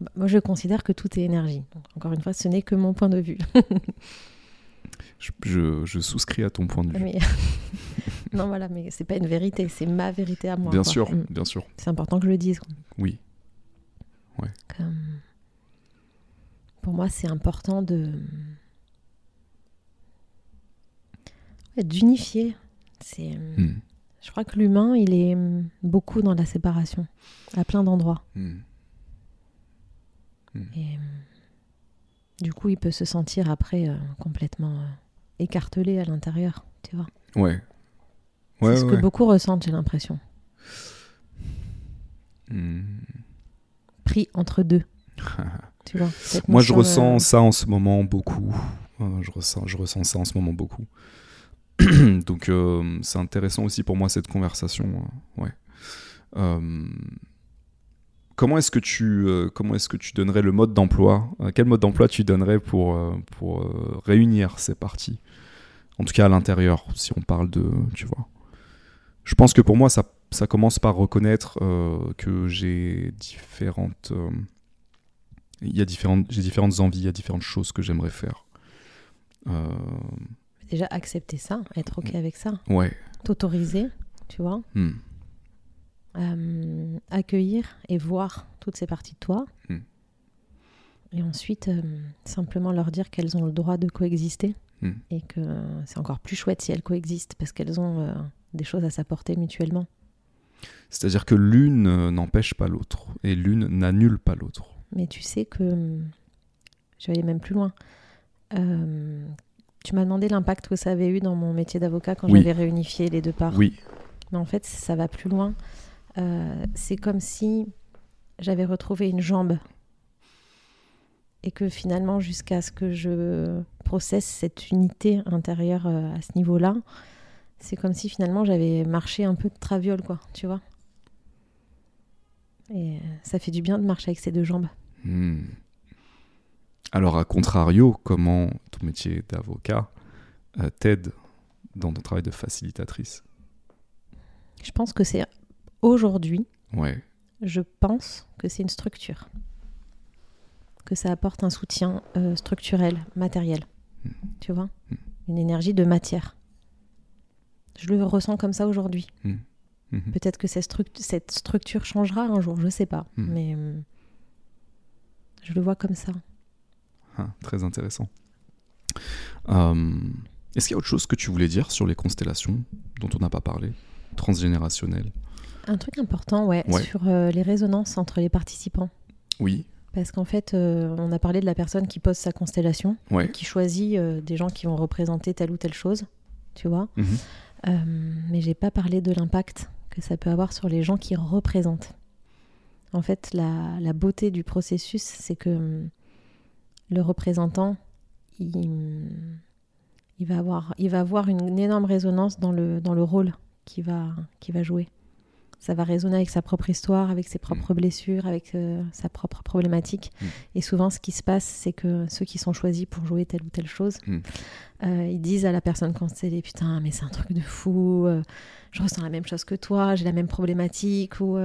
Bah, moi je considère que tout est énergie. Donc, encore une fois, ce n'est que mon point de vue. [LAUGHS] Je, je- je souscris à ton point de vue. Mais- [LAUGHS] [LAUGHS] non voilà, mais c'est pas une vérité, c'est ma vérité à moi. bien quoi. sûr, Mm. bien sûr. C'est important que je le dise. quoi. Oui. Comme- Pour moi, c'est important de Ouais, d'unifier. C'est Hmm. Je crois que l'humain, il est hum, beaucoup dans la séparation, à plein d'endroits. Et du coup, il peut se sentir après euh, complètement euh, écartelé à l'intérieur, tu vois. Ouais. Ouais, c'est ce ouais. que beaucoup ressentent, j'ai l'impression. Hmm. Pris entre deux, [LAUGHS] tu vois. Moi, je ressens ça en ce moment beaucoup. Euh, je, ressens, je ressens ça en ce moment beaucoup. [CLEARS THROAT] Donc, euh, c'est intéressant aussi pour moi cette conversation. euh, ouais. Euh, comment est-ce que tu euh, comment est-ce que tu donnerais le mode d'emploi Euh, Quel mode d'emploi tu donnerais pour euh, pour euh, réunir ces parties? En tout cas à l'intérieur, si on parle de, tu vois. Je pense que pour moi, ça ça commence par reconnaître euh, que j'ai différentes euh, il y a différentes j'ai différentes envies, il y a différentes choses que j'aimerais faire. Euh, Déjà accepter ça, être OK avec ça, ouais. t'autoriser, tu vois. Hmm. accueillir et voir toutes ces parties de toi. Hmm. Et ensuite, simplement leur dire qu'elles ont le droit de coexister Hmm. et que c'est encore plus chouette si elles coexistent parce qu'elles ont des choses à s'apporter mutuellement. C'est-à-dire que l'une n'empêche pas l'autre et l'une n'annule pas l'autre. Mais tu sais que hum, je vais aller même plus loin. Euh, tu m'as demandé l'impact que ça avait eu dans mon métier d'avocat quand Oui. j'avais réunifié les deux parts. Oui. Mais en fait, ça va plus loin. Euh, c'est comme si j'avais retrouvé une jambe. Et que finalement, jusqu'à ce que je processe cette unité intérieure euh, à ce niveau-là, c'est comme si finalement j'avais marché un peu de traviole, quoi, tu vois. Et euh, ça fait du bien de marcher avec ces deux jambes. Hmm. Alors, à contrario, comment ton métier d'avocat euh, t'aide dans ton travail de facilitatrice? Je pense que c'est aujourd'hui, Ouais. je pense que c'est une structure. Que ça apporte un soutien euh, structurel, matériel. Mm. Tu vois? Mm. Une énergie de matière. Je le ressens comme ça aujourd'hui. Mhm. Peut-être que cette, cette structure changera un jour, je sais pas. Mm. Mais hum, je le vois comme ça. Ah, très intéressant. Euh, Est-ce qu'il y a autre chose que tu voulais dire sur les constellations dont on n'a pas parlé Transgénérationnelles? Un truc important, ouais, Ouais. sur euh, les résonances entre les participants. Oui. Parce qu'en fait, euh, on a parlé de la personne qui pose sa constellation, Ouais. qui choisit euh, des gens qui vont représenter telle ou telle chose, tu vois. Mhm. Euh, mais j'ai pas parlé de l'impact que ça peut avoir sur les gens qui représentent. En fait, la, beauté du processus, c'est que hum, le représentant, il, va avoir, il va avoir une, énorme résonance dans le, rôle qu'il va, va jouer. Ça va résonner avec sa propre histoire, avec ses propres blessures, avec euh, sa propre problématique. Mm. Et souvent, ce qui se passe, c'est que ceux qui sont choisis pour jouer telle ou telle chose, Mm. euh, ils disent à la personne constellée Putain, mais c'est un truc de fou, euh, je ressens la même chose que toi, j'ai la même problématique. Ou,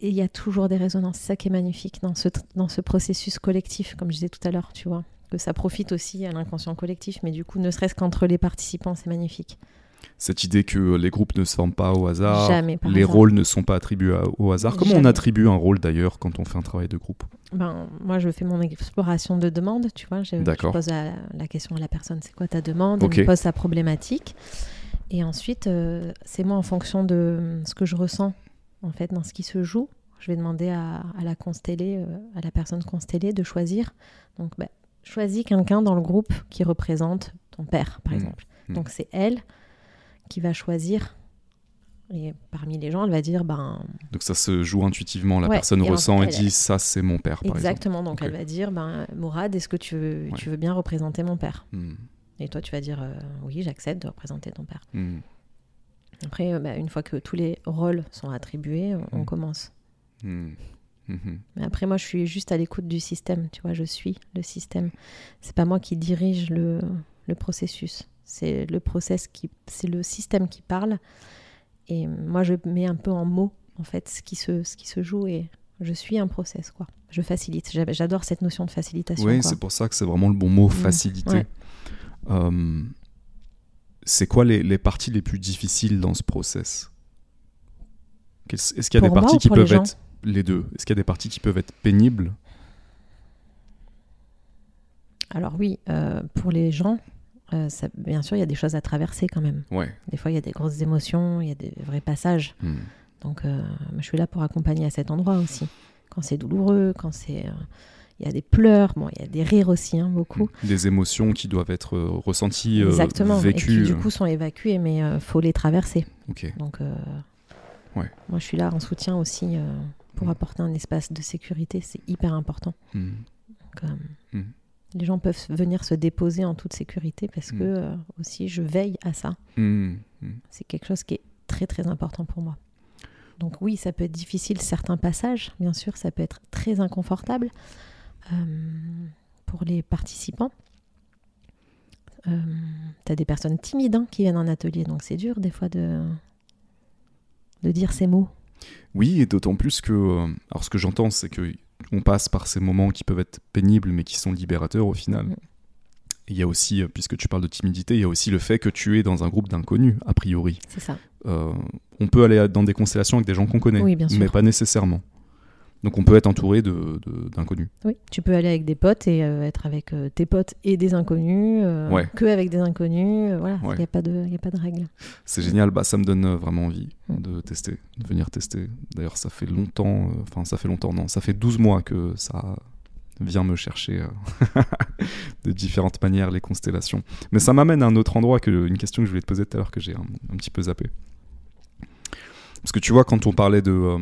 il y a toujours des résonances. C'est ça qui est magnifique dans ce, dans ce processus collectif, comme je disais tout à l'heure, tu vois. Que ça profite aussi à l'inconscient collectif, mais du coup, ne serait-ce qu'entre les participants, c'est magnifique. Cette idée que les groupes ne se forment pas au hasard, les hasard. rôles ne sont pas attribués au hasard. Comment on attribue un rôle d'ailleurs quand on fait un travail de groupe? Ben, moi, je fais mon exploration de demande, tu vois. Je, pose la, la question à la personne, c'est quoi ta demande? Ok. Elle me pose sa problématique. Et ensuite, euh, c'est moi, en fonction de euh, ce que je ressens, en fait, dans ce qui se joue, je vais demander à, à la constellée, euh, à la personne constellée de choisir. Donc, ben, choisis quelqu'un dans le groupe qui représente ton père, par Mhm. exemple. Mhm. Donc, c'est elle qui va choisir. Et parmi les gens, elle va dire, ben, Donc ça se joue intuitivement, la Ouais, personne et en- ressent et elle- dit ça c'est mon père par exemple. Exactement, donc elle va dire ben, Mourad, est-ce que tu veux, Ouais. tu veux bien représenter mon père? Hmm. Et toi, tu vas dire euh, oui, j'accepte de représenter ton père. Hmm. Après, euh, bah, une fois que tous les rôles sont attribués, on, on Mm. commence. Hmm. Mhm. Mais après, moi, je suis juste à l'écoute du système, tu vois, je suis le système. C'est pas moi qui dirige le, le processus. C'est le process qui, c'est le système qui parle. Et moi, je mets un peu en mots, en fait, ce qui se, ce qui se joue et je suis un process, quoi. Je facilite. J'a- J'adore cette notion de facilitation. Oui, c'est pour ça que c'est vraiment le bon mot, Mm. facilité. Ouais. Euh, c'est quoi les, les parties les plus difficiles dans ce process? Est-ce qu'il y a Pour des parties qui les peuvent être les deux? Est-ce qu'il y a des parties qui peuvent être pénibles? Alors oui, euh, pour les gens, euh, ça- bien sûr, il y a des choses à traverser quand même. Ouais. Des fois, il y a des grosses émotions, il y a des vrais passages. Hmm. Donc, euh, je suis là pour accompagner à cet endroit aussi. Quand c'est douloureux, quand c'est... euh, il y a des pleurs, bon, il y a des rires aussi, hein, beaucoup. Des émotions qui doivent être ressenties, euh, Exactement. Et qui, vécues. du coup, sont évacuées, mais il faut les traverser. Donc, euh, Ouais. moi, je suis là en soutien aussi pour Mm. apporter un espace de sécurité. C'est hyper important. Hmm. Donc. Les gens peuvent venir se déposer en toute sécurité parce Mm. que euh, aussi, je veille à ça. Hmm. Hmm. C'est quelque chose qui est très très important pour moi. Donc oui, ça peut être difficile certains passages, bien sûr, ça peut être très inconfortable euh, pour les participants. Euh, tu as des personnes timides hein, qui viennent en atelier, donc c'est dur des fois de, de dire ces mots. Oui, et d'autant plus que. euh, alors, ce que j'entends, c'est que on passe par ces moments qui peuvent être pénibles, mais qui sont libérateurs au final. Mm. Il y a aussi, euh, puisque tu parles de timidité, il y a aussi le fait que tu es dans un groupe d'inconnus, a priori. C'est ça. Euh, on peut aller dans des constellations avec des gens qu'on connaît, Oui, bien sûr. mais pas nécessairement. Donc on peut être entouré de- de- d'inconnus. Oui, tu peux aller avec des potes et euh, être avec euh, tes potes et des inconnus, euh, Ouais. que avec des inconnus, euh, voilà, il Ouais. n'y a, de- a pas de règle. C'est génial, bah, ça me donne vraiment envie Mm. de tester, de venir tester. D'ailleurs, ça fait longtemps, enfin, ça fait longtemps, non, ça fait 12 mois que ça vient me chercher [LAUGHS] de différentes manières les constellations. Mais ça m'amène à un autre endroit, que, une question que je voulais te poser tout à l'heure, que j'ai un, un petit peu zappé. Parce que tu vois, quand on parlait de. euh,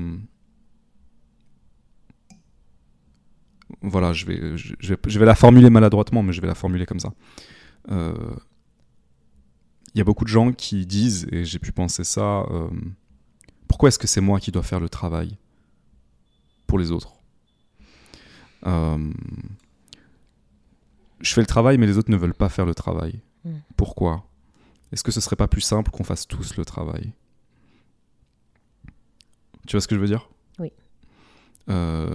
Voilà, je vais, je, je vais, je vais la formuler maladroitement, mais je vais la formuler comme ça. Euh, il y a beaucoup de gens qui disent, et j'ai pu penser ça, euh, pourquoi est-ce que c'est moi qui dois faire le travail pour les autres? Euh, Je fais le travail, mais les autres ne veulent pas faire le travail. Mm. Pourquoi? Est-ce que ce serait pas plus simple qu'on fasse tous le travail? Tu vois ce que je veux dire? Oui. Euh,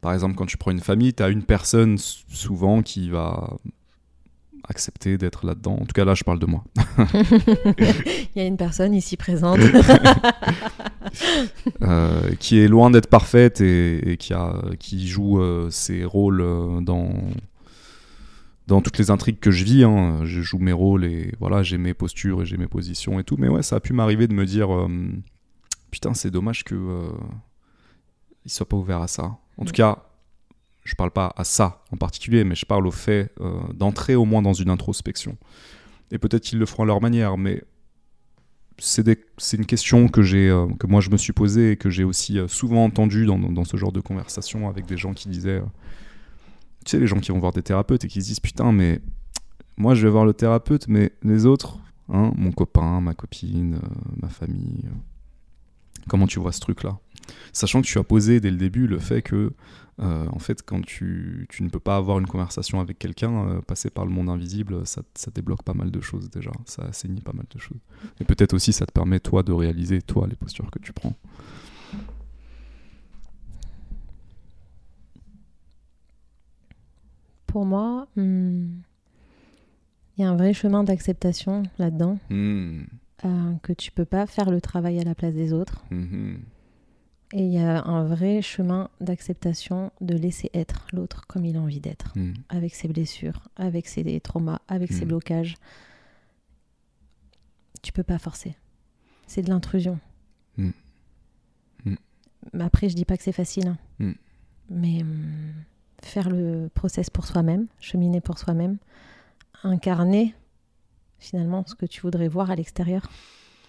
Par exemple, quand tu prends une famille, tu as une personne souvent qui va accepter d'être là-dedans. En tout cas, là, je parle de moi. [LAUGHS] Il y a une personne ici présente. [LAUGHS] Euh, qui est loin d'être parfaite et, et qui, a, qui joue euh, ses rôles euh, dans, dans toutes les intrigues que je vis. hein. Je joue mes rôles et voilà, j'ai mes postures et j'ai mes positions et tout. Mais ouais, ça a pu m'arriver de me dire putain, c'est dommage que euh, il soit pas ouvert à ça. En tout cas, je parle pas à ça en particulier, mais je parle au fait euh, d'entrer au moins dans une introspection. Et peut-être qu'ils le feront à leur manière, mais c'est une question que, euh, que moi je me suis posée et que j'ai aussi euh, souvent entendue dans, dans ce genre de conversation avec des gens qui disaient, tu sais, les gens qui vont voir des thérapeutes et qui se disent, putain, mais moi je vais voir le thérapeute, mais les autres, hein, mon copain, ma copine, ma famille, Comment tu vois ce truc-là? Sachant que tu as posé dès le début le fait que, euh, en fait, quand tu, tu, ne peux pas avoir une conversation avec quelqu'un, euh, passer par le monde invisible, ça, ça, débloque pas mal de choses déjà. Ça assainit pas mal de choses. Et peut-être aussi, ça te permet, toi, de réaliser, toi, les postures que tu prends. Pour moi, hmm, il y a un vrai chemin d'acceptation là-dedans. Hmm. Euh, que tu peux pas faire le travail à la place des autres. Mhm. Et il y a un vrai chemin d'acceptation de laisser être l'autre comme il a envie d'être, Mhm. avec ses blessures, avec ses traumas, avec ses Mm. blocages. Tu peux pas forcer. C'est de l'intrusion. Après, je dis pas que c'est facile. hein. Mais hum, faire le process pour soi-même, cheminer pour soi-même, incarner finalement ce que tu voudrais voir à l'extérieur,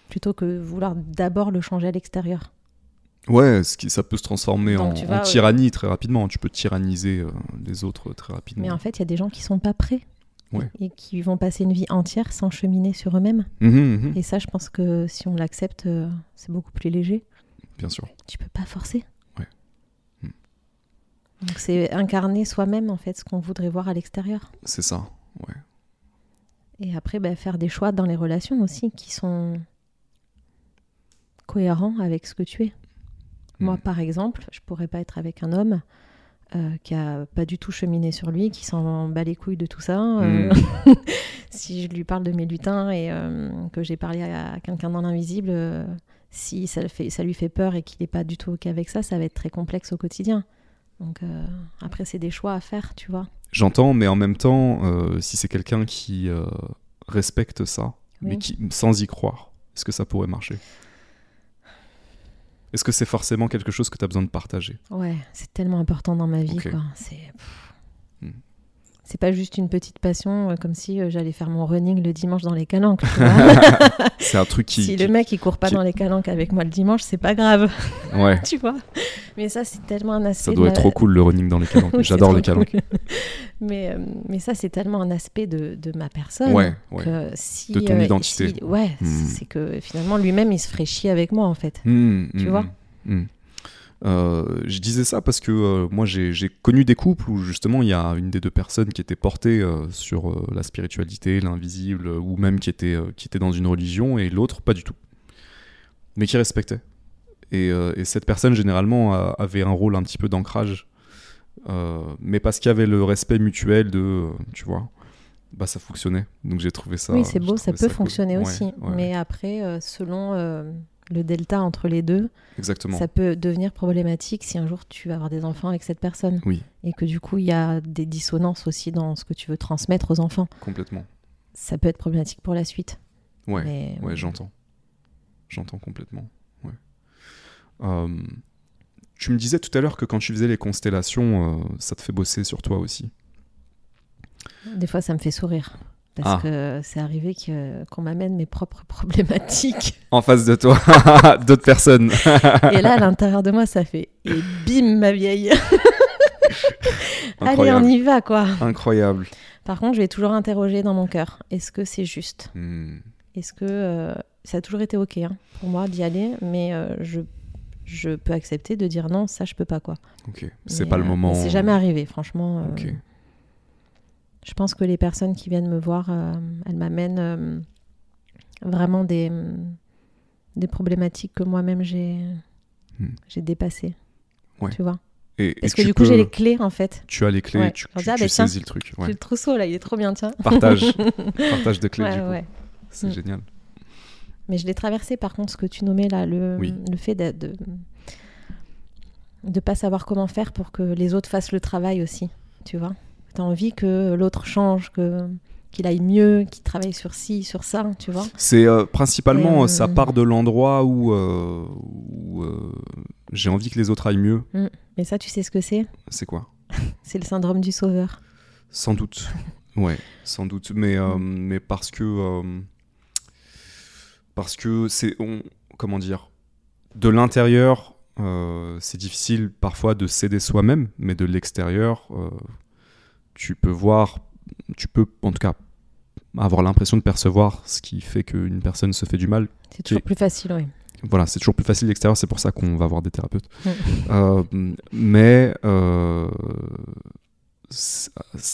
plutôt que vouloir d'abord le changer à l'extérieur. Ouais, ce qui, ça peut se transformer en, ouais. tyrannie très rapidement. Tu peux tyranniser euh, les autres très rapidement. Mais en fait, il y a des gens qui sont pas prêts Ouais. et qui vont passer une vie entière sans cheminer sur eux-mêmes. Mhm, mhm. Et ça, je pense que si on l'accepte, euh, c'est beaucoup plus léger. Bien sûr. Tu peux pas forcer. Ouais. Mm. Donc c'est incarner soi-même en fait ce qu'on voudrait voir à l'extérieur. C'est ça. Ouais. Et après, bah, faire des choix dans les relations aussi qui sont cohérents avec ce que tu es. Moi, Mm. par exemple, je pourrais pas être avec un homme euh, qui a pas du tout cheminé sur lui, qui s'en bat les couilles de tout ça. euh, [LAUGHS] si je lui parle de mes lutins et euh, que j'ai parlé à quelqu'un dans l'invisible, si ça, le fait, ça lui fait peur et qu'il n'est pas du tout OK avec ça, ça va être très complexe au quotidien. Donc euh, après, c'est des choix à faire, tu vois. J'entends, mais en même temps, euh, si c'est quelqu'un qui euh, respecte ça, mais qui, sans y croire, est-ce que ça pourrait marcher? Est-ce que c'est forcément quelque chose que tu as besoin de partager? Ouais, c'est tellement important dans ma vie, quoi. C'est. C'est pas juste une petite passion, euh, comme si euh, j'allais faire mon running le dimanche dans les calanques. [LAUGHS] C'est un truc [LAUGHS] qui. si qui- le mec il court pas qui- dans les calanques avec moi le dimanche, c'est pas grave, Ouais, [LAUGHS] tu vois. Mais ça, c'est tellement un aspect. ça doit être trop cool le running dans les calanques. J'adore les calanques. cool. mais, euh, mais ça, c'est tellement un aspect de, de ma personne. Ouais, ouais. que si, De ton euh, identité. si- ouais, Hmm. c'est que finalement lui-même il se ferait chier avec moi en fait. Hmm, Tu vois hmm. Euh, je disais ça parce que euh, moi j'ai connu des couples où justement il y a une des deux personnes qui était portée euh, sur la spiritualité, l'invisible, ou même qui était, qui était dans une religion et l'autre pas du tout, mais qui respectait. Et, et cette personne généralement a- avait un rôle un petit peu d'ancrage, euh, mais parce qu'il y avait le respect mutuel de, euh, tu vois, bah ça fonctionnait. Donc j'ai trouvé ça. oui, c'est beau, ça peut fonctionner aussi. ouais, mais après, euh, selon le delta entre les deux, exactement. ça peut devenir problématique si un jour tu vas avoir des enfants avec cette personne. Oui, Et que du coup, il y a des dissonances aussi dans ce que tu veux transmettre aux enfants. complètement. Ça peut être problématique pour la suite. Ouais. Mais, Ouais, j'entends. J'entends complètement. Ouais. Euh, tu me disais tout à l'heure que quand tu faisais les constellations, euh, ça te fait bosser sur toi aussi. Des fois, ça me fait sourire. Parce Ah. que c'est arrivé que- qu'on m'amène mes propres [LAUGHS] problématiques. En face de toi, [LAUGHS] d'autres personnes. Et là, à l'intérieur de moi, ça fait et bim, ma vieille. Allez, on y va, quoi. Incroyable. Par contre, je vais toujours interroger dans mon cœur. Est-ce que c'est juste? Hmm. Est-ce que euh, ça a toujours été ok hein, pour moi d'y aller, mais euh, je je peux accepter de dire non, ça je peux pas quoi. Ok. C'est pas le euh, moment. C'est jamais arrivé, franchement. euh, Ok. Je pense que les personnes qui viennent me voir, euh, elles m'amènent euh, vraiment des des problématiques que moi-même j'ai Hmm. j'ai dépassées. Ouais. Tu vois? Et, Parce et que du coup, j'ai les clés en fait. Tu as les clés, Ouais. tu, tu, ah, tu tiens, saisis le truc. ouais. Le trousseau là, il est trop bien, tiens. Partage. [LAUGHS] Partage de clés, du. C'est Mm. génial. Mais je l'ai traversé par contre ce que tu nommais là, le, Oui. le fait de, de de pas savoir comment faire pour que les autres fassent le travail aussi, tu vois? Tu as envie que l'autre change, que qu'il aille mieux, qu'il travaille sur ci, sur ça, tu vois. C'est euh, principalement, euh, ça part de l'endroit où, euh, où, euh, j'ai envie que les autres aillent mieux. Mais ça, tu sais ce que c'est? C'est quoi? [LAUGHS] C'est le syndrome du sauveur. Sans doute. Ouais, sans doute. Mais, euh, Mm. mais parce que. euh, parce que c'est. on- Comment dire? De l'intérieur, euh, c'est difficile parfois de s'aider soi-même, mais de l'extérieur, euh, tu peux voir. Tu peux, en tout cas, avoir l'impression de percevoir ce qui fait qu'une personne se fait du mal, C'est toujours plus facile, oui. voilà, c'est toujours plus facile l'extérieur, c'est pour ça qu'on va voir des thérapeutes. Mm. Euh, mais euh,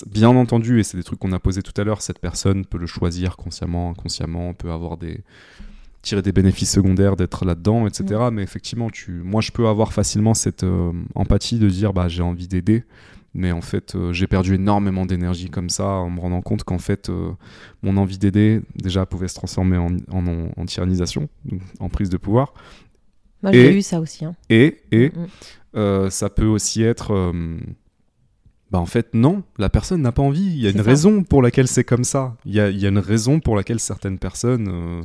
bien entendu, et c'est des trucs qu'on a posés tout à l'heure, cette personne peut le choisir consciemment, inconsciemment, peut avoir des tirer des bénéfices secondaires d'être là-dedans, etc. Mais effectivement, tu, moi, je peux avoir facilement cette euh, empathie de dire, bah, j'ai envie d'aider, mais en fait, euh, j'ai perdu énormément d'énergie comme ça, en me rendant compte qu'en fait, euh, mon envie d'aider déjà pouvait se transformer en, en, en tyrannisation, en prise de pouvoir, Moi, j'ai eu ça aussi. hein. et, et Mm, mm. euh, ça peut aussi être. bah en fait, non, la personne n'a pas envie. Il y a une ça. raison pour laquelle c'est comme ça. Il y a, il y a une raison pour laquelle certaines personnes,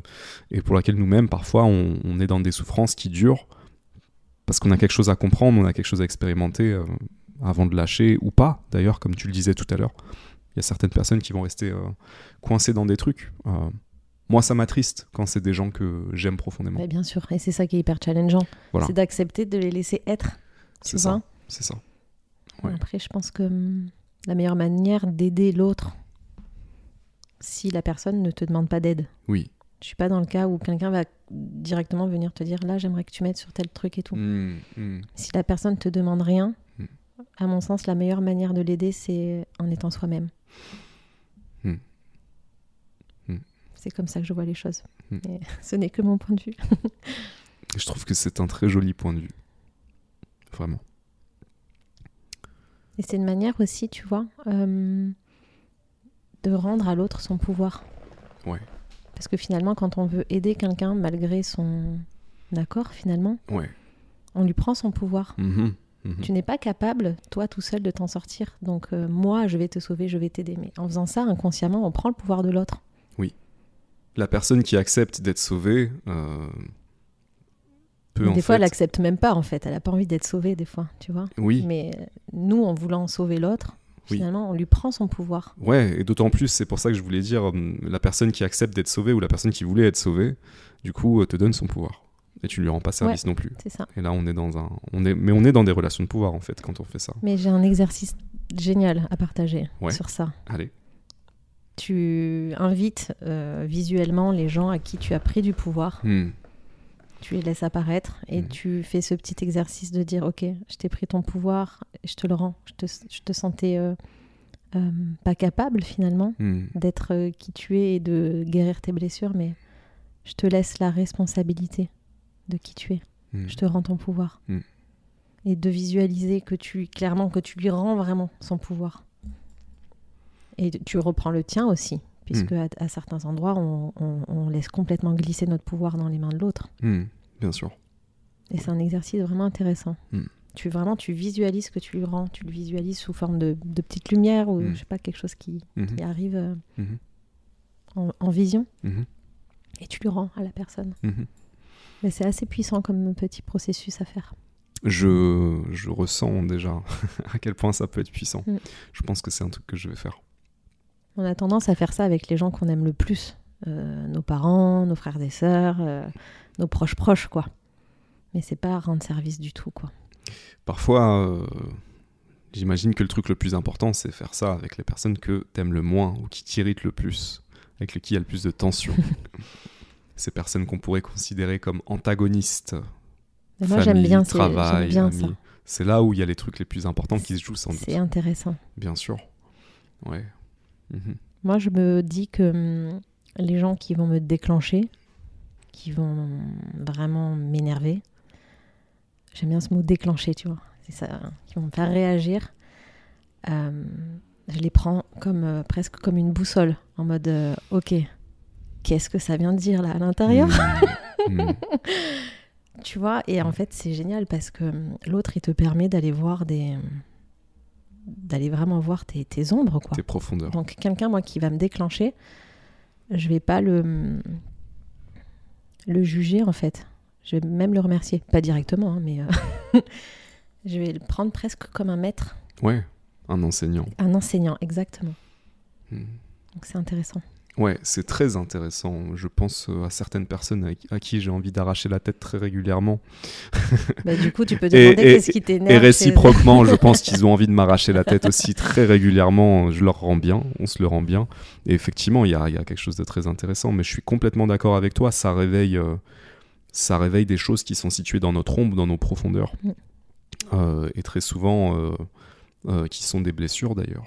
et pour laquelle nous-mêmes, parfois, on, on est dans des souffrances qui durent, parce qu'on a quelque chose à comprendre, on a quelque chose à expérimenter euh, avant de lâcher, ou pas, d'ailleurs, comme tu le disais tout à l'heure. Il y a certaines personnes qui vont rester euh, coincées dans des trucs. Euh, moi, ça m'attriste quand c'est des gens que j'aime profondément. Ouais, bien sûr. Et c'est ça qui est hyper challengeant. Voilà. C'est d'accepter de les laisser être. C'est ça. C'est ça. Ouais. Après, je pense que hum, la meilleure manière d'aider l'autre, si la personne ne te demande pas d'aide. Oui. Je suis pas dans le cas où quelqu'un va directement venir te dire là, j'aimerais que tu m'aides sur tel truc et tout. Mm, mm. Si la personne te demande rien. À mon sens, la meilleure manière de l'aider, c'est en étant soi-même. Mm. Mm. C'est comme ça que je vois les choses. Mm. Et [LAUGHS] ce n'est que mon point de vue. [LAUGHS] Je trouve que c'est un très joli point de vue. Vraiment. Et c'est une manière aussi, tu vois, euh, de rendre à l'autre son pouvoir. Ouais. Parce que finalement, quand on veut aider quelqu'un malgré son accord, finalement, Ouais. on lui prend son pouvoir. Mhm. Tu n'es pas capable, toi tout seul, de t'en sortir. Donc euh, moi, je vais te sauver, je vais t'aider. Mais en faisant ça, inconsciemment, on prend le pouvoir de l'autre. La personne qui accepte d'être sauvée euh, peut Mais en des fois, elle accepte même pas, en fait. Elle a pas envie d'être sauvée, des fois, tu vois. Oui, Mais euh, nous, en voulant sauver l'autre, Oui. finalement, on lui prend son pouvoir. ouais, et d'autant plus, c'est pour ça que je voulais dire, la personne qui accepte d'être sauvée ou la personne qui voulait être sauvée, du coup, te donne son pouvoir. Et tu lui rends pas service non plus. C'est ça. Et là, on est dans un... On est... Mais on est dans des relations de pouvoir, en fait, quand on fait ça. Mais j'ai un exercice génial à partager Ouais. sur ça. Allez. Tu invites euh, visuellement les gens à qui tu as pris du pouvoir, Hmm. tu les laisses apparaître et Mhm. tu fais ce petit exercice de dire Ok, je t'ai pris ton pouvoir, je te le rends. Je te, je te sentais euh, euh, pas capable finalement Hmm. d'être qui tu es et de guérir tes blessures, mais je te laisse la responsabilité de qui tu es. Hmm. Je te rends ton pouvoir. Mm. Et de visualiser que tu, clairement, que tu lui rends vraiment son pouvoir. Et tu reprends le tien aussi, puisque Mm. à, à certains endroits, on, on- on laisse complètement glisser notre pouvoir dans les mains de l'autre. Hmm. Bien sûr. Et c'est un exercice vraiment intéressant. Tu vraiment, tu visualises ce que tu lui rends. Tu le visualises sous forme de, de petites lumières ou je sais pas quelque chose qui, qui arrive euh, en, en vision et tu le rends à la personne. Mais c'est assez puissant comme petit processus à faire. Je, je ressens déjà [LAUGHS] à quel point ça peut être puissant. Mm. Je pense que c'est un truc que je vais faire. On a tendance à faire ça avec les gens qu'on aime le plus. Euh, nos parents, nos frères et sœurs, euh, nos proches proches, quoi. Mais c'est pas rendre service du tout, quoi. Parfois, euh, j'imagine que le truc le plus important, c'est faire ça avec les personnes que t'aimes le moins ou qui t'irritent le plus, avec qui il y a le plus de tension. [LAUGHS] Ces personnes qu'on pourrait considérer comme antagonistes. Mais moi, j'aime bien, travail, bien ça. C'est là où il y a les trucs les plus importants qui se jouent sans doute. C'est intéressant. Bien sûr. Ouais. Mhm. Moi, je me dis que hum, les gens qui vont me déclencher, qui vont vraiment m'énerver, j'aime bien ce mot déclencher, tu vois, c'est ça, hein, qui vont me faire réagir, euh, je les prends comme euh, presque comme une boussole, en mode, euh, ok, qu'est-ce que ça vient de dire là à l'intérieur Mm. [LAUGHS] Mm. Tu vois, et en fait, c'est génial parce que hum, l'autre, il te permet d'aller voir des. d'aller vraiment voir tes, tes ombres, quoi. Tes profondeurs. Donc, quelqu'un, moi, qui va me déclencher, je vais pas le. le juger, en fait. Je vais même le remercier. Pas directement, hein, mais. euh, [LAUGHS] je vais le prendre presque comme un maître, Ouais. Un enseignant. un enseignant, exactement. Donc, c'est intéressant. Ouais, c'est très intéressant. Je pense euh, à certaines personnes à, qui j'ai envie d'arracher la tête très régulièrement. Bah, du coup, tu peux [LAUGHS] demander qu'est-ce qui t'énerve. Et réciproquement, je pense [LAUGHS] qu'ils ont envie de m'arracher la tête aussi très régulièrement. Je leur rends bien, on se le rend bien. Et effectivement, il y a, il y a quelque chose de très intéressant. Mais je suis complètement d'accord avec toi. Ça réveille, euh, ça réveille des choses qui sont situées dans notre ombre, dans nos profondeurs. Mm. Euh, et très souvent, euh, qui sont des blessures d'ailleurs.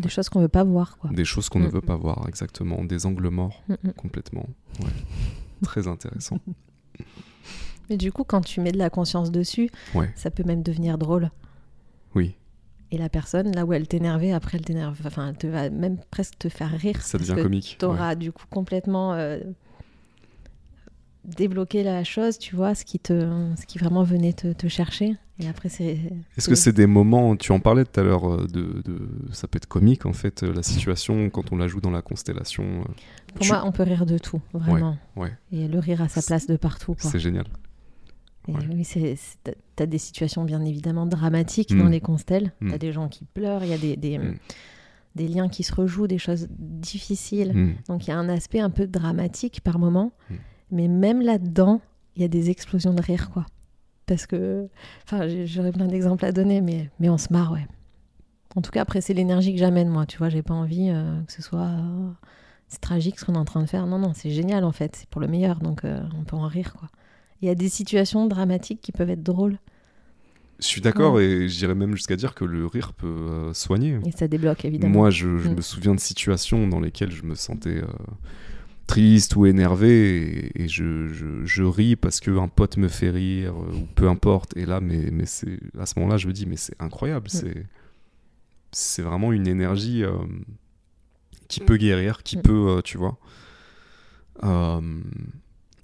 Des choses qu'on veut pas voir, quoi. Des choses qu'on ne Mm. veut pas voir, exactement. Des angles morts, Mm, mm. complètement. Ouais. [LAUGHS] très intéressant. Mais du coup, quand tu mets de la conscience dessus, Ouais. ça peut même devenir drôle. Oui, Et la personne, là où elle t'énervait, après elle t'énerve. Enfin, elle te va même presque te faire rire. ça devient que comique. Tu auras du coup complètement euh, débloqué la chose, tu vois, ce qui, te, ce qui vraiment venait te, te chercher. Et après, c'est. Est-ce que c'est des moments, tu en parlais tout à l'heure, euh, de, de- ça peut être comique en fait, euh, la situation quand on la joue dans la constellation. euh, Pour tu- moi, on peut rire de tout, vraiment. ouais. Et le rire a sa place de partout. C'est génial. Et ouais. oui, t'as- t'as des situations bien évidemment dramatiques dans les constelles. Mm. T'as des gens qui pleurent, il y a des, des, Mm. des liens qui se rejouent, des choses difficiles. Mm. Donc il y a un aspect un peu dramatique par moment. Mais même là-dedans, il y a des explosions de rire, quoi. Parce que, enfin, j'aurais plein d'exemples à donner, mais, mais on se marre, ouais. En tout cas, après, c'est l'énergie que j'amène, moi. Tu vois, j'ai pas envie euh, que ce soit. euh, c'est tragique ce qu'on est en train de faire. Non, non, c'est génial, en fait. C'est pour le meilleur. Donc, euh, on peut en rire, quoi. Il y a des situations dramatiques qui peuvent être drôles. Je suis d'accord et j'irais même jusqu'à dire que le rire peut soigner. Et ça débloque, évidemment. Moi, je, je Mm. me souviens de situations dans lesquelles je me sentais triste ou énervé et, et je, je- je ris parce qu'un pote me fait rire euh, ou peu importe. Et là, mais, mais c'est à ce moment-là, je me dis, mais c'est incroyable. Mm. C'est, c'est vraiment une énergie euh, qui peut guérir, qui Mm. peut, euh, tu vois, euh,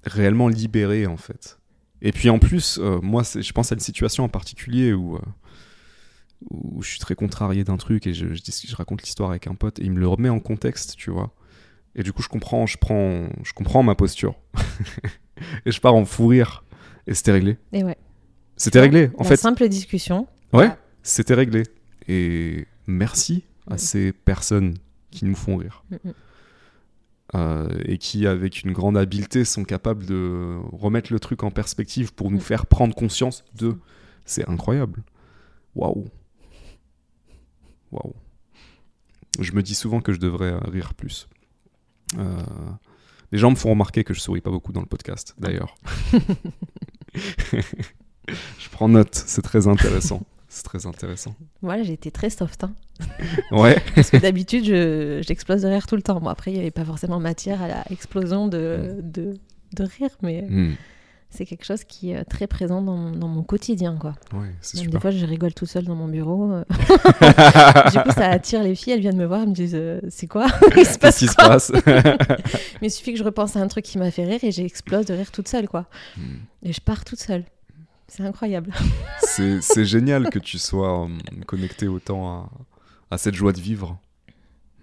réellement libérer en fait. Et puis en plus, moi, je pense à une situation en particulier où, où je suis très contrarié d'un truc et je, je, je raconte l'histoire avec un pote et il me le remet en contexte, tu vois. Et du coup, je comprends, je prends, je comprends ma posture. [LAUGHS] et je pars en fou rire. Et c'était réglé. Et ouais. C'était réglé, en La fait. simple discussion. Ouais, c'était réglé. Et merci à Mm. ces personnes qui nous font rire. Mm, mm. Euh, et qui, avec une grande habileté, sont capables de remettre le truc en perspective pour nous Mm. faire prendre conscience de. C'est incroyable. Waouh. Waouh. Je me dis souvent que je devrais rire plus. Euh, les gens me font remarquer que je souris pas beaucoup dans le podcast, d'ailleurs. [LAUGHS] je prends note, c'est très intéressant. C'est très intéressant. Voilà, j'ai été très soft. hein. Ouais. [LAUGHS] Parce que d'habitude, je- j'explose de rire tout le temps. Bon, après, il n'y avait pas forcément matière à la explosion de, de, de rire, mais Hmm. C'est quelque chose qui est très présent dans, dans mon quotidien. Quoi. Ouais, c'est Même des fois, je rigole tout seul dans mon bureau. euh. [LAUGHS] [LAUGHS] du coup, ça attire les filles. Elles viennent me voir, elles me disent euh, C'est quoi? [LAUGHS] Il se Qu'est-ce qui se passe? Mais il suffit que je repense à un truc qui m'a fait rire et j'explose de rire toute seule. quoi. Hmm. Et je pars toute seule. C'est incroyable. C'est génial que tu sois euh, connecté autant à, à cette joie de vivre.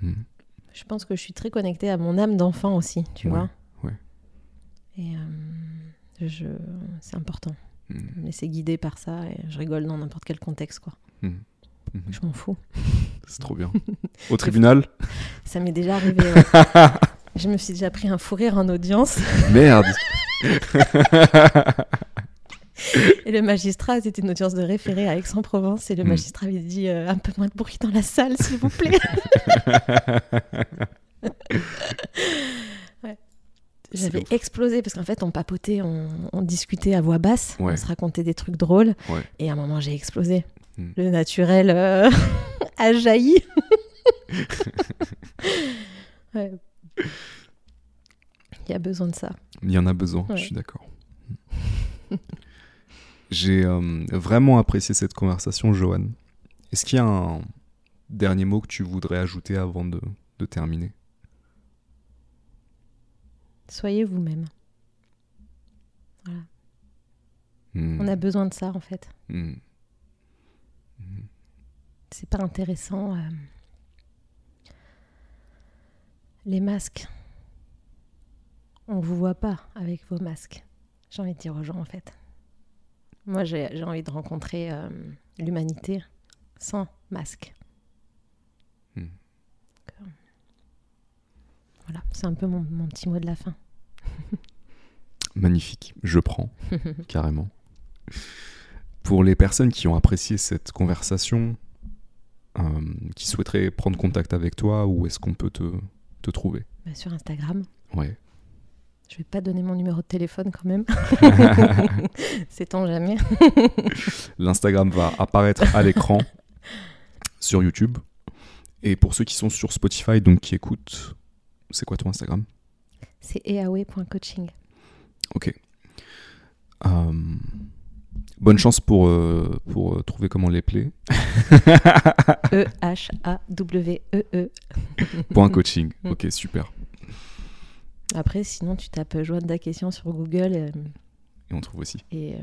Hmm. Je pense que je suis très connectée à mon âme d'enfant aussi, tu Ouais, vois. ouais. Et euh, je... c'est important. Hmm. me laisser guider par ça et je rigole dans n'importe quel contexte quoi. Mhm. Je m'en fous. [LAUGHS] C'est trop bien. [LAUGHS] Au tribunal? Ça m'est déjà arrivé. ouais. [LAUGHS] je me suis déjà pris un fou rire en audience Merde et le magistrat, c'était une audience de référé à Aix-en-Provence et le Hmm. magistrat avait dit euh, un peu moins de bruit dans la salle s'il vous plaît. J'avais explosé parce qu'en fait on papotait, on, on discutait à voix basse, Ouais. on se racontait des trucs drôles Ouais. et à un moment j'ai explosé. Hmm. Le naturel euh, [LAUGHS] a jailli. [LAUGHS] Ouais. Il y a besoin de ça. Il y en a besoin, je suis d'accord. J'ai euh, vraiment apprécié cette conversation, Johan. Est-ce qu'il y a un dernier mot que tu voudrais ajouter avant de, de terminer? Soyez vous-même. Hmm. On a besoin de ça en fait. Hmm. C'est pas intéressant. euh, Les masques. On vous voit pas avec vos masques. J'ai envie de dire aux gens en fait. Moi j'ai j'ai envie de rencontrer euh, l'humanité sans masque. Hmm. Donc, euh, Voilà, c'est un peu mon, mon petit mot de la fin. [LAUGHS] Magnifique, je prends, [LAUGHS] carrément. Pour les personnes qui ont apprécié cette conversation, euh, qui souhaiteraient prendre contact avec toi, où est-ce qu'on peut te, te trouver? Bah, sur Instagram, Ouais. Je vais pas donner mon numéro de téléphone quand même. [LAUGHS] C'est tant jamais. L'Instagram va apparaître à l'écran sur YouTube. Et pour ceux qui sont sur Spotify, donc qui écoutent, c'est quoi ton Instagram? C'est eawe.coaching. Ok. Euh, bonne chance pour, euh, pour euh, trouver comment les plaies. [LAUGHS] E E-H-A-W-E-E. [LAUGHS] Point coaching. Mm. Ok, super. Après, sinon, tu tapes Joanne Daquestion sur Google Et on trouve aussi. et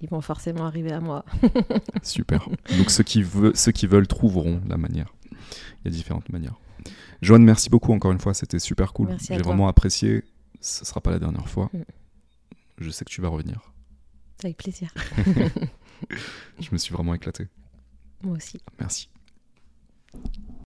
ils vont forcément arriver à moi. [LAUGHS] Super. Donc ceux qui, veulent, ceux qui veulent trouveront la manière. Il y a différentes manières. Joanne, merci beaucoup encore une fois. C'était super cool. J'ai vraiment apprécié. Ce sera pas la dernière fois. Mm. Je sais que tu vas revenir. Avec plaisir. [LAUGHS] Je me suis vraiment éclaté. Moi aussi. Merci.